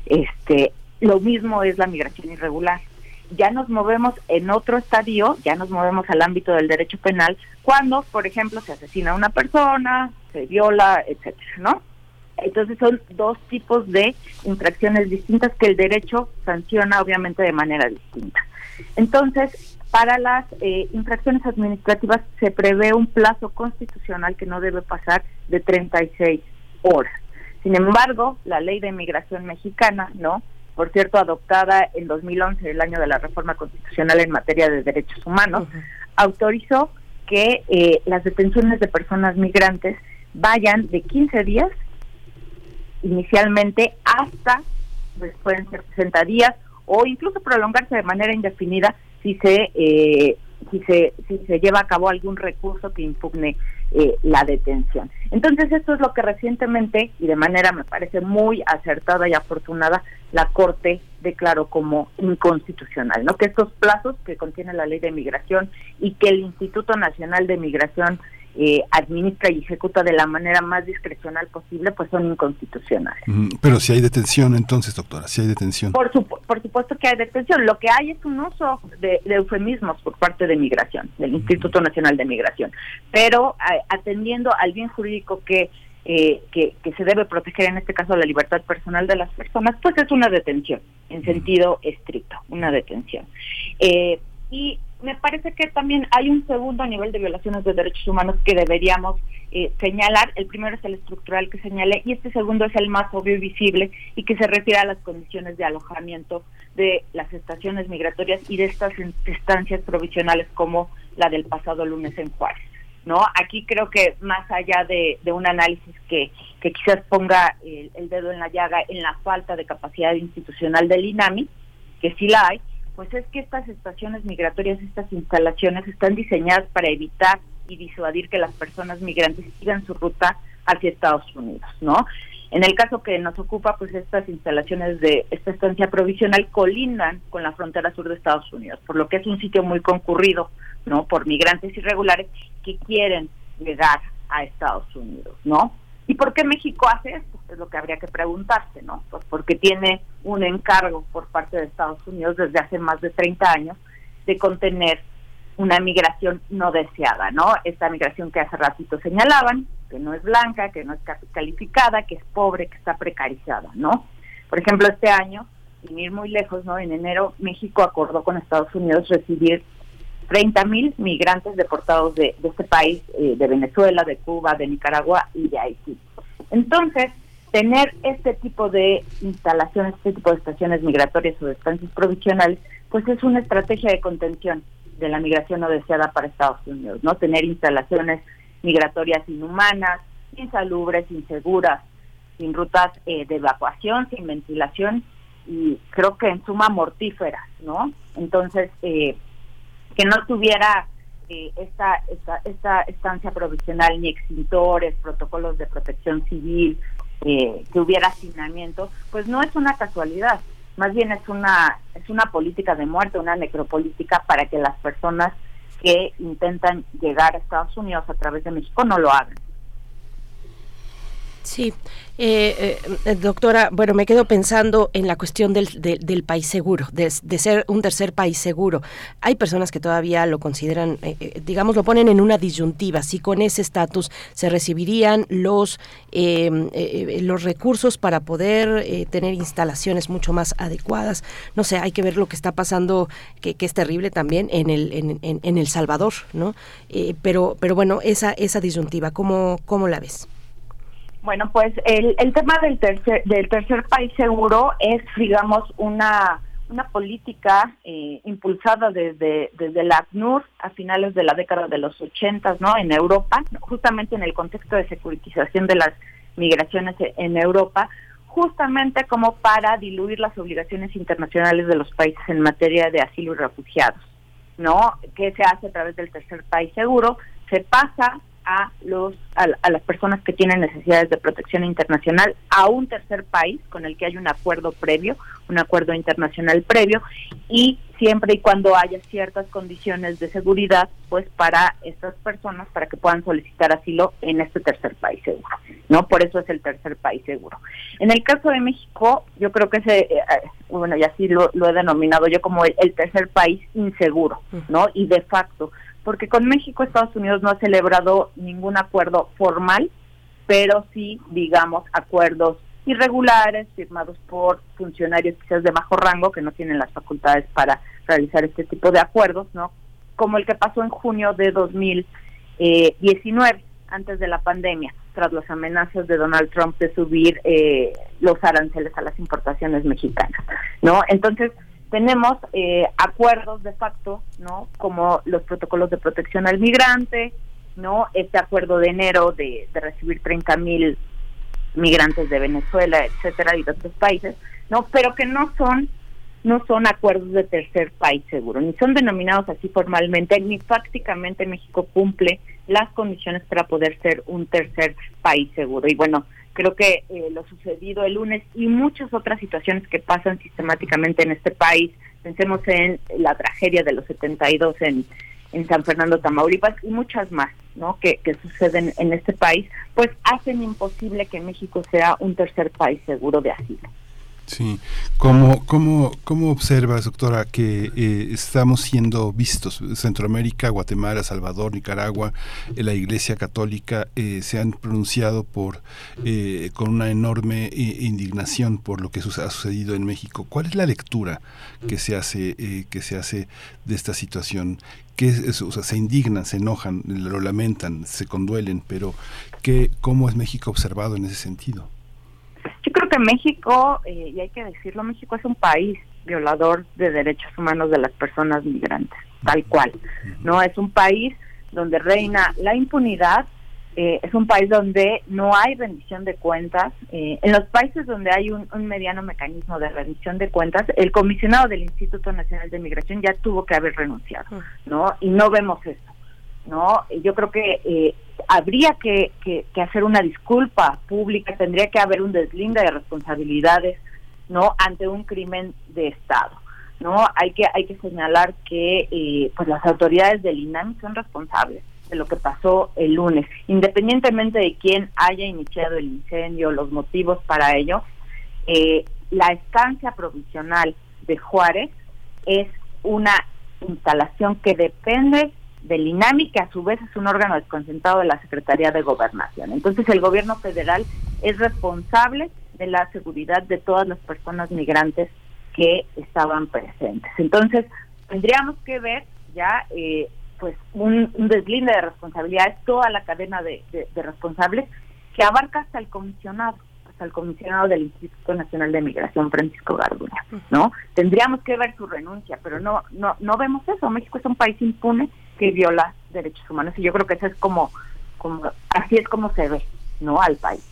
Este, lo mismo es la migración irregular. Ya nos movemos en otro estadio, ya nos movemos al ámbito del derecho penal cuando, por ejemplo, se asesina a una persona, se viola, etcétera, ¿no? Entonces son dos tipos de infracciones distintas que el derecho sanciona obviamente de manera distinta. Entonces, para las eh, infracciones administrativas se prevé un plazo constitucional que no debe pasar de 36 horas. Sin embargo, la ley de migración mexicana, ¿no? Por cierto, adoptada en 2011, el año de la reforma constitucional en materia de derechos humanos, autorizó que eh, las detenciones de personas migrantes vayan de 15 días inicialmente hasta, pues pueden ser 60 días o incluso prolongarse de manera indefinida si se eh, si se si se lleva a cabo algún recurso que impugne eh, la detención. Entonces esto es lo que recientemente y de manera me parece muy acertada y afortunada la Corte declaró como inconstitucional, ¿no? Que estos plazos que contiene la Ley de Migración y que el Instituto Nacional de Migración eh, administra y ejecuta de la manera más discrecional posible, pues son inconstitucionales. Pero si hay detención, entonces, doctora, si hay detención. Por, por supuesto que hay detención. Lo que hay es un uso de, eufemismos por parte de Migración, del Instituto Nacional de Migración. Pero atendiendo al bien jurídico que, eh, que, que, se debe proteger, en este caso la libertad personal de las personas, pues es una detención, en sentido estricto, una detención. Eh, y me parece que también hay un segundo nivel de violaciones de derechos humanos que deberíamos eh, señalar. El primero es el estructural que señalé y este segundo es el más obvio y visible y que se refiere a las condiciones de alojamiento de las estaciones migratorias y de estas estancias provisionales como la del pasado lunes en Juárez. ¿no? Aquí creo que más allá de, un análisis que, que quizás ponga el, el dedo en la llaga en la falta de capacidad institucional del INAMI, que sí la hay, pues es que estas estaciones migratorias, estas instalaciones están diseñadas para evitar y disuadir que las personas migrantes sigan su ruta hacia Estados Unidos, ¿no? En el caso que nos ocupa, pues estas instalaciones de esta estancia provisional colindan con la frontera sur de Estados Unidos, por lo que es un sitio muy concurrido, ¿no? Por migrantes irregulares que quieren llegar a Estados Unidos, ¿no? ¿Y por qué México hace esto? Es lo que habría que preguntarse, ¿no? Pues porque tiene un encargo por parte de Estados Unidos desde hace más de 30 años de contener una migración no deseada, ¿no? Esta migración que hace ratito señalaban, que no es blanca, que no es calificada, que es pobre, que está precarizada, ¿no? Por ejemplo, este año, sin ir muy lejos, ¿no? En enero México acordó con Estados Unidos recibir 30 mil migrantes deportados de, este país, eh, de Venezuela, de Cuba, de Nicaragua y de Haití. Entonces, tener este tipo de instalaciones, este tipo de estaciones migratorias o de estancias provisionales, pues es una estrategia de contención de la migración no deseada para Estados Unidos, ¿no? Tener instalaciones migratorias inhumanas, insalubres, inseguras, sin rutas eh, de evacuación, sin ventilación y creo que en suma mortíferas, ¿no? Entonces, eh, que no tuviera eh, esta, esta, esta estancia provisional ni extintores, protocolos de protección civil, eh, que hubiera hacinamiento, pues no es una casualidad, más bien es una es una política de muerte, una necropolítica para que las personas que intentan llegar a Estados Unidos a través de México no lo hagan. Sí, eh, eh, doctora, bueno, me quedo pensando en la cuestión del, del país seguro, de, ser un tercer país seguro. Hay personas que todavía lo consideran, eh, digamos, lo ponen en una disyuntiva, si con ese estatus se recibirían los, los recursos para poder tener instalaciones mucho más adecuadas. No sé, hay que ver lo que está pasando, que, que es terrible también en el, en, en, El Salvador, ¿no? pero, pero bueno, esa, esa disyuntiva, ¿cómo, ¿cómo la ves? Bueno, pues el, el tema del tercer, del tercer país seguro es, digamos, una, una política eh, impulsada desde, desde la ACNUR a finales de la década de los 80, ¿no? En Europa, justamente en el contexto de securitización de las migraciones en Europa, justamente como para diluir las obligaciones internacionales de los países en materia de asilo y refugiados, ¿no? Que se hace a través del tercer país seguro, se pasa a los a, las personas que tienen necesidades de protección internacional a un tercer país con el que hay un acuerdo previo, un acuerdo internacional previo y siempre y cuando haya ciertas condiciones de seguridad, pues para estas personas para que puedan solicitar asilo en este tercer país seguro, ¿no? Por eso es el tercer país seguro. En el caso de México, yo creo que ese eh, bueno, y así lo, he denominado yo como el, el tercer país inseguro, ¿no? Y de facto porque con México Estados Unidos no ha celebrado ningún acuerdo formal, pero sí, digamos, acuerdos irregulares firmados por funcionarios quizás de bajo rango que no tienen las facultades para realizar este tipo de acuerdos, ¿no? Como el que pasó en junio de 2019, antes de la pandemia, tras las amenazas de Donald Trump de subir eh, los aranceles a las importaciones mexicanas, ¿no? Entonces, tenemos eh, acuerdos de facto, ¿no? Como los protocolos de protección al migrante, ¿no? Este acuerdo de enero de, recibir 30 mil migrantes de Venezuela, etcétera, y de otros países, ¿no? Pero que no son no son acuerdos de tercer país seguro, ni son denominados así formalmente, ni prácticamente México cumple las condiciones para poder ser un tercer país seguro. Y bueno, Creo que eh, lo sucedido el lunes y muchas otras situaciones que pasan sistemáticamente en este país, pensemos en la tragedia de los 72 en, en San Fernando, Tamaulipas y muchas más, ¿no? Que, que suceden en este país, pues hacen imposible que México sea un tercer país seguro de asilo. Sí, ¿cómo, cómo, cómo observas, doctora, que eh, estamos siendo vistos? Centroamérica, Guatemala, Salvador, Nicaragua, eh, la Iglesia Católica eh, se han pronunciado por con una enorme indignación por lo que ha sucedido en México. ¿Cuál es la lectura que se hace que se hace de esta situación? ¿Qué se indignan, se enojan, lo lamentan, se conduelen, pero ¿qué, ¿cómo es México observado en ese sentido? Que México, eh, y hay que decirlo, México es un país violador de derechos humanos de las personas migrantes, tal cual. No es un país donde reina la impunidad, eh, es un país donde no hay rendición de cuentas. Eh, en los países donde hay un, mediano mecanismo de rendición de cuentas, el comisionado del Instituto Nacional de Migración ya tuvo que haber renunciado, ¿no? Y no vemos eso, ¿no? Yo creo que habría que, hacer una disculpa pública, tendría que haber un deslinde de responsabilidades, ¿no? Ante un crimen de Estado, ¿no? Hay que hay que señalar que eh, pues las autoridades del INAMI son responsables de lo que pasó el lunes, independientemente de quién haya iniciado el incendio, los motivos para ello, eh, la estancia provisional de Juárez es una instalación que depende del INAMI, que a su vez es un órgano desconcentrado de la Secretaría de Gobernación. Entonces el gobierno federal es responsable de la seguridad de todas las personas migrantes que estaban presentes. Entonces tendríamos que ver ya eh, pues un, deslinde de responsabilidades, toda la cadena de, responsables que abarca hasta el comisionado el comisionado del Instituto Nacional de Migración, Francisco Garduña, ¿no? Tendríamos que ver su renuncia, pero no, no, no vemos eso. México es un país impune que viola derechos humanos y yo creo que eso es como, como así es como se ve, ¿no? Al país.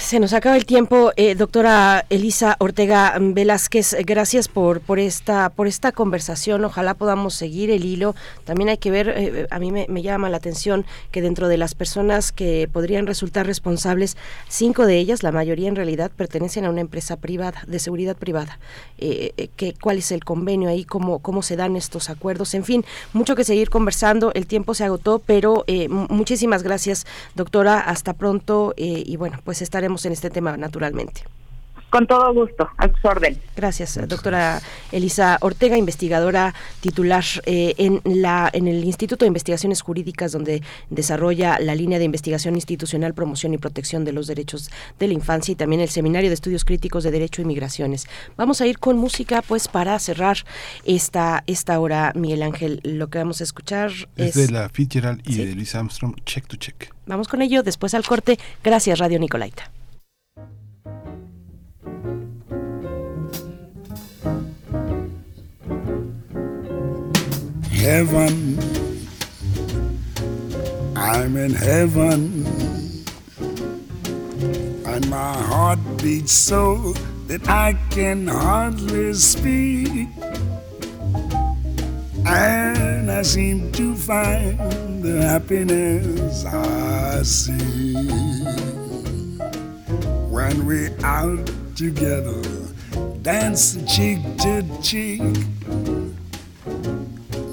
Se nos acaba el tiempo, eh, doctora Elisa Ortega Velázquez. Gracias por por esta por esta conversación. Ojalá podamos seguir el hilo. También hay que ver, eh, a mí me, llama la atención que dentro de las personas que podrían resultar responsables, cinco de ellas, la mayoría en realidad pertenecen a una empresa privada de seguridad privada. Eh, que, ¿Cuál es el convenio ahí? Cómo cómo se dan estos acuerdos. En fin, mucho que seguir conversando. El tiempo se agotó, pero muchísimas gracias, doctora. Hasta pronto y bueno, pues estaremos en este tema naturalmente. Con todo gusto, a su orden. Gracias, doctora Elisa Ortega, investigadora titular eh, en, la, en el Instituto de Investigaciones Jurídicas, donde desarrolla la línea de investigación institucional, promoción y protección de los derechos de la infancia y también el Seminario de Estudios Críticos de Derecho y Migraciones. Vamos a ir con música, pues, para cerrar esta, esta hora, Miguel Ángel. Lo que vamos a escuchar es... de la Fitzgerald y de Louis Armstrong, Check to Check. Vamos con ello, después al corte. Gracias, Radio Nicolaita. Heaven. I'm in heaven. And my heart beats so that I can hardly speak. And I seem to find the happiness I see when we're out together, dance cheek to cheek.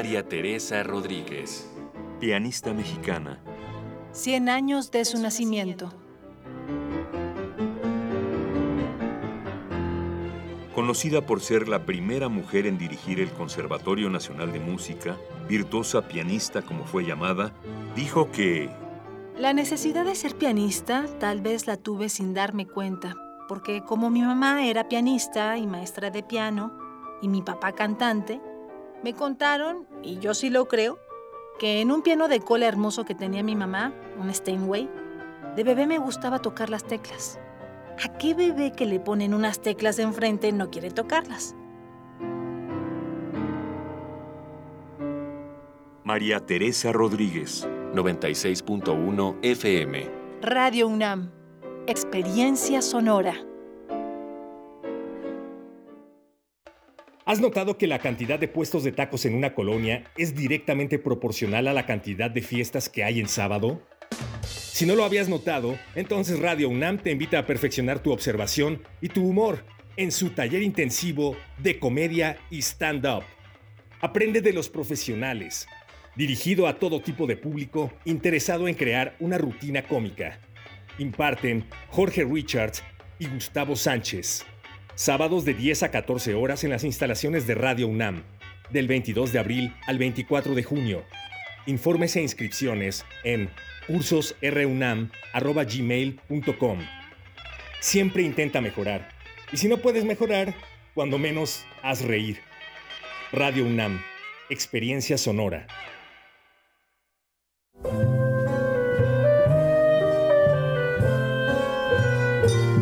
María Teresa Rodríguez, pianista mexicana. 100 años de su nacimiento. Conocida por ser la primera mujer en dirigir el Conservatorio Nacional de Música, virtuosa pianista como fue llamada, dijo que... La necesidad de ser pianista tal vez la tuve sin darme cuenta, porque como mi mamá era pianista y maestra de piano, y mi papá cantante, me contaron, y yo sí lo creo, que en un piano de cola hermoso que tenía mi mamá, un Steinway, de bebé me gustaba tocar las teclas. ¿A qué bebé que le ponen unas teclas enfrente no quiere tocarlas? María Teresa Rodríguez, 96.1 FM. Radio UNAM, experiencia sonora. ¿Has notado que la cantidad de puestos de tacos en una colonia es directamente proporcional a la cantidad de fiestas que hay en sábado? Si no lo habías notado, entonces Radio UNAM te invita a perfeccionar tu observación y tu humor en su taller intensivo de comedia y stand-up. Aprende de los profesionales, dirigido a todo tipo de público interesado en crear una rutina cómica. Imparten Jorge Richards y Gustavo Sánchez. Sábados de 10 a 14 horas en las instalaciones de Radio UNAM, del 22 de abril al 24 de junio. Informes e inscripciones en cursosrunam.gmail.com. Siempre intenta mejorar. Y si no puedes mejorar, cuando menos haz reír. Radio UNAM, experiencia sonora.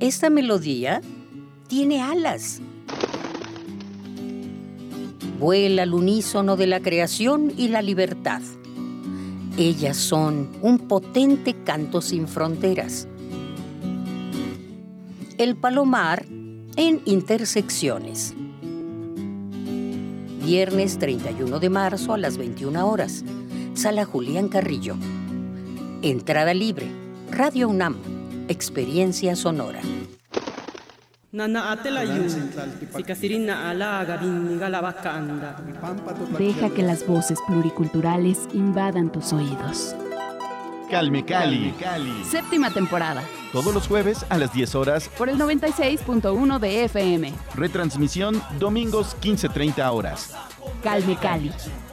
Esta melodía tiene alas. Vuela al unísono de la creación y la libertad. Ellas son un potente canto sin fronteras. El palomar en intersecciones. Viernes 31 de marzo a las 21 horas. Sala Julián Carrillo. Entrada libre. Radio UNAM. Experiencia sonora. Deja que las voces pluriculturales invadan tus oídos. Calme Cali. Séptima temporada. Todos los jueves a las 10 horas. Por el 96.1 de FM. Retransmisión domingos 15.30 horas. Calme Cali.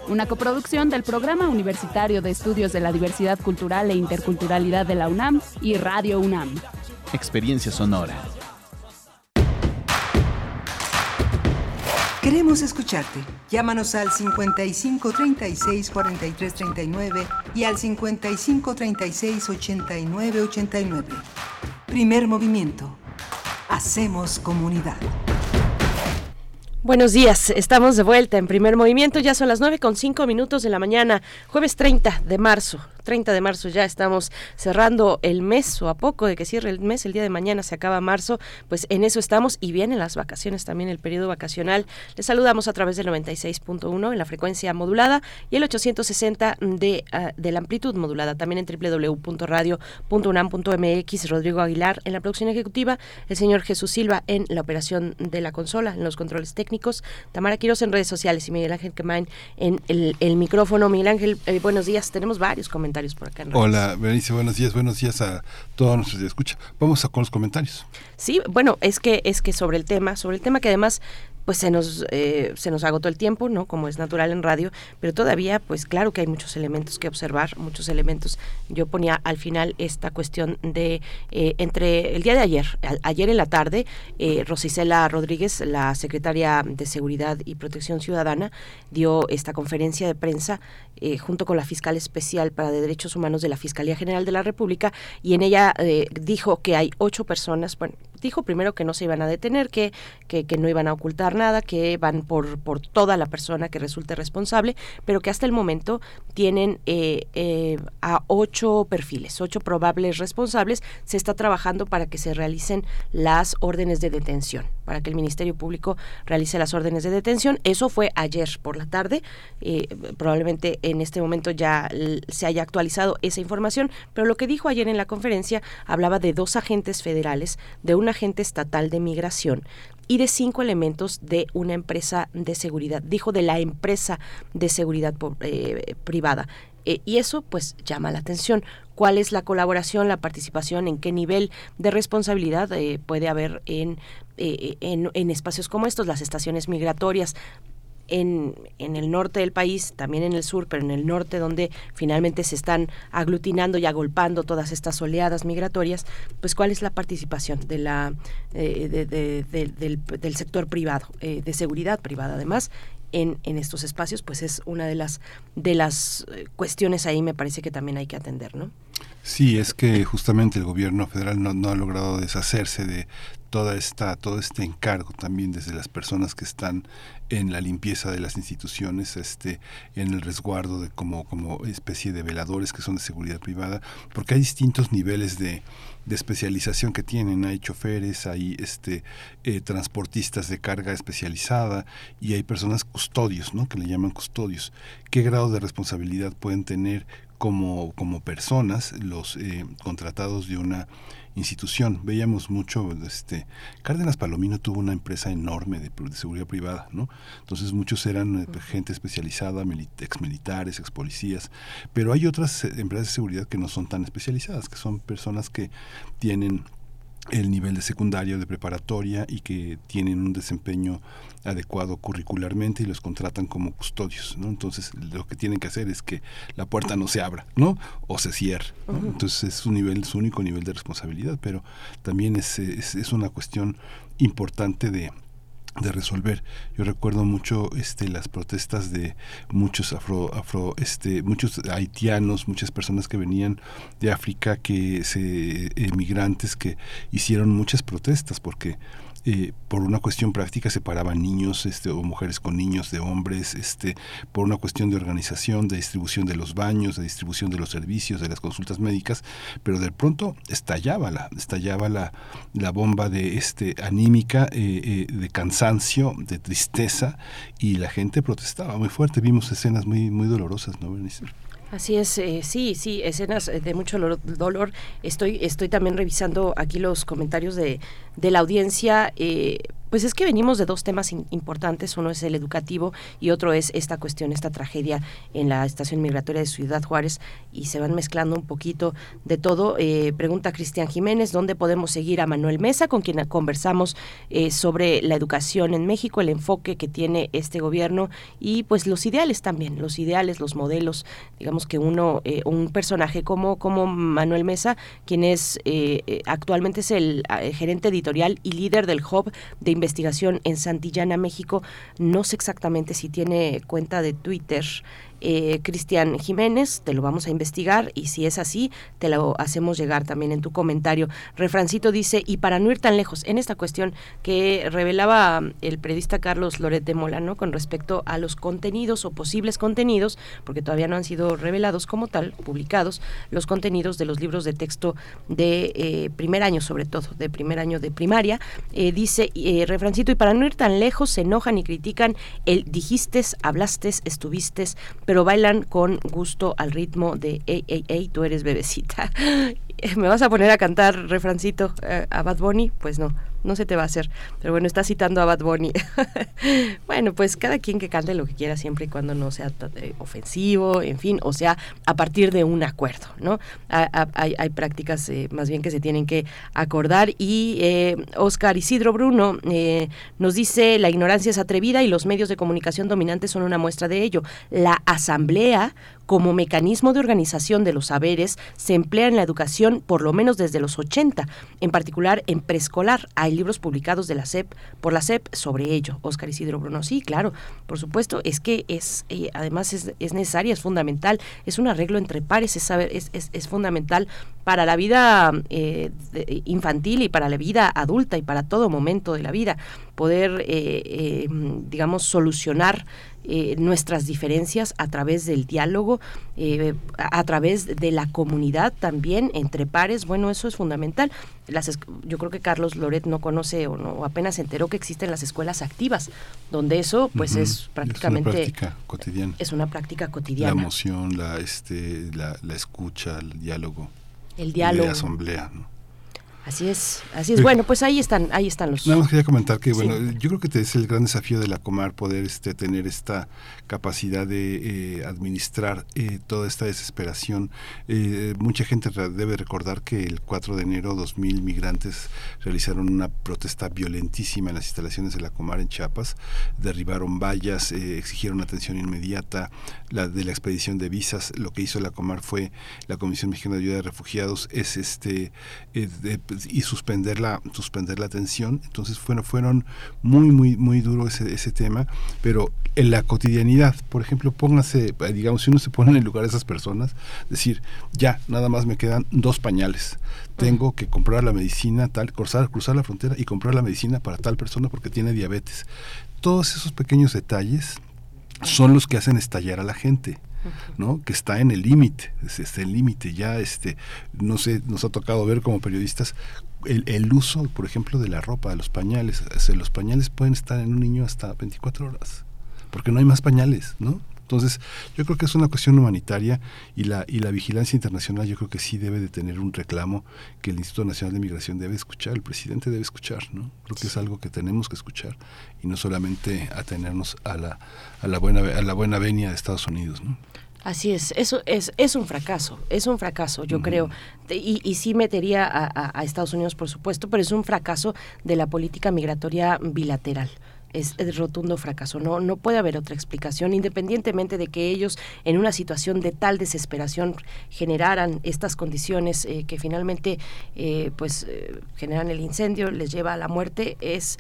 Una coproducción del Programa Universitario de Estudios de la Diversidad Cultural e Interculturalidad de la UNAM y Radio UNAM. Experiencia sonora. Queremos escucharte. Llámanos al 55 36 43 39 y al 55 36 89 89. Primer movimiento. Hacemos comunidad. Buenos días, estamos de vuelta en primer movimiento, ya son las 9 con 5 minutos de la mañana, jueves 30 de marzo 30 de marzo ya estamos cerrando el mes o a poco de que cierre el mes, el día de mañana se acaba marzo, pues en eso estamos y vienen las vacaciones también, el periodo vacacional. Les saludamos a través del 96.1 en la frecuencia modulada y el 860 de, uh, de la amplitud modulada, también en www.radio.unam.mx. Rodrigo Aguilar en la producción ejecutiva, el señor Jesús Silva en la operación de la consola, en los controles técnicos, Tamara Quiroz en redes sociales y Miguel Ángel Quemain en el, el micrófono. Miguel Ángel, eh, buenos días, tenemos varios comentarios por acá. En Hola, Berenice, buenos días, buenos días a todos nuestros escucha. Vamos a con los comentarios. Sí, bueno, es que es que sobre el tema, sobre el tema que además pues se nos eh, se nos agotó el tiempo no como es natural en radio pero todavía pues claro que hay muchos elementos que observar muchos elementos. Yo ponía al final esta cuestión de eh, entre el día de ayer a, ayer en la tarde eh, Rosicela Rodríguez la secretaria de seguridad y protección ciudadana dio esta conferencia de prensa eh, junto con la fiscal especial para derechos humanos de la fiscalía general de la república y en ella eh, dijo que hay ocho personas bueno dijo primero que no se iban a detener, que, que, que, no iban a ocultar nada, que van por, por toda la persona que resulte responsable, pero que hasta el momento tienen eh, eh, a ocho perfiles, ocho probables responsables. Se está trabajando para que se realicen las órdenes de detención, para que el Ministerio Público realice las órdenes de detención. Eso fue ayer por la tarde. Eh, probablemente en este momento ya se haya actualizado esa información, pero lo que dijo ayer en la conferencia hablaba de dos agentes federales, de una agente estatal de migración y de cinco elementos de una empresa de seguridad. Dijo de la empresa de seguridad eh, privada. Eh, y eso pues llama la atención. ¿Cuál es la colaboración, la participación, en qué nivel de responsabilidad eh, puede haber en, en, en espacios como estos, las estaciones migratorias? En, en, el norte del país, también en el sur, pero en el norte donde finalmente se están aglutinando y agolpando todas estas oleadas migratorias, pues cuál es la participación de la, eh, de, de, de, del, sector privado, eh, de seguridad privada además, en, en, estos espacios, pues es una de las, de las eh, cuestiones ahí me parece que también hay que atender, ¿no? Sí, es que justamente el gobierno federal no ha logrado deshacerse de toda esta, todo este encargo también desde las personas que están en la limpieza de las instituciones, este, en el resguardo de como, como especie de veladores que son de seguridad privada, porque hay distintos niveles de, de especialización que tienen, hay choferes, hay este eh, transportistas de carga especializada y hay personas custodios, ¿no? que le llaman custodios. ¿Qué grado de responsabilidad pueden tener como, como personas los eh, contratados de una institución. Veíamos mucho, este, Cárdenas Palomino tuvo una empresa enorme de, de seguridad privada, ¿no? Entonces muchos eran eh, gente especializada, ex militares, ex policías, pero hay otras eh, empresas de seguridad que no son tan especializadas, que son personas que tienen el nivel de secundario, de preparatoria y que tienen un desempeño adecuado curricularmente y los contratan como custodios, ¿no? Entonces lo que tienen que hacer es que la puerta no se abra, ¿no? O se cierre. Entonces es su nivel, su único nivel de responsabilidad, pero también es, es una cuestión importante de, de resolver. Yo recuerdo mucho este las protestas de muchos afro afro este muchos haitianos, muchas personas que venían de África que se emigrantes que hicieron muchas protestas porque eh, por una cuestión práctica separaban niños este, o mujeres con niños de hombres, este, por una cuestión de organización, de distribución de los baños, de distribución de los servicios, de las consultas médicas, pero de pronto estallaba la, estallaba la, la bomba de este anímica, eh, eh, de cansancio, de tristeza, y la gente protestaba muy fuerte. Vimos escenas muy, muy dolorosas, ¿no, Bernice? Así es, eh, sí, sí, escenas de mucho dolor. Estoy, estoy también revisando aquí los comentarios de, de la audiencia. Eh, pues es que venimos de dos temas importantes, uno es el educativo y otro es esta cuestión, esta tragedia en la estación migratoria de Ciudad Juárez y se van mezclando un poquito de todo. Eh, pregunta Cristian Jiménez, ¿dónde podemos seguir a Manuel Mesa, con quien conversamos eh, sobre la educación en México, el enfoque que tiene este gobierno y pues los ideales también, los ideales, los modelos, digamos que uno, eh, un personaje como, como Manuel Mesa, quien es actualmente es el gerente editorial y líder del Hub de investigación en Santillana, México. No sé exactamente si tiene cuenta de Twitter eh, Cristian Jiménez, te lo vamos a investigar y si es así, te lo hacemos llegar también en tu comentario. Refrancito dice, y para no ir tan lejos, en esta cuestión que revelaba el periodista Carlos Loret de Molano con respecto a los contenidos o posibles contenidos, porque todavía no han sido revelados como tal, publicados, los contenidos de los libros de texto de eh, primer año, sobre todo, de primer año de primaria, eh, dice Refrancito, y para no ir tan lejos, se enojan y critican el dijiste, hablaste, estuviste, pero bailan con gusto al ritmo de Ey, ey, ey, tú eres bebecita. [LAUGHS] ¿Me vas a poner a cantar refrancito eh, a Bad Bunny? Pues no no se te va a hacer. Pero bueno, está citando a Bad Bunny. [LAUGHS] bueno, pues cada quien que cante lo que quiera siempre y cuando no sea eh, ofensivo, en fin, o sea, a partir de un acuerdo, ¿no? hay, prácticas eh, más bien que se tienen que acordar y eh, Oscar Isidro Bruno nos dice la ignorancia es atrevida y los medios de comunicación dominantes son una muestra de ello. La asamblea como mecanismo de organización de los saberes se emplea en la educación por lo menos desde los 80, en particular en preescolar. Hay libros publicados de la SEP por la SEP sobre ello. Oscar Isidro Bruno, sí, claro, por supuesto, es que es eh, además es, es, necesaria, es fundamental, es un arreglo entre pares, es, saber, es, es, fundamental para la vida eh, infantil y para la vida adulta y para todo momento de la vida, poder, eh, digamos, solucionar eh, nuestras diferencias a través del diálogo, eh, a, través de la comunidad también, entre pares, bueno, eso es fundamental. Las, yo creo que Carlos Loret no conoce o, no, apenas se enteró que existen las escuelas activas, donde eso pues es prácticamente... Es una práctica cotidiana. Es una práctica cotidiana. La emoción, la, este, la, la escucha, el diálogo. El diálogo. La asamblea, ¿no? Así es, así es. Bueno, pues ahí están, ahí están los. Nada más quería comentar que, bueno, yo creo que es el gran desafío de la Comar poder este, tener esta capacidad de eh, administrar eh, toda esta desesperación. Eh, mucha gente debe recordar que el 4 de enero dos mil migrantes realizaron una protesta violentísima en las instalaciones de la Comar en Chiapas, derribaron vallas, exigieron atención inmediata, la de la expedición de visas. Lo que hizo la Comar fue la Comisión Mexicana de Ayuda de Refugiados es este de, y suspender la, suspender la atención. Entonces fueron, fueron muy, muy, muy duro ese, ese tema, pero en la cotidianidad, por ejemplo, póngase, digamos, si uno se pone en el lugar de esas personas, decir, ya, nada más me quedan dos pañales. Tengo que comprar la medicina tal, cruzar, cruzar la frontera y comprar la medicina para tal persona porque tiene diabetes. Todos esos pequeños detalles son los que hacen estallar a la gente. ¿No? que está en el límite, está el límite ya, este, no sé, nos ha tocado ver como periodistas el, el, uso, por ejemplo, de la ropa, de los pañales. los pañales pueden estar en un niño hasta 24 horas, porque no hay más pañales, ¿no? Entonces, yo creo que es una cuestión humanitaria y la, y la vigilancia internacional yo creo que sí debe de tener un reclamo que el Instituto Nacional de Migración debe escuchar, el presidente debe escuchar, ¿no? Creo que es algo que tenemos que escuchar y no solamente atenernos a la, a la buena a la buena venia de Estados Unidos, ¿no? Así es, eso es, es un fracaso, es un fracaso, yo creo, y, y, sí metería a, Estados Unidos, por supuesto, pero es un fracaso de la política migratoria bilateral. Es, rotundo fracaso. No, no puede haber otra explicación, independientemente de que ellos, en una situación de tal desesperación, generaran estas condiciones eh, que finalmente, eh, pues, eh, generan el incendio, les lleva a la muerte. Es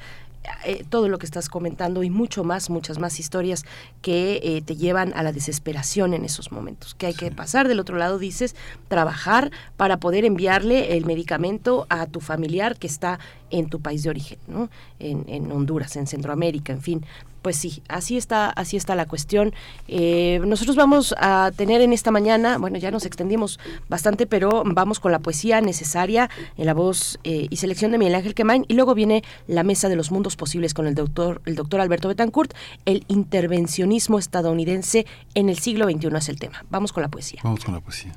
eh, todo lo que estás comentando y mucho más, muchas más historias que eh, te llevan a la desesperación en esos momentos. Que hay que pasar del otro lado, dices, trabajar para poder enviarle el medicamento a tu familiar que está en tu país de origen, ¿no? En, en Honduras, en Centroamérica, en fin pues sí, así está, así está la cuestión. Eh, nosotros vamos a tener en esta mañana, bueno, ya nos extendimos bastante, pero vamos con la poesía necesaria en la voz eh, y selección de Miguel Ángel Quemain, y luego viene la mesa de los mundos posibles con el doctor, el doctor Alberto Betancourt, el intervencionismo estadounidense en el siglo XXI es el tema. Vamos con la poesía. Vamos con la poesía.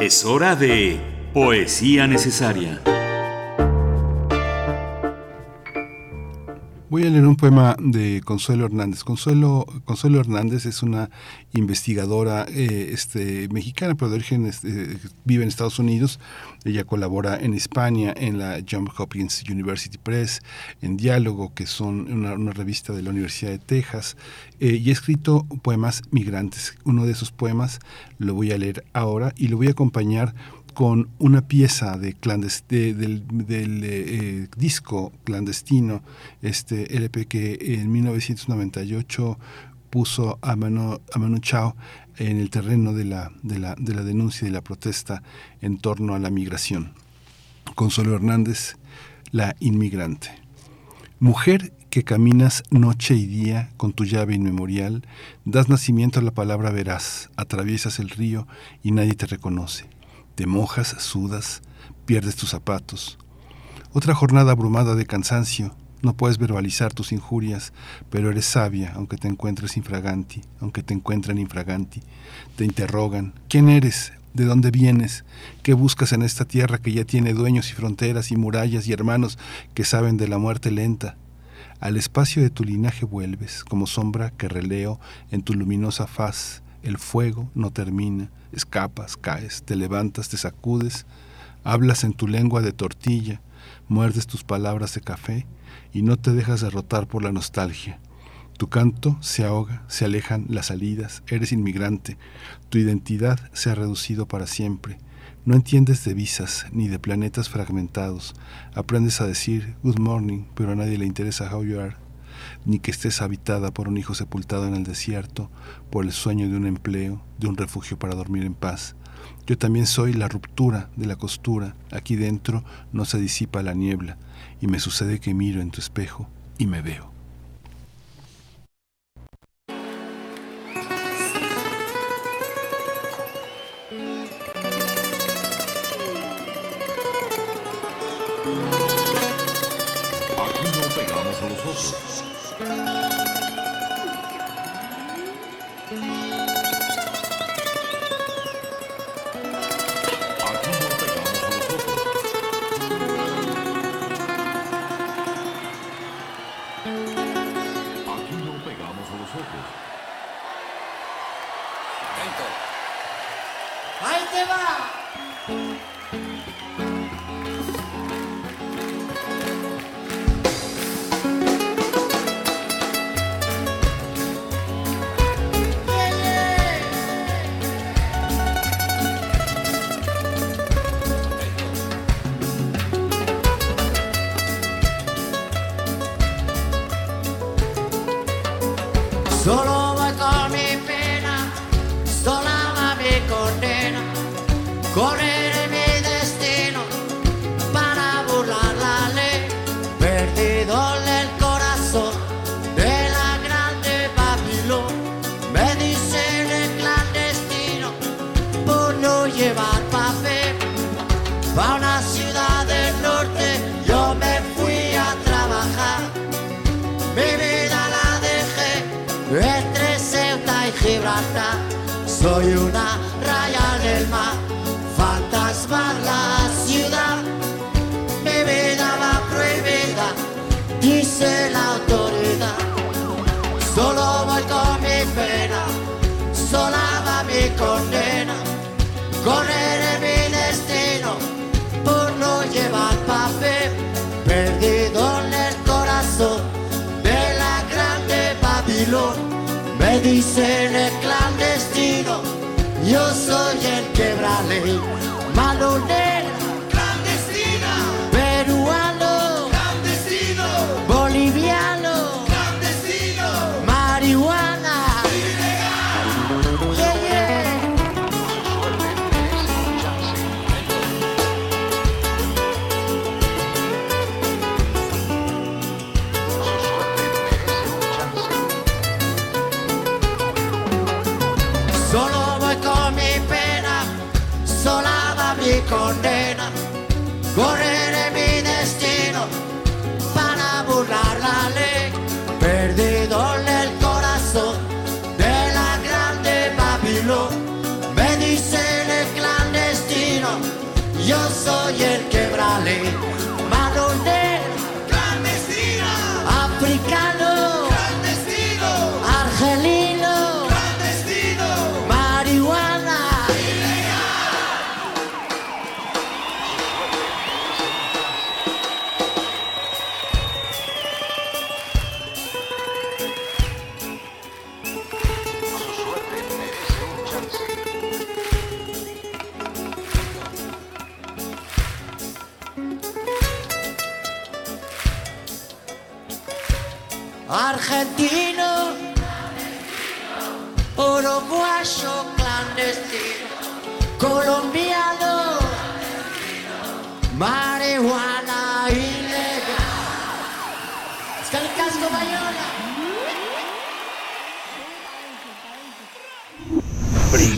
Es hora de poesía necesaria. Voy a leer un poema de Consuelo Hernández. Consuelo, Consuelo Hernández es una investigadora eh, este, mexicana, pero de origen este, vive en Estados Unidos. Ella colabora en España en la Johns Hopkins University Press, en Diálogo, que son una, revista de la Universidad de Texas, eh, y ha escrito poemas migrantes. Uno de esos poemas lo voy a leer ahora y lo voy a acompañar con una pieza de del, eh, disco clandestino, este LP que en 1998 puso a Manu, a Chao en el terreno de la, de, la, de la denuncia y de la protesta en torno a la migración. Consuelo Hernández, La inmigrante. Mujer que caminas noche y día con tu llave inmemorial, das nacimiento a la palabra veraz, atraviesas el río y nadie te reconoce te mojas, sudas, pierdes tus zapatos. Otra jornada abrumada de cansancio. No puedes verbalizar tus injurias, pero eres sabia, aunque te encuentres infraganti, aunque te encuentren infraganti. Te interrogan, ¿quién eres? ¿De dónde vienes? ¿Qué buscas en esta tierra que ya tiene dueños y fronteras y murallas y hermanos que saben de la muerte lenta? Al espacio de tu linaje vuelves, como sombra que releo en tu luminosa faz. El fuego no termina, escapas, caes, te levantas, te sacudes, hablas en tu lengua de tortilla, muerdes tus palabras de café y no te dejas derrotar por la nostalgia. Tu canto se ahoga, se alejan las salidas, eres inmigrante, tu identidad se ha reducido para siempre. No entiendes de visas ni de planetas fragmentados. Aprendes a decir good morning, pero a nadie le interesa how you are ni que estés habitada por un hijo sepultado en el desierto, por el sueño de un empleo, de un refugio para dormir en paz. Yo también soy la ruptura de la costura, aquí dentro no se disipa la niebla, y me sucede que miro en tu espejo y me veo. Autoridad. Solo voy dicen el clandestino, yo soy el quebrale, malonero,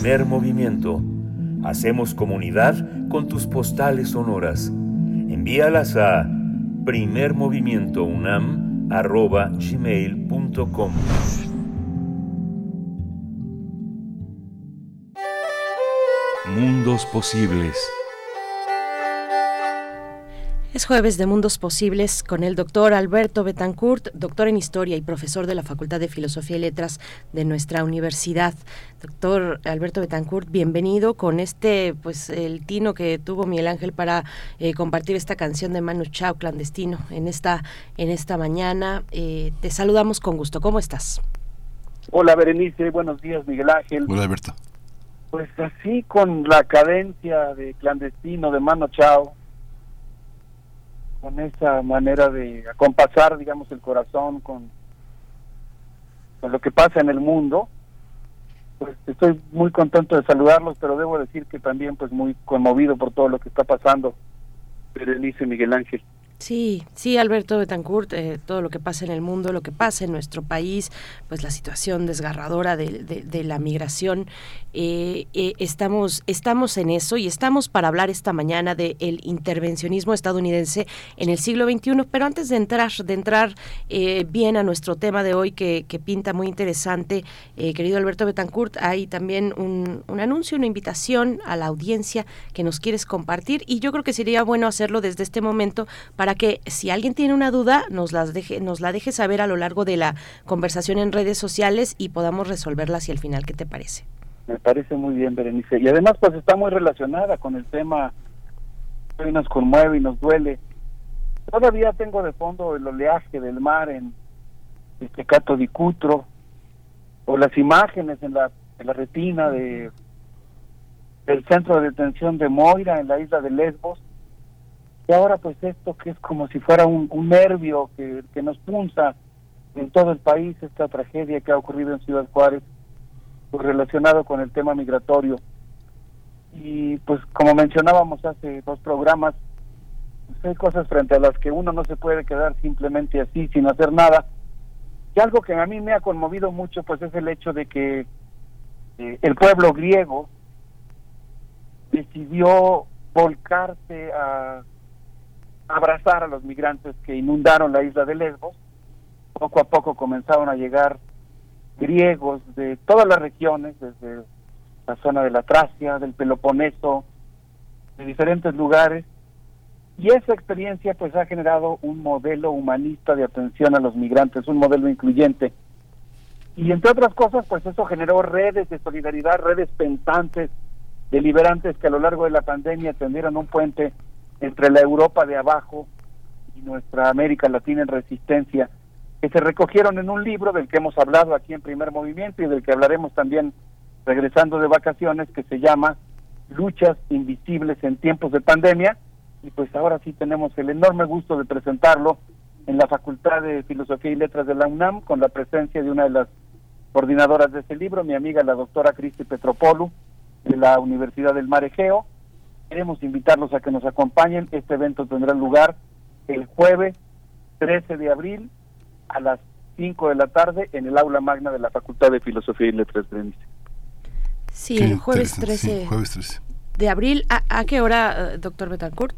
Primer movimiento. Hacemos comunidad con tus postales sonoras. Envíalas a primermovimientounam.gmail.com Mundos posibles. Es jueves de Mundos Posibles con el doctor Alberto Betancourt, doctor en Historia y profesor de la Facultad de Filosofía y Letras de nuestra universidad. Doctor Alberto Betancourt, bienvenido con este, pues, el tino que tuvo Miguel Ángel para eh, compartir esta canción de Manu Chao, clandestino, en esta, en esta mañana. Eh, te saludamos con gusto. ¿Cómo estás? Hola Berenice, buenos días Miguel Ángel. Hola Alberto. Pues así con la cadencia de clandestino de Mano Chao, con esa manera de acompasar, digamos, el corazón con, con lo que pasa en el mundo, pues estoy muy contento de saludarlos, pero debo decir que también pues muy conmovido por todo lo que está pasando, Berenice Miguel Ángel. Sí, sí, Alberto Betancourt, eh, todo lo que pasa en el mundo, lo que pasa en nuestro país, pues la situación desgarradora de, de- de la migración, eh, eh, estamos, estamos en eso y estamos para hablar esta mañana del intervencionismo estadounidense en el siglo XXI, pero antes de entrar, de entrar eh, bien a nuestro tema de hoy que, pinta muy interesante, querido Alberto Betancourt, hay también un, un anuncio, una invitación a la audiencia que nos quieres compartir y yo creo que sería bueno hacerlo desde este momento para que si alguien tiene una duda nos las deje nos la deje saber a lo largo de la conversación en redes sociales y podamos resolverla hacia el final qué te parece Me parece muy bien, Berenice. Y además, pues está muy relacionada con el tema que hoy nos conmueve y nos duele. Todavía tengo de fondo el oleaje del mar en este Cato di Cutro, o las imágenes en la, en la retina de del centro de detención de Moira en la isla de Lesbos. Y ahora, pues esto que es como si fuera un, nervio que, que nos punza en todo el país, esta tragedia que ha ocurrido en Ciudad Juárez pues, relacionado con el tema migratorio. Y pues como mencionábamos hace dos programas, pues, hay cosas frente a las que uno no se puede quedar simplemente así, sin hacer nada. Y algo que a mí me ha conmovido mucho, pues es el hecho de que eh, el pueblo griego decidió volcarse a abrazar a los migrantes que inundaron la isla de Lesbos. Poco a poco comenzaron a llegar griegos de todas las regiones, desde la zona de la Tracia, del Peloponeso, de diferentes lugares. Y esa experiencia pues ha generado un modelo humanista de atención a los migrantes, un modelo incluyente. Y entre otras cosas, pues eso generó redes de solidaridad, redes pensantes, deliberantes que a lo largo de la pandemia tendieron un puente entre la Europa de abajo y nuestra América Latina en resistencia, que se recogieron en un libro del que hemos hablado aquí en primer movimiento y del que hablaremos también regresando de vacaciones, que se llama Luchas Invisibles en tiempos de pandemia. Y pues ahora sí tenemos el enorme gusto de presentarlo en la Facultad de Filosofía y Letras de la UNAM, con la presencia de una de las coordinadoras de ese libro, mi amiga la doctora Cristi Petropolu, de la Universidad del Mar Egeo. Queremos invitarlos a que nos acompañen. Este evento tendrá lugar el jueves 13 de abril a las 5 de la tarde en el aula magna de la Facultad de Filosofía y Letras de Sí, el jueves 13, de abril. ¿A, ¿A, qué hora, eh, doctor Betancourt?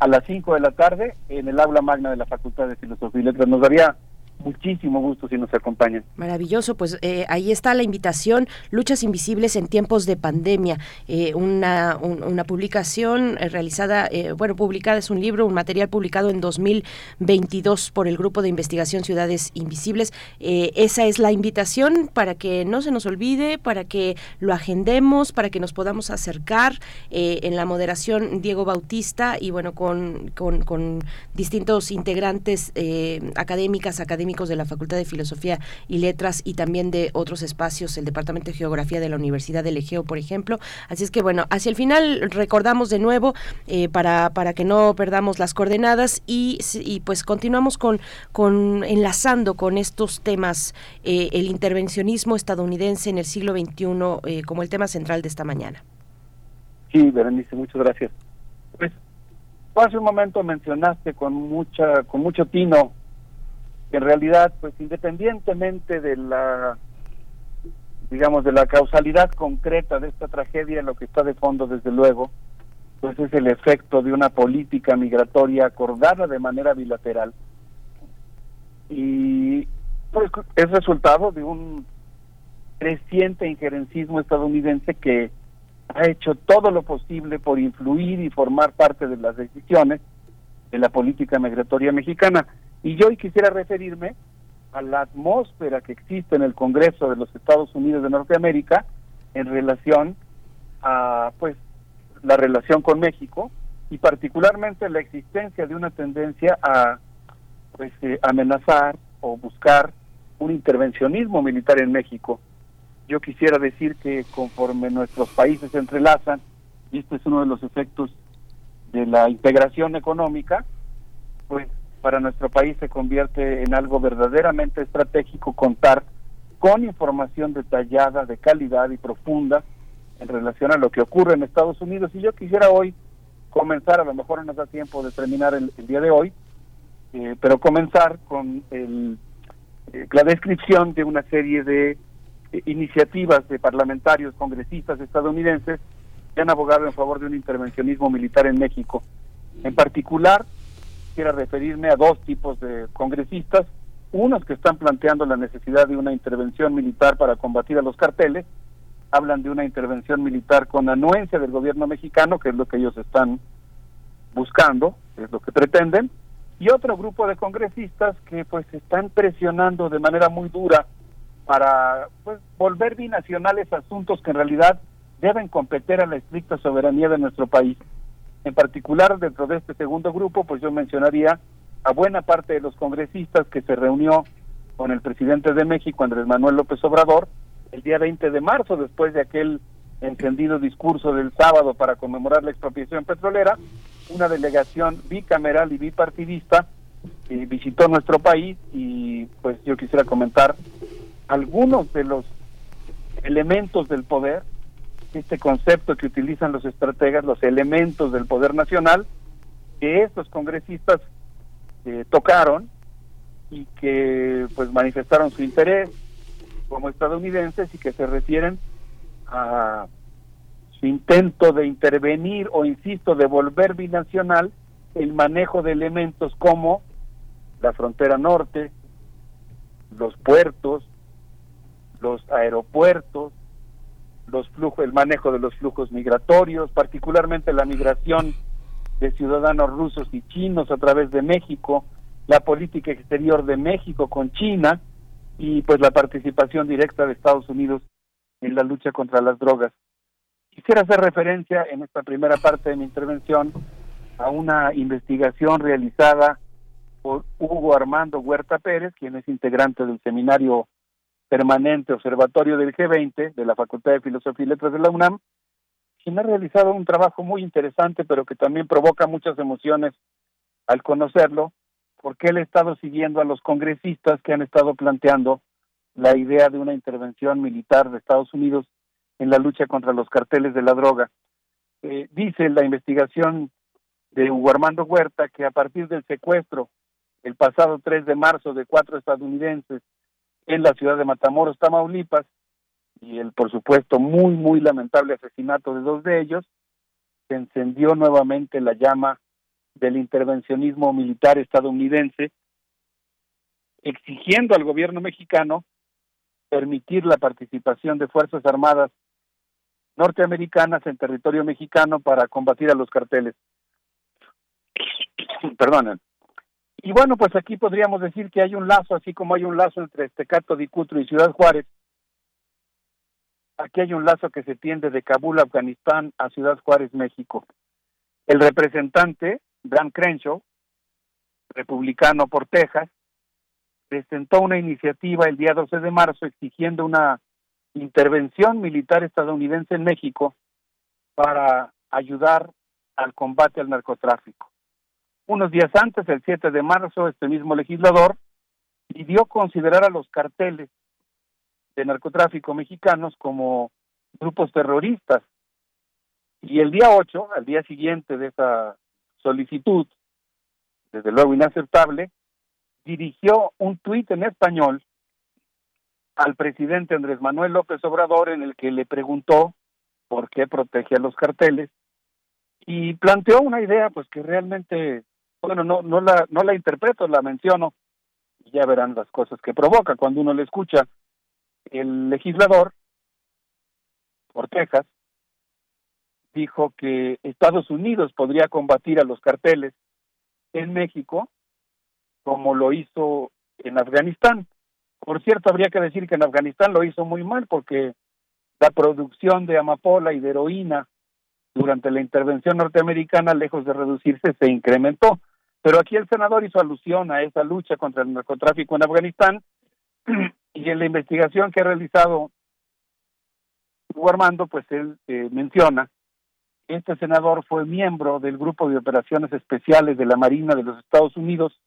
A las 5 de la tarde en el aula magna de la Facultad de Filosofía y Letras. Nos daría muchísimo gusto si nos acompañan. Maravilloso, pues eh, ahí está la invitación, Luchas Invisibles en tiempos de pandemia, eh, una, una publicación eh, realizada, bueno, publicada es un libro, un material publicado en 2022 por el Grupo de Investigación Ciudades Invisibles. esa es la invitación para que no se nos olvide, para que lo agendemos, para que nos podamos acercar en la moderación Diego Bautista y bueno, con, con, con distintos integrantes académicas, de la Facultad de Filosofía y Letras y también de otros espacios, el Departamento de Geografía de la Universidad del Egeo, por ejemplo. Así es que bueno, hacia el final recordamos de nuevo eh, para, para que no perdamos las coordenadas y, y pues continuamos con, con enlazando con estos temas eh, el intervencionismo estadounidense en el siglo XXI eh, como el tema central de esta mañana. Sí, Berenice, muchas gracias. Pues hace un momento mencionaste con mucha con mucho tino en realidad, pues independientemente de la, digamos, de la causalidad concreta de esta tragedia, lo que está de fondo, desde luego, pues es el efecto de una política migratoria acordada de manera bilateral. Y pues es resultado de un creciente injerencismo estadounidense que ha hecho todo lo posible por influir y formar parte de las decisiones de la política migratoria mexicana. Y yo hoy quisiera referirme a la atmósfera que existe en el Congreso de los Estados Unidos de Norteamérica en relación a pues la relación con México y particularmente la existencia de una tendencia a pues eh, amenazar o buscar un intervencionismo militar en México. Yo quisiera decir que conforme nuestros países se entrelazan, y este es uno de los efectos de la integración económica, pues para nuestro país se convierte en algo verdaderamente estratégico contar con información detallada, de calidad y profunda en relación a lo que ocurre en Estados Unidos. Y yo quisiera hoy comenzar, a lo mejor no nos tiempo de terminar el, día de hoy, eh, pero comenzar con el, eh, la descripción de una serie de eh, iniciativas de parlamentarios, congresistas estadounidenses que han abogado en favor de un intervencionismo militar en México. En particular, quisiera referirme a dos tipos de congresistas, unos que están planteando la necesidad de una intervención militar para combatir a los carteles, hablan de una intervención militar con anuencia del gobierno mexicano, que es lo que ellos están buscando, es lo que pretenden, y otro grupo de congresistas que pues están presionando de manera muy dura para pues volver binacionales asuntos que en realidad deben competir a la estricta soberanía de nuestro país. En particular, dentro de este segundo grupo, pues yo mencionaría a buena parte de los congresistas que se reunió con el presidente de México, Andrés Manuel López Obrador, el día 20 de marzo, después de aquel encendido discurso del sábado para conmemorar la expropiación petrolera, una delegación bicameral y bipartidista eh, visitó nuestro país y pues yo quisiera comentar algunos de los elementos del poder este concepto que utilizan los estrategas, los elementos del poder nacional, que estos congresistas eh, tocaron y que pues manifestaron su interés como estadounidenses y que se refieren a su intento de intervenir o insisto de volver binacional el manejo de elementos como la frontera norte, los puertos, los aeropuertos, los flujos, el manejo de los flujos migratorios, particularmente la migración de ciudadanos rusos y chinos a través de México, la política exterior de México con China y pues la participación directa de Estados Unidos en la lucha contra las drogas. Quisiera hacer referencia en esta primera parte de mi intervención a una investigación realizada por Hugo Armando Huerta Pérez, quien es integrante del seminario permanente observatorio del G20 de la Facultad de Filosofía y Letras de la UNAM, quien ha realizado un trabajo muy interesante, pero que también provoca muchas emociones al conocerlo, porque él ha estado siguiendo a los congresistas que han estado planteando la idea de una intervención militar de Estados Unidos en la lucha contra los carteles de la droga. Eh, dice la investigación de Hugo Armando Huerta que a partir del secuestro el pasado 3 de marzo de cuatro estadounidenses en la ciudad de Matamoros, Tamaulipas, y el, por supuesto, muy, muy lamentable asesinato de dos de ellos, se encendió nuevamente la llama del intervencionismo militar estadounidense, exigiendo al gobierno mexicano permitir la participación de Fuerzas Armadas norteamericanas en territorio mexicano para combatir a los carteles. [COUGHS] Perdonen. Y bueno, pues aquí podríamos decir que hay un lazo, así como hay un lazo entre Estecato, Dicutro y Ciudad Juárez. Aquí hay un lazo que se tiende de Kabul, Afganistán, a Ciudad Juárez, México. El representante, Dan Crenshaw, republicano por Texas, presentó una iniciativa el día 12 de marzo exigiendo una intervención militar estadounidense en México para ayudar al combate al narcotráfico. Unos días antes, el 7 de marzo, este mismo legislador pidió considerar a los carteles de narcotráfico mexicanos como grupos terroristas. Y el día 8, al día siguiente de esa solicitud, desde luego inaceptable, dirigió un tuit en español al presidente Andrés Manuel López Obrador en el que le preguntó por qué protege a los carteles y planteó una idea pues que realmente bueno, no, no, la, no la interpreto, la menciono, y ya verán las cosas que provoca cuando uno le escucha. El legislador por Texas dijo que Estados Unidos podría combatir a los carteles en México como lo hizo en Afganistán. Por cierto, habría que decir que en Afganistán lo hizo muy mal porque la producción de amapola y de heroína durante la intervención norteamericana, lejos de reducirse, se incrementó. Pero aquí el senador hizo alusión a esa lucha contra el narcotráfico en Afganistán [CLEARS THROAT] y en la investigación que ha realizado Hugo Armando, pues él eh, menciona este senador fue miembro del Grupo de Operaciones Especiales de la Marina de los Estados Unidos,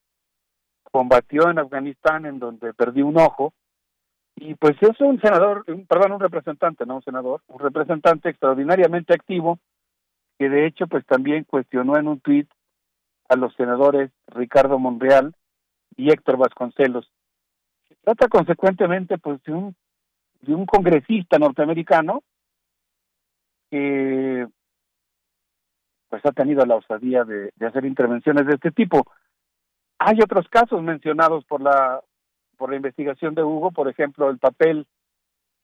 combatió en Afganistán en donde perdió un ojo, y pues es un senador, perdón, un representante, no un senador, un representante extraordinariamente activo, que de hecho pues también cuestionó en un tuit a los senadores Ricardo Monreal y Héctor Vasconcelos. Se trata consecuentemente pues de un de un congresista norteamericano que pues ha tenido la osadía de, de hacer intervenciones de este tipo. Hay otros casos mencionados por la por la investigación de Hugo, por ejemplo, el papel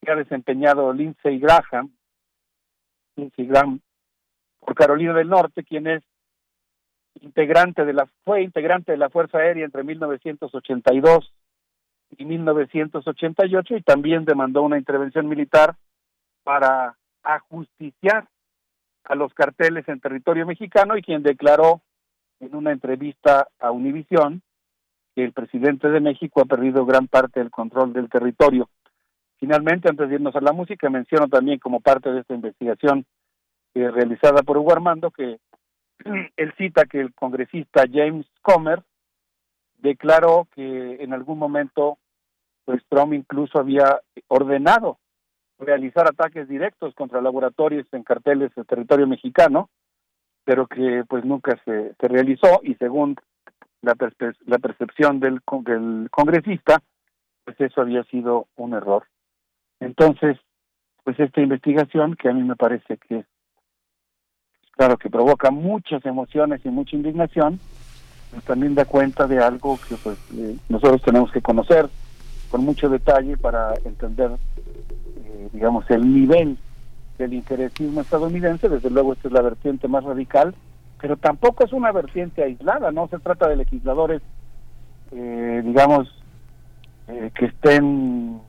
que ha desempeñado Lindsey Graham, Lindsey Graham por Carolina del Norte, quien es integrante de la fue integrante de la Fuerza Aérea entre 1982 y 1988 y también demandó una intervención militar para ajusticiar a los carteles en territorio mexicano y quien declaró en una entrevista a Univisión que el presidente de México ha perdido gran parte del control del territorio. Finalmente, antes de irnos a la música, menciono también como parte de esta investigación eh, realizada por Hugo Armando que él cita que el congresista James Comer declaró que en algún momento pues Trump incluso había ordenado realizar ataques directos contra laboratorios en carteles del territorio mexicano, pero que pues nunca se, se realizó y según la, la percepción del, del congresista, pues eso había sido un error. Entonces, pues esta investigación, que a mí me parece que claro que provoca muchas emociones y mucha indignación, pues también da cuenta de algo que pues eh, nosotros tenemos que conocer con mucho detalle para entender, eh, digamos, el nivel del interesismo estadounidense. Desde luego, esta es la vertiente más radical, pero tampoco es una vertiente aislada, no se trata de legisladores, eh, digamos, eh, que estén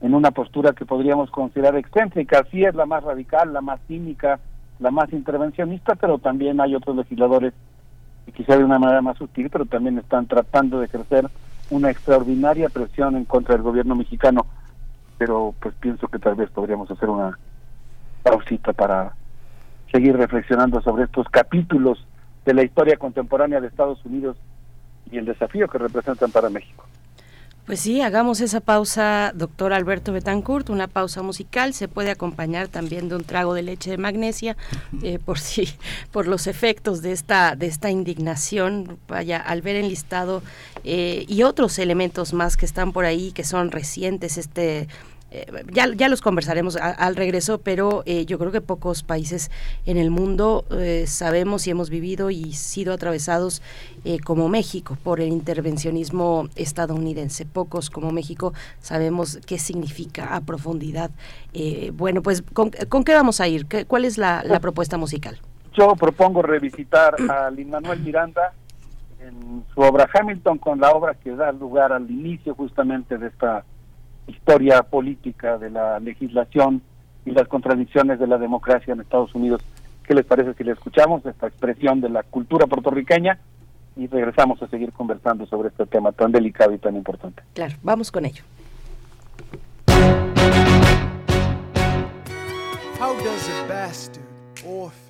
en una postura que podríamos considerar excéntrica. Sí es la más radical, la más cínica, la más intervencionista, pero también hay otros legisladores que quizá de una manera más sutil, pero también están tratando de ejercer una extraordinaria presión en contra del gobierno mexicano. Pero pues pienso que tal vez podríamos hacer una pausita para seguir reflexionando sobre estos capítulos de la historia contemporánea de Estados Unidos y el desafío que representan para México. Pues sí, hagamos esa pausa, doctor Alberto Betancourt, una pausa musical. Se puede acompañar también de un trago de leche de magnesia, eh, por si, [LAUGHS] por los efectos de esta, de esta indignación. Vaya, al ver enlistado eh, y otros elementos más que están por ahí, que son recientes, este eh, ya, ya los conversaremos al regreso, pero eh, yo creo que pocos países en el mundo eh, sabemos y hemos vivido y sido atravesados como México por el intervencionismo estadounidense. Pocos como México sabemos qué significa a profundidad. bueno, pues ¿con, qué vamos a ir? ¿Cuál es la, la propuesta musical? Yo propongo revisitar a Lin Manuel Miranda en su obra Hamilton con la obra que da lugar al inicio justamente de esta historia política de la legislación y las contradicciones de la democracia en Estados Unidos. ¿Qué les parece si le escuchamos esta expresión de la cultura puertorriqueña y regresamos a seguir conversando sobre este tema tan delicado y tan importante? Claro, vamos con ello. How does a bastard, orphan,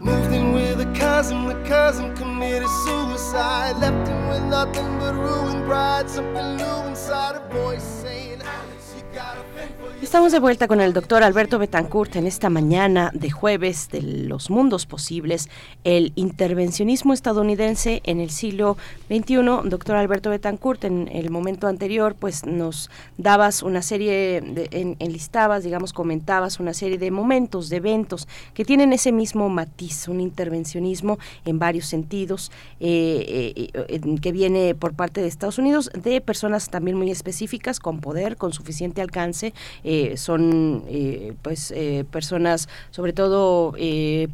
Moved in with a cousin, the cousin committed suicide. Left him with nothing but ruined pride. Something new inside a voice saying, Alex, you gotta Estamos de vuelta con el doctor Alberto Betancourt en esta mañana de jueves de los mundos posibles, el intervencionismo estadounidense en el siglo XXI. Doctor Alberto Betancourt, en el momento anterior, pues nos dabas una serie, de, enlistabas, digamos, comentabas una serie de momentos, de eventos que tienen ese mismo matiz, un intervencionismo en varios sentidos eh, eh, eh, que viene por parte de Estados Unidos, de personas también muy específicas, con poder, con suficiente alcance eh, son eh, pues eh, personas sobre todo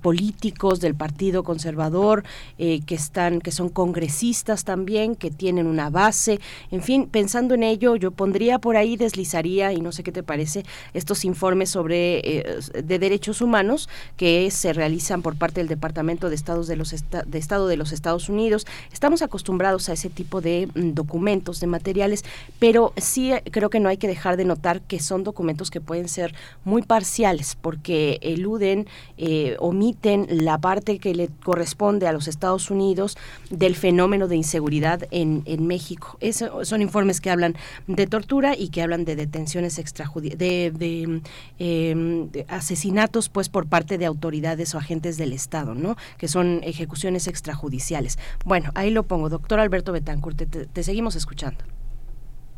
políticos del partido conservador que están que son congresistas también que tienen una base. En fin pensando en ello yo pondría por ahí deslizaría y no sé qué te parece estos informes sobre de derechos humanos que se realizan por parte del departamento de estados de los de estado de los Estados Unidos. Estamos acostumbrados a ese tipo de mm, documentos de materiales pero sí creo que no hay que dejar de notar que son documentos que pueden ser muy parciales porque eluden, eh, omiten la parte que le corresponde a los Estados Unidos del fenómeno de inseguridad en, México. son informes que hablan de tortura y que hablan de detenciones extrajudiciales, de, em, de, asesinatos pues por parte de autoridades o agentes del Estado, ¿no? Que son ejecuciones extrajudiciales. Bueno, ahí lo pongo. Doctor Alberto Betancourt, te seguimos escuchando.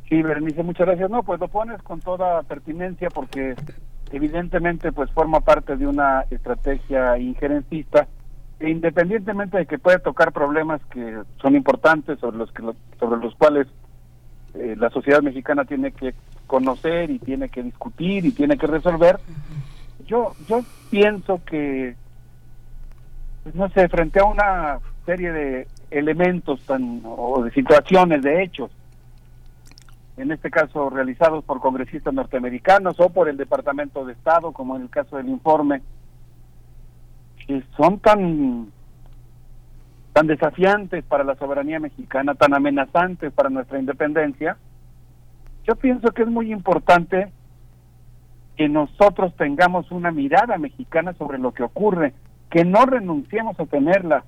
Sí, Berenice, muchas gracias. No, pues lo pones con toda pertinencia porque evidentemente pues forma parte de una estrategia injerencista e independientemente de que puede tocar problemas que son importantes sobre los que sobre los cuales eh, la sociedad mexicana tiene que conocer y tiene que discutir y tiene que resolver. Yo yo pienso que pues, no sé, frente a una serie de elementos tan o de situaciones, de hechos en este caso realizados por congresistas norteamericanos o por el Departamento de Estado, como en el caso del informe, que son tan tan desafiantes para la soberanía mexicana, tan amenazantes para nuestra independencia, yo pienso que es muy importante que nosotros tengamos una mirada mexicana sobre lo que ocurre, que no renunciemos a tenerla,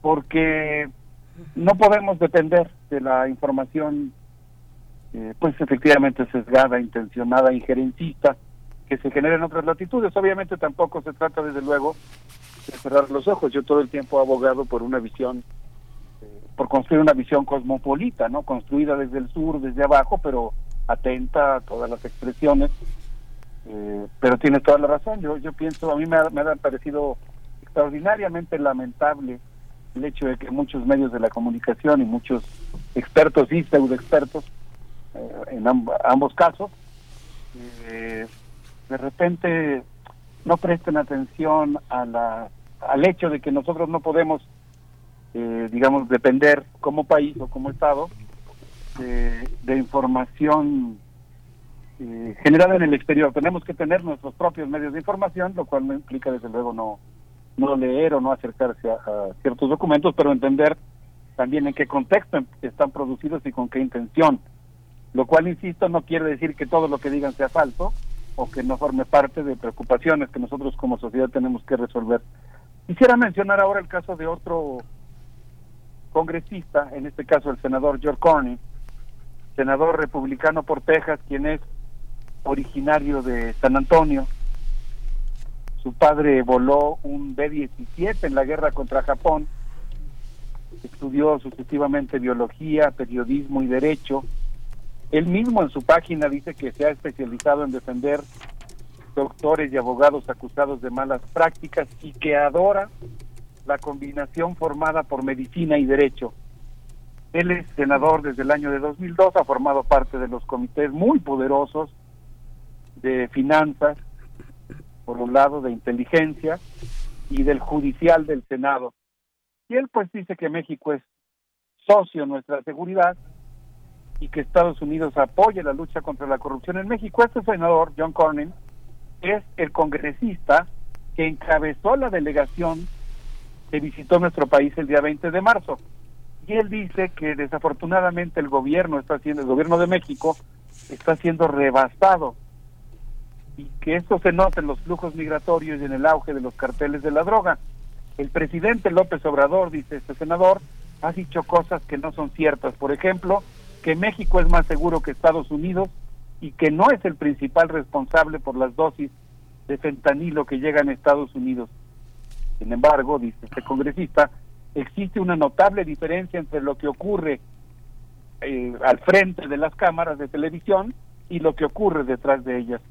porque no podemos depender de la información eh, pues efectivamente sesgada, intencionada, injerencista, que se genera en otras latitudes. Obviamente tampoco se trata, desde luego, de cerrar los ojos. Yo todo el tiempo he abogado por una visión, eh, por construir una visión cosmopolita, ¿no? Construida desde el sur, desde abajo, pero atenta a todas las expresiones. Eh, pero tiene toda la razón. Yo, yo pienso, a mí me ha, me ha parecido extraordinariamente lamentable el hecho de que muchos medios de la comunicación y muchos expertos y pseudoexpertos eh, en ambos casos, eh, de repente no presten atención a la, al hecho de que nosotros no podemos, eh, digamos, depender como país o como Estado de, información generada en el exterior. Tenemos que tener nuestros propios medios de información, lo cual no implica, desde luego, no, no leer o no acercarse a, a ciertos documentos, pero entender también en qué contexto están producidos y con qué intención lo cual, insisto, no quiere decir que todo lo que digan sea falso o que no forme parte de preocupaciones que nosotros como sociedad tenemos que resolver. Quisiera mencionar ahora el caso de otro congresista, en este caso el senador George Cornyn, senador republicano por Texas, quien es originario de San Antonio. Su padre voló un B-17 en la guerra contra Japón. Estudió sucesivamente biología, periodismo y derecho él mismo en su página dice que se ha especializado en defender doctores y abogados acusados de malas prácticas y que adora la combinación formada por medicina y derecho. Él es senador desde el año de 2002, ha formado parte de los comités muy poderosos de finanzas, por un lado de inteligencia y del judicial del Senado. Y él pues dice que México es socio en nuestra seguridad y que Estados Unidos apoye la lucha contra la corrupción en México. Este senador, John Cornyn, es el congresista que encabezó la delegación que visitó nuestro país el día 20 de marzo. Y él dice que desafortunadamente el gobierno está haciendo, el gobierno de México está siendo rebasado y que esto se nota en los flujos migratorios y en el auge de los carteles de la droga. El presidente López Obrador, dice este senador, ha dicho cosas que no son ciertas. Por ejemplo, que México es más seguro que Estados Unidos y que no es el principal responsable por las dosis de fentanilo que llegan a Estados Unidos. Sin embargo, dice este congresista, existe una notable diferencia entre lo que ocurre eh, al frente de las cámaras de televisión y lo que ocurre detrás de ellas.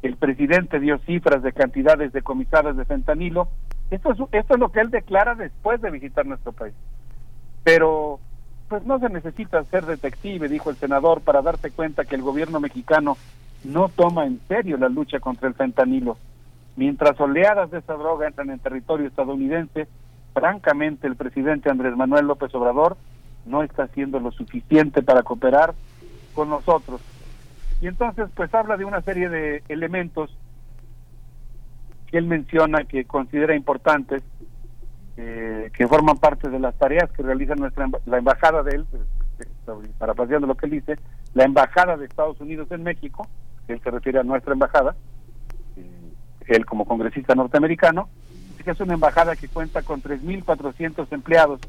El presidente dio cifras de cantidades decomisadas de fentanilo. Esto es, esto es lo que él declara después de visitar nuestro país. Pero pues no se necesita ser detective, dijo el senador, para darte cuenta que el gobierno mexicano no toma en serio la lucha contra el fentanilo. Mientras oleadas de esa droga entran en territorio estadounidense, francamente el presidente Andrés Manuel López Obrador no está haciendo lo suficiente para cooperar con nosotros. Y entonces pues habla de una serie de elementos que él menciona que considera importantes eh, que forman parte de las tareas que realiza nuestra la embajada de él, eh, parafraseando lo que él dice, la embajada de Estados Unidos en México, él se refiere a nuestra embajada, eh, él como congresista norteamericano, que es una embajada que cuenta con 3.400 empleados,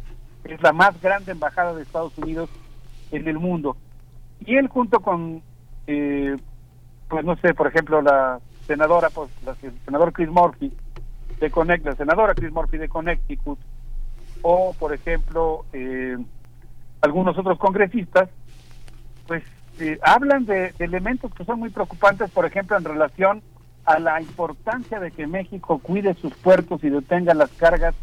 es la más grande embajada de Estados Unidos en el mundo. Y él junto con, pues no sé, por ejemplo, la senadora, pues, la, el senador Chris Murphy, de Connect, la senadora Chris Murphy de Connecticut, o por ejemplo eh, algunos otros congresistas, pues eh, hablan de, de elementos que son muy preocupantes, por ejemplo, en relación a la importancia de que México cuide sus puertos y detenga las cargas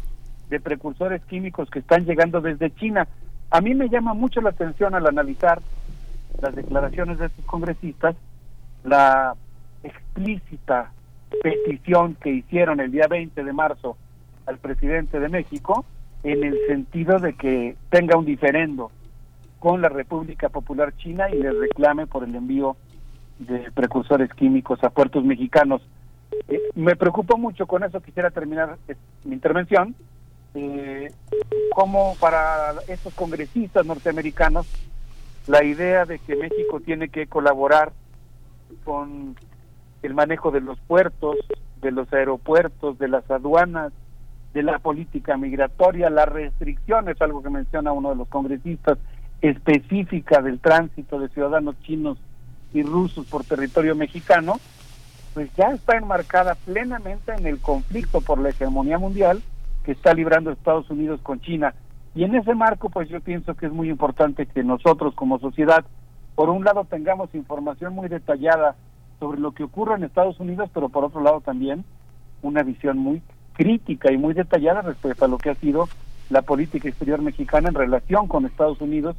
de precursores químicos que están llegando desde China. A mí me llama mucho la atención al analizar las declaraciones de estos congresistas, la explícita petición que hicieron el día 20 de marzo al presidente de México en el sentido de que tenga un diferendo con la República Popular China y le reclame por el envío de precursores químicos a puertos mexicanos. Eh, me preocupo mucho con eso, quisiera terminar eh, mi intervención, eh, como para estos congresistas norteamericanos la idea de que México tiene que colaborar con el manejo de los puertos, de los aeropuertos, de las aduanas, de la política migratoria, la restricción, es algo que menciona uno de los congresistas, específica del tránsito de ciudadanos chinos y rusos por territorio mexicano, pues ya está enmarcada plenamente en el conflicto por la hegemonía mundial que está librando Estados Unidos con China. Y en ese marco, pues yo pienso que es muy importante que nosotros como sociedad, por un lado, tengamos información muy detallada sobre lo que ocurre en Estados Unidos, pero por otro lado también una visión muy crítica y muy detallada respecto a lo que ha sido la política exterior mexicana en relación con Estados Unidos,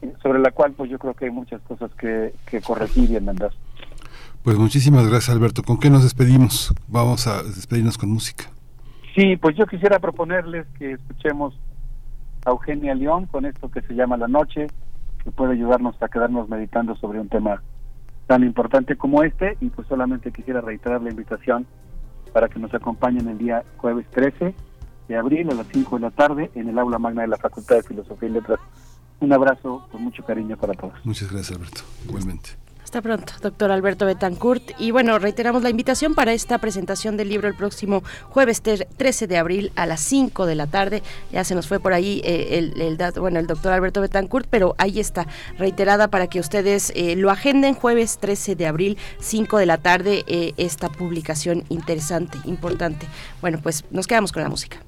eh, sobre la cual pues yo creo que hay muchas cosas que, que corregir y enmendar. Pues muchísimas gracias Alberto. ¿Con qué nos despedimos? Vamos a despedirnos con música. Sí, pues yo quisiera proponerles que escuchemos a Eugenia León con esto que se llama La Noche, que puede ayudarnos a quedarnos meditando sobre un tema tan importante como este y pues solamente quisiera reiterar la invitación para que nos acompañen el día jueves 13 de abril a las 5 de la tarde en el aula magna de la Facultad de Filosofía y Letras. Un abrazo con mucho cariño para todos. Muchas gracias Alberto, igualmente. Hasta pronto, doctor Alberto Betancourt. Y bueno, reiteramos la invitación para esta presentación del libro el próximo jueves 13 de abril a las 5 de la tarde. Ya se nos fue por ahí eh, el, el, bueno, el doctor Alberto Betancourt, pero ahí está reiterada para que ustedes eh, lo agenden jueves 13 de abril, 5 de la tarde, eh, esta publicación interesante, importante. Bueno, pues nos quedamos con la música.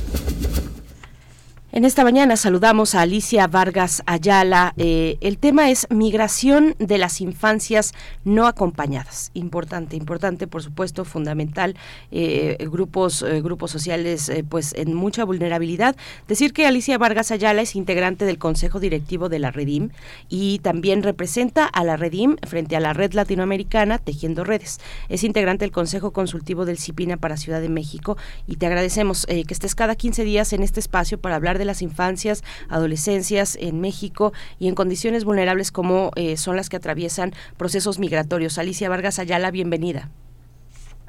En esta mañana saludamos a Alicia Vargas Ayala. Eh, el tema es migración de las infancias no acompañadas. Importante, importante, por supuesto, fundamental. Eh, grupos, eh, grupos sociales, pues en mucha vulnerabilidad. Decir que Alicia Vargas Ayala es integrante del Consejo Directivo de la Redim y también representa a la Redim frente a la Red Latinoamericana Tejiendo Redes. Es integrante del Consejo Consultivo del CIPINA para Ciudad de México y te agradecemos que estés cada 15 días en este espacio para hablar de las infancias, adolescencias en México y en condiciones vulnerables como eh, son las que atraviesan procesos migratorios. Alicia Vargas Ayala, bienvenida.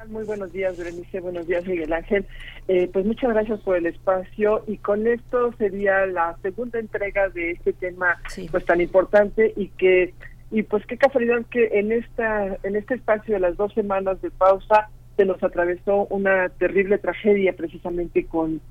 Muy buenos días, Berenice. Buenos días, Miguel Ángel. Eh, pues muchas gracias por el espacio y con esto sería la segunda entrega de este tema pues tan importante y que y pues qué casualidad que en esta en este espacio de las dos semanas de pausa se nos atravesó una terrible tragedia precisamente con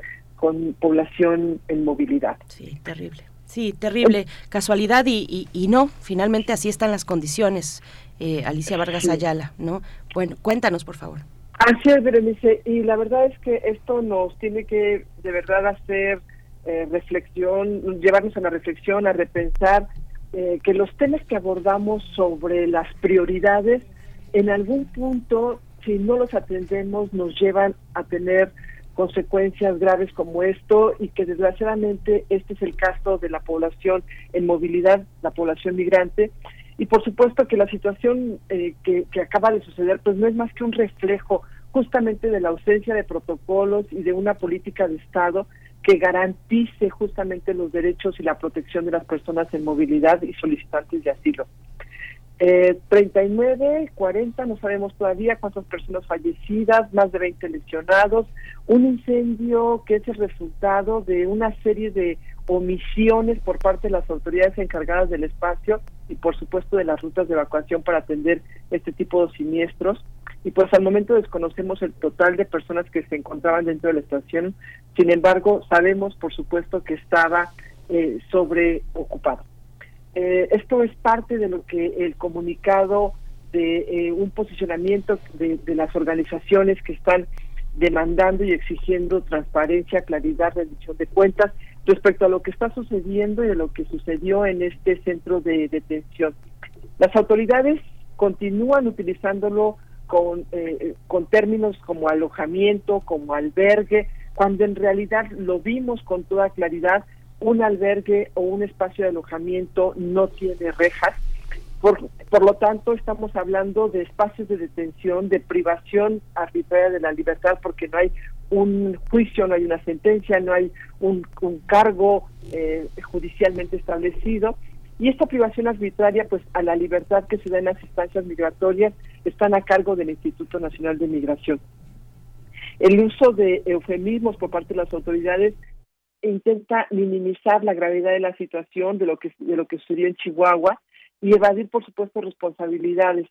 con población en movilidad. Sí, terrible. Sí, terrible casualidad y, y, no, finalmente así están las condiciones, eh, Alicia Vargas Ayala, ¿no? Bueno, cuéntanos, por favor. Así es, Berenice, y la verdad es que esto nos tiene que de verdad hacer eh, reflexión, llevarnos a la reflexión, a repensar eh, que los temas que abordamos sobre las prioridades, en algún punto, si no los atendemos, nos llevan a tener consecuencias graves como esto y que desgraciadamente este es el caso de la población en movilidad, la población migrante. Y por supuesto que la situación eh, que, que acaba de suceder pues no es más que un reflejo justamente de la ausencia de protocolos y de una política de Estado que garantice justamente los derechos y la protección de las personas en movilidad y solicitantes de asilo. Eh, 39, 40, no sabemos todavía cuántas personas fallecidas, más de 20 lesionados, un incendio que es el resultado de una serie de omisiones por parte de las autoridades encargadas del espacio y por supuesto de las rutas de evacuación para atender este tipo de siniestros. Y pues al momento desconocemos el total de personas que se encontraban dentro de la estación, sin embargo sabemos por supuesto que estaba eh, sobreocupado. Eh, esto es parte de lo que el comunicado de eh, un posicionamiento de, las organizaciones que están demandando y exigiendo transparencia, claridad, rendición de cuentas respecto a lo que está sucediendo y de lo que sucedió en este centro de detención. Las autoridades continúan utilizándolo con, eh, con términos como alojamiento, como albergue, cuando en realidad lo vimos con toda claridad un albergue o un espacio de alojamiento no tiene rejas. Por, por lo tanto, estamos hablando de espacios de detención, de privación arbitraria de la libertad, porque no hay un juicio, no hay una sentencia, no hay un, cargo eh, judicialmente establecido. Y esta privación arbitraria, pues a la libertad que se da en las instancias migratorias, están a cargo del Instituto Nacional de Migración. El uso de eufemismos por parte de las autoridades intenta minimizar la gravedad de la situación, de lo que, de sucedió en Chihuahua y evadir, por supuesto, responsabilidades.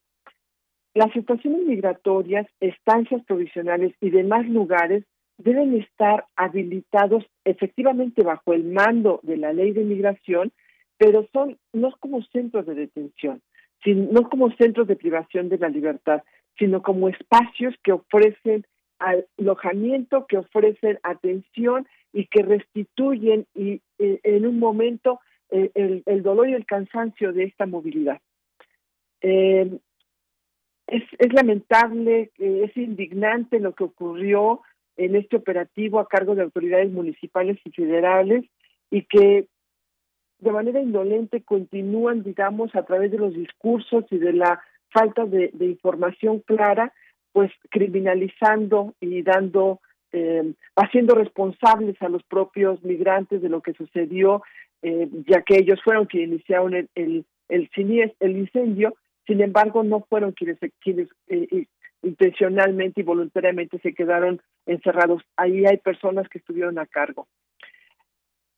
Las situaciones migratorias, estancias provisionales y demás lugares deben estar habilitados efectivamente bajo el mando de la ley de migración, pero son no como centros de detención, sino, no como centros de privación de la libertad, sino como espacios que ofrecen alojamiento, que ofrecen atención y que restituyen y, eh, en un momento eh, el, dolor y el cansancio de esta movilidad. Eh, es, es lamentable, es indignante lo que ocurrió en este operativo a cargo de autoridades municipales y federales y que de manera indolente continúan, digamos, a través de los discursos y de la falta de información clara, pues criminalizando y dando eh, haciendo responsables a los propios migrantes de lo que sucedió, eh, ya que ellos fueron quienes iniciaron el, el, el, el incendio, sin embargo no fueron quienes, quienes eh, intencionalmente y voluntariamente se quedaron encerrados. Ahí hay personas que estuvieron a cargo.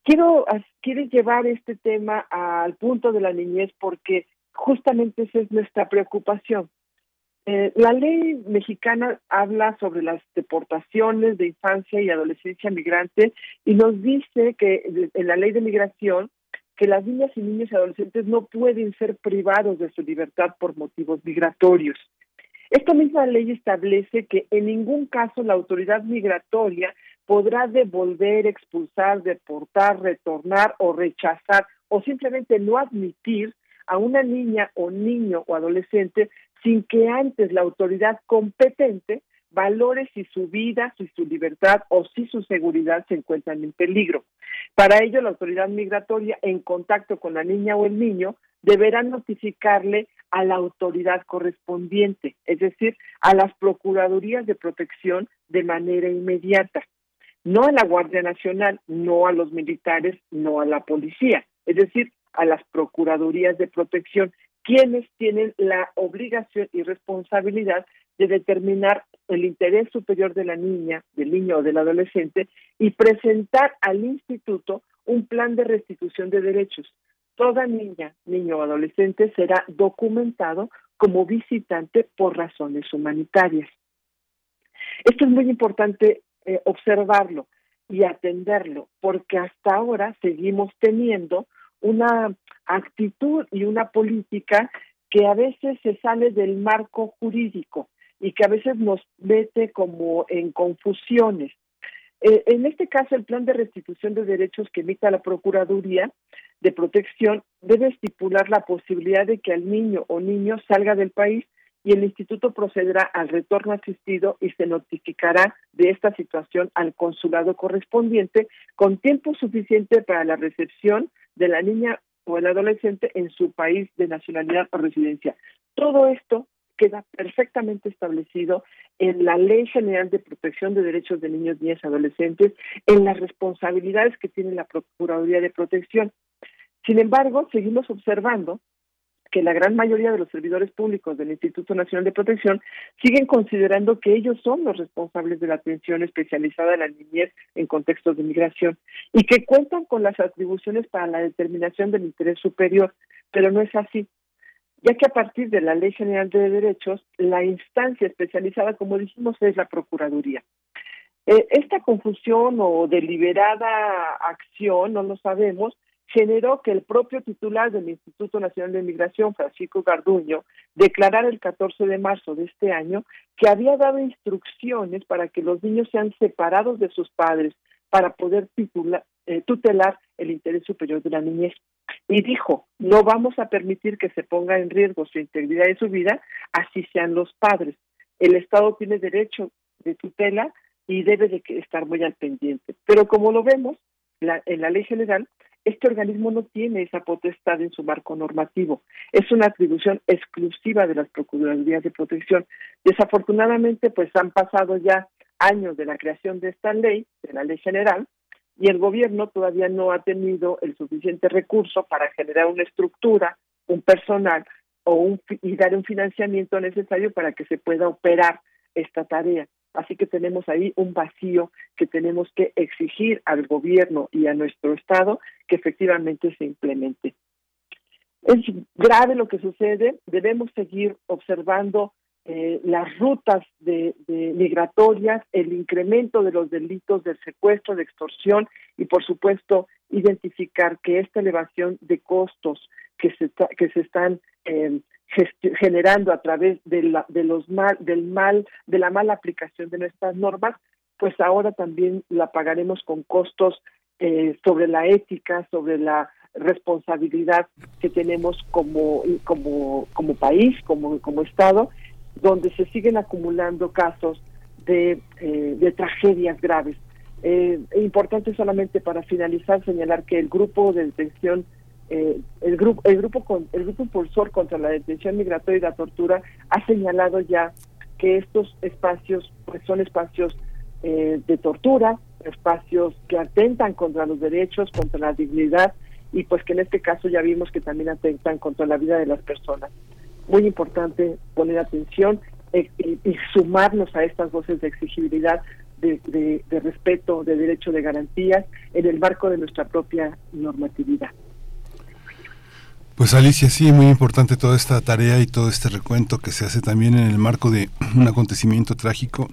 Quiero, quiero llevar este tema al punto de la niñez porque justamente esa es nuestra preocupación. Eh, la ley mexicana habla sobre las deportaciones de infancia y adolescencia migrante y nos dice que en la ley de migración que las niñas y niños y adolescentes no pueden ser privados de su libertad por motivos migratorios. Esta misma ley establece que en ningún caso la autoridad migratoria podrá devolver, expulsar, deportar, retornar o rechazar o simplemente no admitir a una niña o niño o adolescente sin que antes la autoridad competente valore si su vida, si su libertad o si su seguridad se encuentran en peligro. Para ello, la autoridad migratoria, en contacto con la niña o el niño, deberá notificarle a la autoridad correspondiente, es decir, a las procuradurías de protección de manera inmediata. No a la Guardia Nacional, no a los militares, no a la policía, es decir, a las procuradurías de protección, quienes tienen la obligación y responsabilidad de determinar el interés superior de la niña, del niño o del adolescente y presentar al instituto un plan de restitución de derechos. Toda niña, niño o adolescente será documentado como visitante por razones humanitarias. Esto es muy importante eh, observarlo y atenderlo, porque hasta ahora seguimos teniendo una actitud y una política que a veces se sale del marco jurídico y que a veces nos mete como en confusiones. Eh, en este caso, el plan de restitución de derechos que emita la Procuraduría de Protección debe estipular la posibilidad de que el niño o niño salga del país y el instituto procederá al retorno asistido y se notificará de esta situación al consulado correspondiente con tiempo suficiente para la recepción de la niña o el adolescente en su país de nacionalidad o residencia. Todo esto queda perfectamente establecido en la Ley General de Protección de Derechos de Niños, Niñas y Adolescentes, en las responsabilidades que tiene la Procuraduría de Protección. Sin embargo, seguimos observando que la gran mayoría de los servidores públicos del Instituto Nacional de Protección siguen considerando que ellos son los responsables de la atención especializada a la niñez en contextos de migración y que cuentan con las atribuciones para la determinación del interés superior, pero no es así ya que a partir de la Ley General de Derechos, la instancia especializada, como dijimos, es la Procuraduría. Eh, esta confusión o deliberada acción, no lo sabemos, generó que el propio titular del Instituto Nacional de Migración, Francisco Garduño, declarara el 14 de marzo de este año que había dado instrucciones para que los niños sean separados de sus padres para poder eh, tutelar el interés superior de la niñez. Y dijo, no vamos a permitir que se ponga en riesgo su integridad y su vida, así sean los padres. El Estado tiene derecho de tutela y debe de estar muy al pendiente. Pero como lo vemos en la ley general, este organismo no tiene esa potestad en su marco normativo. Es una atribución exclusiva de las Procuradurías de Protección. Desafortunadamente, pues han pasado ya años de la creación de esta ley, de la ley general, y el gobierno todavía no ha tenido el suficiente recurso para generar una estructura, un personal o un, y dar un financiamiento necesario para que se pueda operar esta tarea. Así que tenemos ahí un vacío que tenemos que exigir al gobierno y a nuestro Estado que efectivamente se implemente. Es grave lo que sucede, debemos seguir observando eh, las rutas de, migratorias, el incremento de los delitos de secuestro, de extorsión y, por supuesto, identificar que esta elevación de costos que se, que se están eh, generando a través de, la, de los mal, del mal, de la mala aplicación de nuestras normas, pues ahora también la pagaremos con costos eh, sobre la ética, sobre la responsabilidad que tenemos como, como, como país, como, como Estado, donde se siguen acumulando casos de, eh, de tragedias graves. Eh, importante solamente para finalizar señalar que el grupo de detención eh, el grupo el grupo con, el grupo impulsor contra la detención migratoria y la tortura ha señalado ya que estos espacios pues son espacios eh, de tortura espacios que atentan contra los derechos contra la dignidad y pues que en este caso ya vimos que también atentan contra la vida de las personas. Muy importante poner atención eh, y, sumarnos a estas voces de exigibilidad de, de respeto de derecho de garantías en el marco de nuestra propia normatividad pues Alicia, sí, muy importante toda esta tarea y todo este recuento que se hace también en el marco de [CLEARS THROAT] un acontecimiento trágico.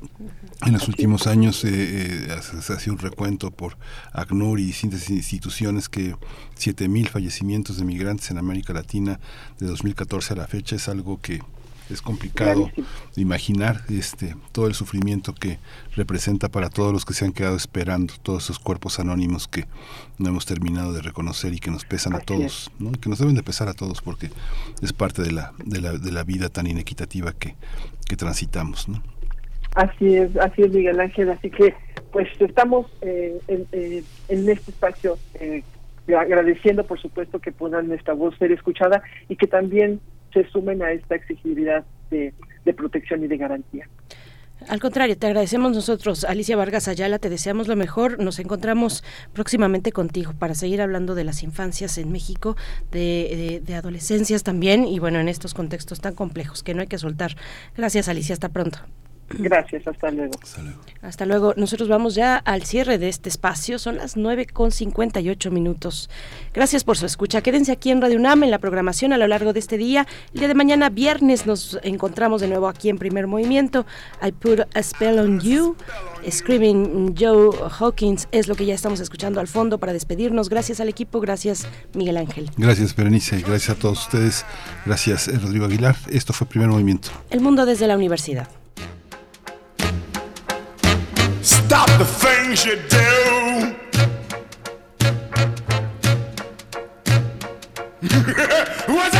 En los últimos años eh, eh, se hace un recuento por ACNUR y distintas instituciones que 7.000 fallecimientos de migrantes en América Latina de 2014 a la fecha es algo que es complicado Clarísimo. imaginar este todo el sufrimiento que representa para todos los que se han quedado esperando, todos esos cuerpos anónimos que no hemos terminado de reconocer y que nos pesan a todos, ¿no? que nos deben de pesar a todos porque es parte de la, de la, de la vida tan inequitativa que, que transitamos. ¿no? Así es, así es Miguel Ángel, así que pues estamos eh, en, eh, en este espacio eh, agradeciendo por supuesto que puedan nuestra voz ser escuchada y que también se sumen a esta exigibilidad de, protección y de garantía. Al contrario, te agradecemos nosotros, Alicia Vargas Ayala, te deseamos lo mejor. Nos encontramos próximamente contigo para seguir hablando de las infancias en México, de, de adolescencias también y bueno, en estos contextos tan complejos que no hay que soltar. Gracias, Alicia, hasta pronto. [CLEARS THROAT] Gracias, hasta luego. Hasta luego. Nosotros vamos ya al cierre de este espacio. Son las 9 con 58 minutos. Gracias por su escucha. Quédense aquí en Radio UNAM en la programación a lo largo de este día. El día de mañana, viernes, nos encontramos de nuevo aquí en Primer Movimiento. I Put a Spell on You. Screaming Joe Hawkins es lo que ya estamos escuchando al fondo para despedirnos. Gracias al equipo. Gracias, Miguel Ángel. Gracias, Berenice. Gracias a todos ustedes. Gracias, eh, Rodrigo Aguilar. Esto fue Primer Movimiento. El mundo desde la universidad. Stop the things you do. [LAUGHS] What's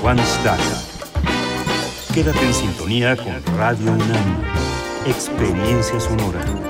Juan Staca. Quédate en sintonía con Radio UNAM. Experiencia sonora.